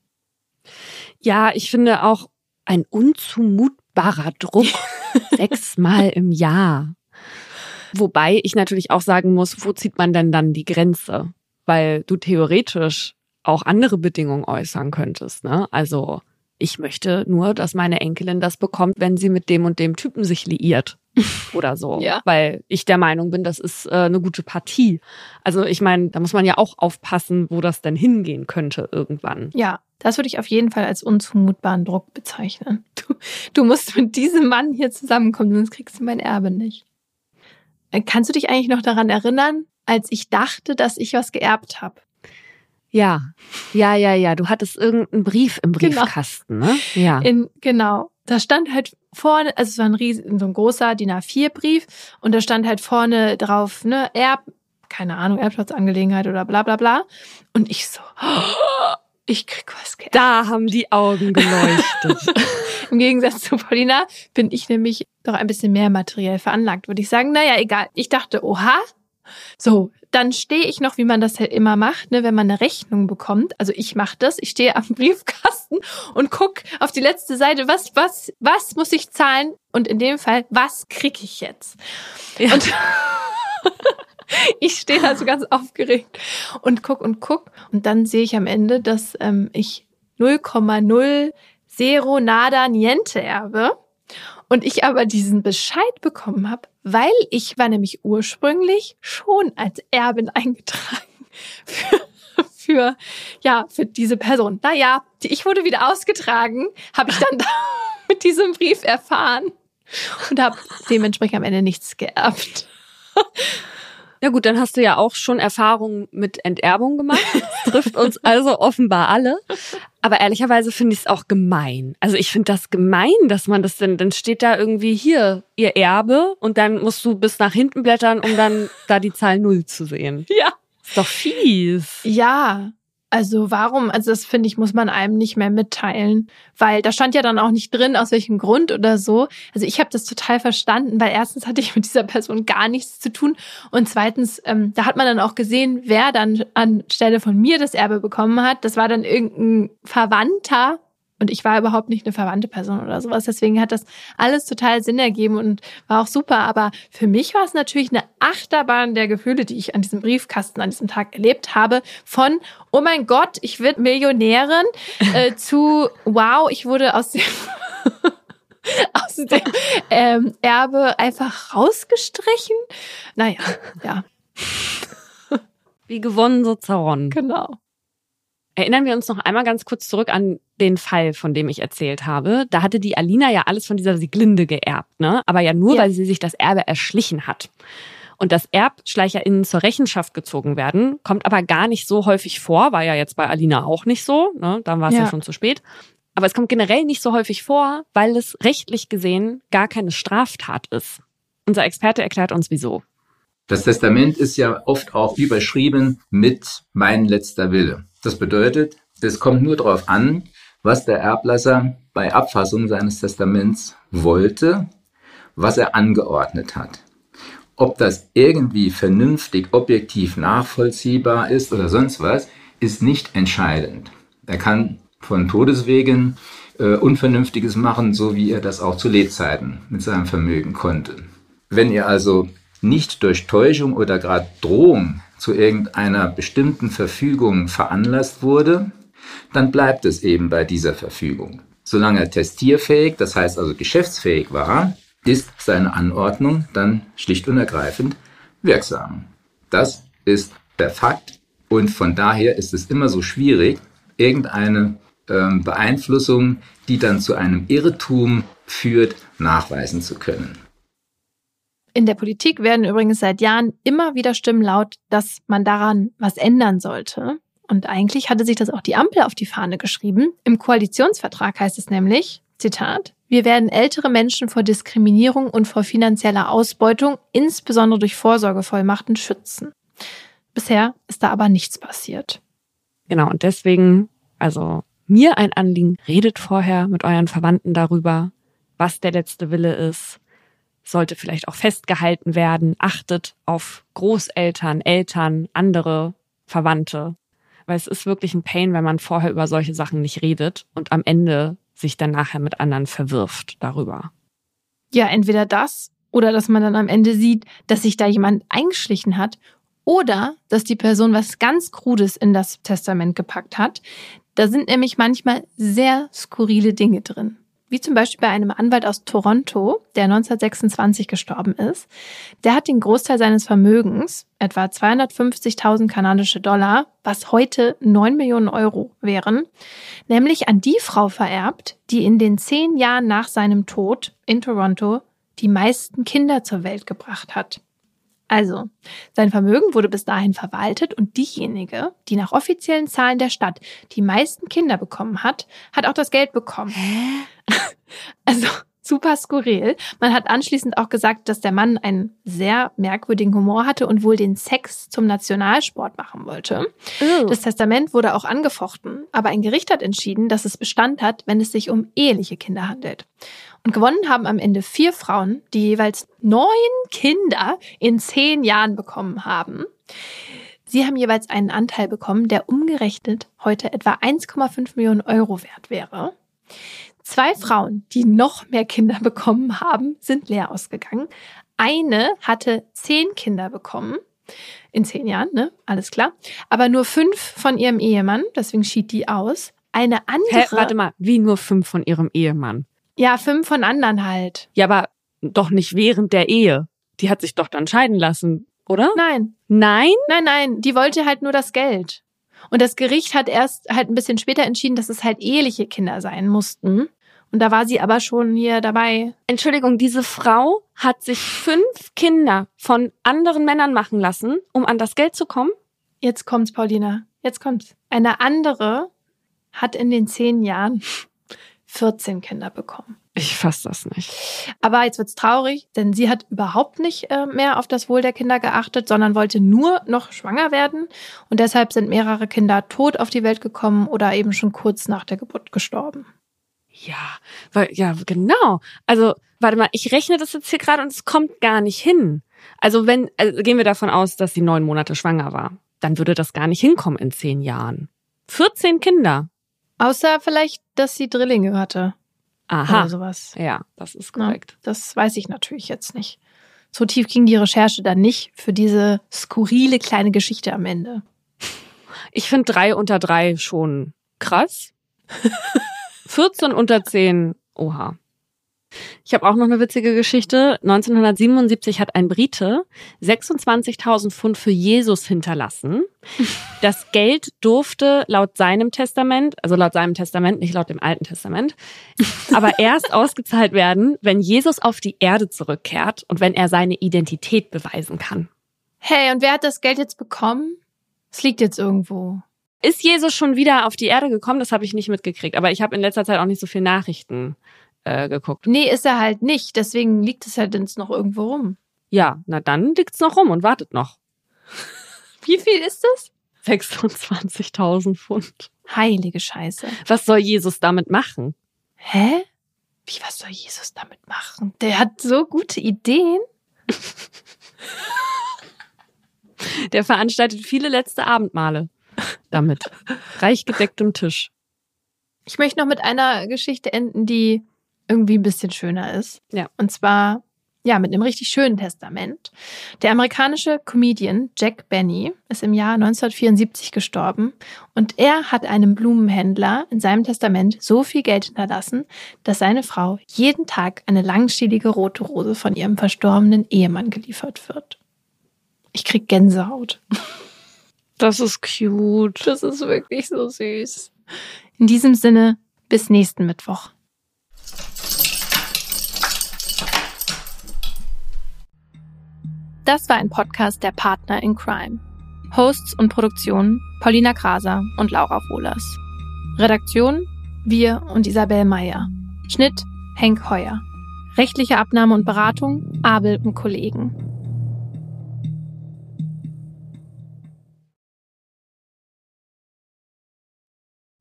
Speaker 1: Ja, ich finde auch ein unzumut unfassbarer Druck. Sechsmal im Jahr. Wobei ich natürlich auch sagen muss, wo zieht man denn dann die Grenze? Weil du theoretisch auch andere Bedingungen äußern könntest. Ne? Also ich möchte nur, dass meine Enkelin das bekommt, wenn sie mit dem und dem Typen sich liiert oder so.
Speaker 2: ja.
Speaker 1: Weil ich der Meinung bin, das ist äh, eine gute Partie. Also ich meine, da muss man ja auch aufpassen, wo das denn hingehen könnte irgendwann.
Speaker 2: Ja, das würde ich auf jeden Fall als unzumutbaren Druck bezeichnen. Du, du musst mit diesem Mann hier zusammenkommen, sonst kriegst du mein Erbe nicht. Äh, kannst du dich eigentlich noch daran erinnern, als ich dachte, dass ich was geerbt habe?
Speaker 1: Ja, ja, ja, ja. Du hattest irgendeinen Brief im genau. Briefkasten, genau. ne? Ja.
Speaker 2: In, genau. Da stand halt vorne, also es war ein riesen, so ein großer DIN A4-Brief und da stand halt vorne drauf, ne, Erb, keine Ahnung, Erbplatzangelegenheit oder bla bla bla. Und ich so, oh, ich krieg was geerbt.
Speaker 1: Da haben die Augen geleuchtet.
Speaker 2: Im Gegensatz zu Paulina bin ich nämlich doch ein bisschen mehr materiell veranlagt, würde ich sagen. Naja, egal. Ich dachte, oha, so, dann stehe ich noch, wie man das halt immer macht, ne, wenn man eine Rechnung bekommt. Also ich mache das, ich stehe am Briefkasten und guck auf die letzte Seite, was, was, was muss ich zahlen? Und in dem Fall, was krieg ich jetzt? Ja. Und ich stehe da so ganz aufgeregt und guck und guck. Und dann sehe ich am Ende, dass ähm, ich 0,0 Zero Nada Niente erbe. Und ich aber diesen Bescheid bekommen habe, weil ich war nämlich ursprünglich schon als Erbin eingetragen für, für ja, für diese Person. Naja, ich wurde wieder ausgetragen, habe ich dann mit diesem Brief erfahren und habe dementsprechend am Ende nichts geerbt.
Speaker 1: Ja gut, dann hast du ja auch schon Erfahrungen mit Enterbung gemacht. Das trifft uns also offenbar alle. Aber ehrlicherweise finde ich es auch gemein. Also ich finde das gemein, dass man das denn, dann steht da irgendwie hier ihr Erbe und dann musst du bis nach hinten blättern, um dann da die Zahl Null zu sehen.
Speaker 2: Ja.
Speaker 1: Ist doch fies.
Speaker 2: Ja, also warum, also das finde ich, muss man einem nicht mehr mitteilen, weil da stand ja dann auch nicht drin, aus welchem Grund oder so. Also ich habe das total verstanden, weil erstens hatte ich mit dieser Person gar nichts zu tun und zweitens, ähm, da hat man dann auch gesehen, wer dann anstelle von mir das Erbe bekommen hat. Das war dann irgendein Verwandter und ich war überhaupt nicht eine verwandte Person oder sowas. Deswegen hat das alles total Sinn ergeben und war auch super. Aber für mich war es natürlich eine Achterbahn der Gefühle, die ich an diesem Briefkasten an diesem Tag erlebt habe. Von, oh mein Gott, ich werde Millionärin, äh, zu, wow, ich wurde aus dem, aus dem ähm, Erbe einfach rausgestrichen. Naja, ja.
Speaker 1: Wie gewonnen, so zerronnen.
Speaker 2: Genau.
Speaker 1: Erinnern wir uns noch einmal ganz kurz zurück an den Fall, von dem ich erzählt habe. Da hatte die Alina ja alles von dieser Siglinde geerbt, ne? Aber ja nur, ja. weil sie sich das Erbe erschlichen hat. Und dass ErbschleicherInnen zur Rechenschaft gezogen werden, kommt aber gar nicht so häufig vor, war ja jetzt bei Alina auch nicht so, ne? Dann war es ja. ja schon zu spät. Aber es kommt generell nicht so häufig vor, weil es rechtlich gesehen gar keine Straftat ist. Unser Experte erklärt uns wieso.
Speaker 3: Das Testament ist ja oft auch überschrieben mit mein letzter Wille. Das bedeutet, es kommt nur darauf an, was der Erblasser bei Abfassung seines Testaments wollte, was er angeordnet hat. Ob das irgendwie vernünftig, objektiv nachvollziehbar ist oder sonst was, ist nicht entscheidend. Er kann von Todeswegen äh, Unvernünftiges machen, so wie er das auch zu Lebzeiten mit seinem Vermögen konnte. Wenn ihr also nicht durch Täuschung oder gerade Drohung zu irgendeiner bestimmten Verfügung veranlasst wurde, dann bleibt es eben bei dieser Verfügung. Solange er testierfähig, das heißt also geschäftsfähig war, ist seine Anordnung dann schlicht und ergreifend wirksam. Das ist der Fakt und von daher ist es immer so schwierig, irgendeine ähm, Beeinflussung, die dann zu einem Irrtum führt, nachweisen zu können.
Speaker 2: In der Politik werden übrigens seit Jahren immer wieder Stimmen laut, dass man daran was ändern sollte. Und eigentlich hatte sich das auch die Ampel auf die Fahne geschrieben. Im Koalitionsvertrag heißt es nämlich, Zitat, wir werden ältere Menschen vor Diskriminierung und vor finanzieller Ausbeutung, insbesondere durch Vorsorgevollmachten, schützen. Bisher ist da aber nichts passiert.
Speaker 1: Genau, und deswegen, also mir ein Anliegen, redet vorher mit euren Verwandten darüber, was der letzte Wille ist, sollte vielleicht auch festgehalten werden. Achtet auf Großeltern, Eltern, andere Verwandte. Weil es ist wirklich ein Pain, wenn man vorher über solche Sachen nicht redet und am Ende sich dann nachher mit anderen verwirft darüber.
Speaker 2: Ja, entweder das oder dass man dann am Ende sieht, dass sich da jemand eingeschlichen hat oder dass die Person was ganz Krudes in das Testament gepackt hat. Da sind nämlich manchmal sehr skurrile Dinge drin wie zum Beispiel bei einem Anwalt aus Toronto, der 1926 gestorben ist. Der hat den Großteil seines Vermögens, etwa 250.000 kanadische Dollar, was heute 9 Millionen Euro wären, nämlich an die Frau vererbt, die in den zehn Jahren nach seinem Tod in Toronto die meisten Kinder zur Welt gebracht hat. Also, sein Vermögen wurde bis dahin verwaltet und diejenige, die nach offiziellen Zahlen der Stadt die meisten Kinder bekommen hat, hat auch das Geld bekommen. Hä? Also, super skurril. Man hat anschließend auch gesagt, dass der Mann einen sehr merkwürdigen Humor hatte und wohl den Sex zum Nationalsport machen wollte. Oh. Das Testament wurde auch angefochten, aber ein Gericht hat entschieden, dass es Bestand hat, wenn es sich um eheliche Kinder handelt. Und gewonnen haben am Ende vier Frauen, die jeweils neun Kinder in zehn Jahren bekommen haben. Sie haben jeweils einen Anteil bekommen, der umgerechnet heute etwa 1,5 Millionen Euro wert wäre. Zwei Frauen, die noch mehr Kinder bekommen haben, sind leer ausgegangen. Eine hatte zehn Kinder bekommen. In zehn Jahren, ne? Alles klar. Aber nur fünf von ihrem Ehemann, deswegen schied die aus. Eine andere. Hä,
Speaker 1: warte mal, wie nur fünf von ihrem Ehemann?
Speaker 2: Ja, fünf von anderen halt.
Speaker 1: Ja, aber doch nicht während der Ehe. Die hat sich doch dann scheiden lassen, oder?
Speaker 2: Nein.
Speaker 1: Nein?
Speaker 2: Nein, nein, die wollte halt nur das Geld. Und das Gericht hat erst halt ein bisschen später entschieden, dass es halt eheliche Kinder sein mussten. Und da war sie aber schon hier dabei.
Speaker 1: Entschuldigung, diese Frau hat sich fünf Kinder von anderen Männern machen lassen, um an das Geld zu kommen?
Speaker 2: Jetzt kommt's, Paulina. Jetzt kommt's. Eine andere hat in den zehn Jahren 14 Kinder bekommen.
Speaker 1: Ich fass das nicht.
Speaker 2: Aber jetzt wird's traurig, denn sie hat überhaupt nicht äh, mehr auf das Wohl der Kinder geachtet, sondern wollte nur noch schwanger werden. Und deshalb sind mehrere Kinder tot auf die Welt gekommen oder eben schon kurz nach der Geburt gestorben.
Speaker 1: Ja, weil, ja, genau. Also, warte mal, ich rechne das jetzt hier gerade und es kommt gar nicht hin. Also, wenn, also gehen wir davon aus, dass sie neun Monate schwanger war, dann würde das gar nicht hinkommen in zehn Jahren. 14 Kinder.
Speaker 2: Außer vielleicht, dass sie Drillinge hatte.
Speaker 1: Aha.
Speaker 2: Oder sowas.
Speaker 1: Ja, das ist korrekt. Ja,
Speaker 2: das weiß ich natürlich jetzt nicht. So tief ging die Recherche dann nicht für diese skurrile kleine Geschichte am Ende.
Speaker 1: Ich finde drei unter drei schon krass. 14 unter 10, oha. Ich habe auch noch eine witzige Geschichte. 1977 hat ein Brite 26.000 Pfund für Jesus hinterlassen. Das Geld durfte laut seinem Testament, also laut seinem Testament, nicht laut dem Alten Testament, aber erst ausgezahlt werden, wenn Jesus auf die Erde zurückkehrt und wenn er seine Identität beweisen kann.
Speaker 2: Hey, und wer hat das Geld jetzt bekommen? Es liegt jetzt irgendwo.
Speaker 1: Ist Jesus schon wieder auf die Erde gekommen? Das habe ich nicht mitgekriegt. Aber ich habe in letzter Zeit auch nicht so viel Nachrichten äh, geguckt.
Speaker 2: Nee, ist er halt nicht. Deswegen liegt es halt jetzt noch irgendwo rum.
Speaker 1: Ja, na dann liegt's noch rum und wartet noch.
Speaker 2: Wie viel ist das?
Speaker 1: 26.000 Pfund.
Speaker 2: Heilige Scheiße.
Speaker 1: Was soll Jesus damit machen?
Speaker 2: Hä? Wie, was soll Jesus damit machen? Der hat so gute Ideen.
Speaker 1: Der veranstaltet viele letzte Abendmale damit. Reich gedecktem Tisch.
Speaker 2: Ich möchte noch mit einer Geschichte enden, die irgendwie ein bisschen schöner ist.
Speaker 1: Ja.
Speaker 2: Und zwar, ja, mit einem richtig schönen Testament. Der amerikanische Comedian Jack Benny ist im Jahr 1974 gestorben und er hat einem Blumenhändler in seinem Testament so viel Geld hinterlassen, dass seine Frau jeden Tag eine langstielige rote Rose von ihrem verstorbenen Ehemann geliefert wird. Ich krieg Gänsehaut.
Speaker 1: Das ist cute.
Speaker 2: Das ist wirklich so süß. In diesem Sinne, bis nächsten Mittwoch. Das war ein Podcast der Partner in Crime. Hosts und Produktion Paulina Kraser und Laura Wohlers. Redaktion wir und Isabel Meyer. Schnitt Henk Heuer. Rechtliche Abnahme und Beratung Abel und Kollegen.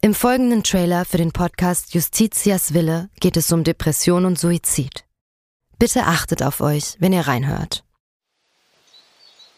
Speaker 4: Im folgenden Trailer für den Podcast Justitias Wille geht es um Depression und Suizid. Bitte achtet auf euch, wenn ihr reinhört.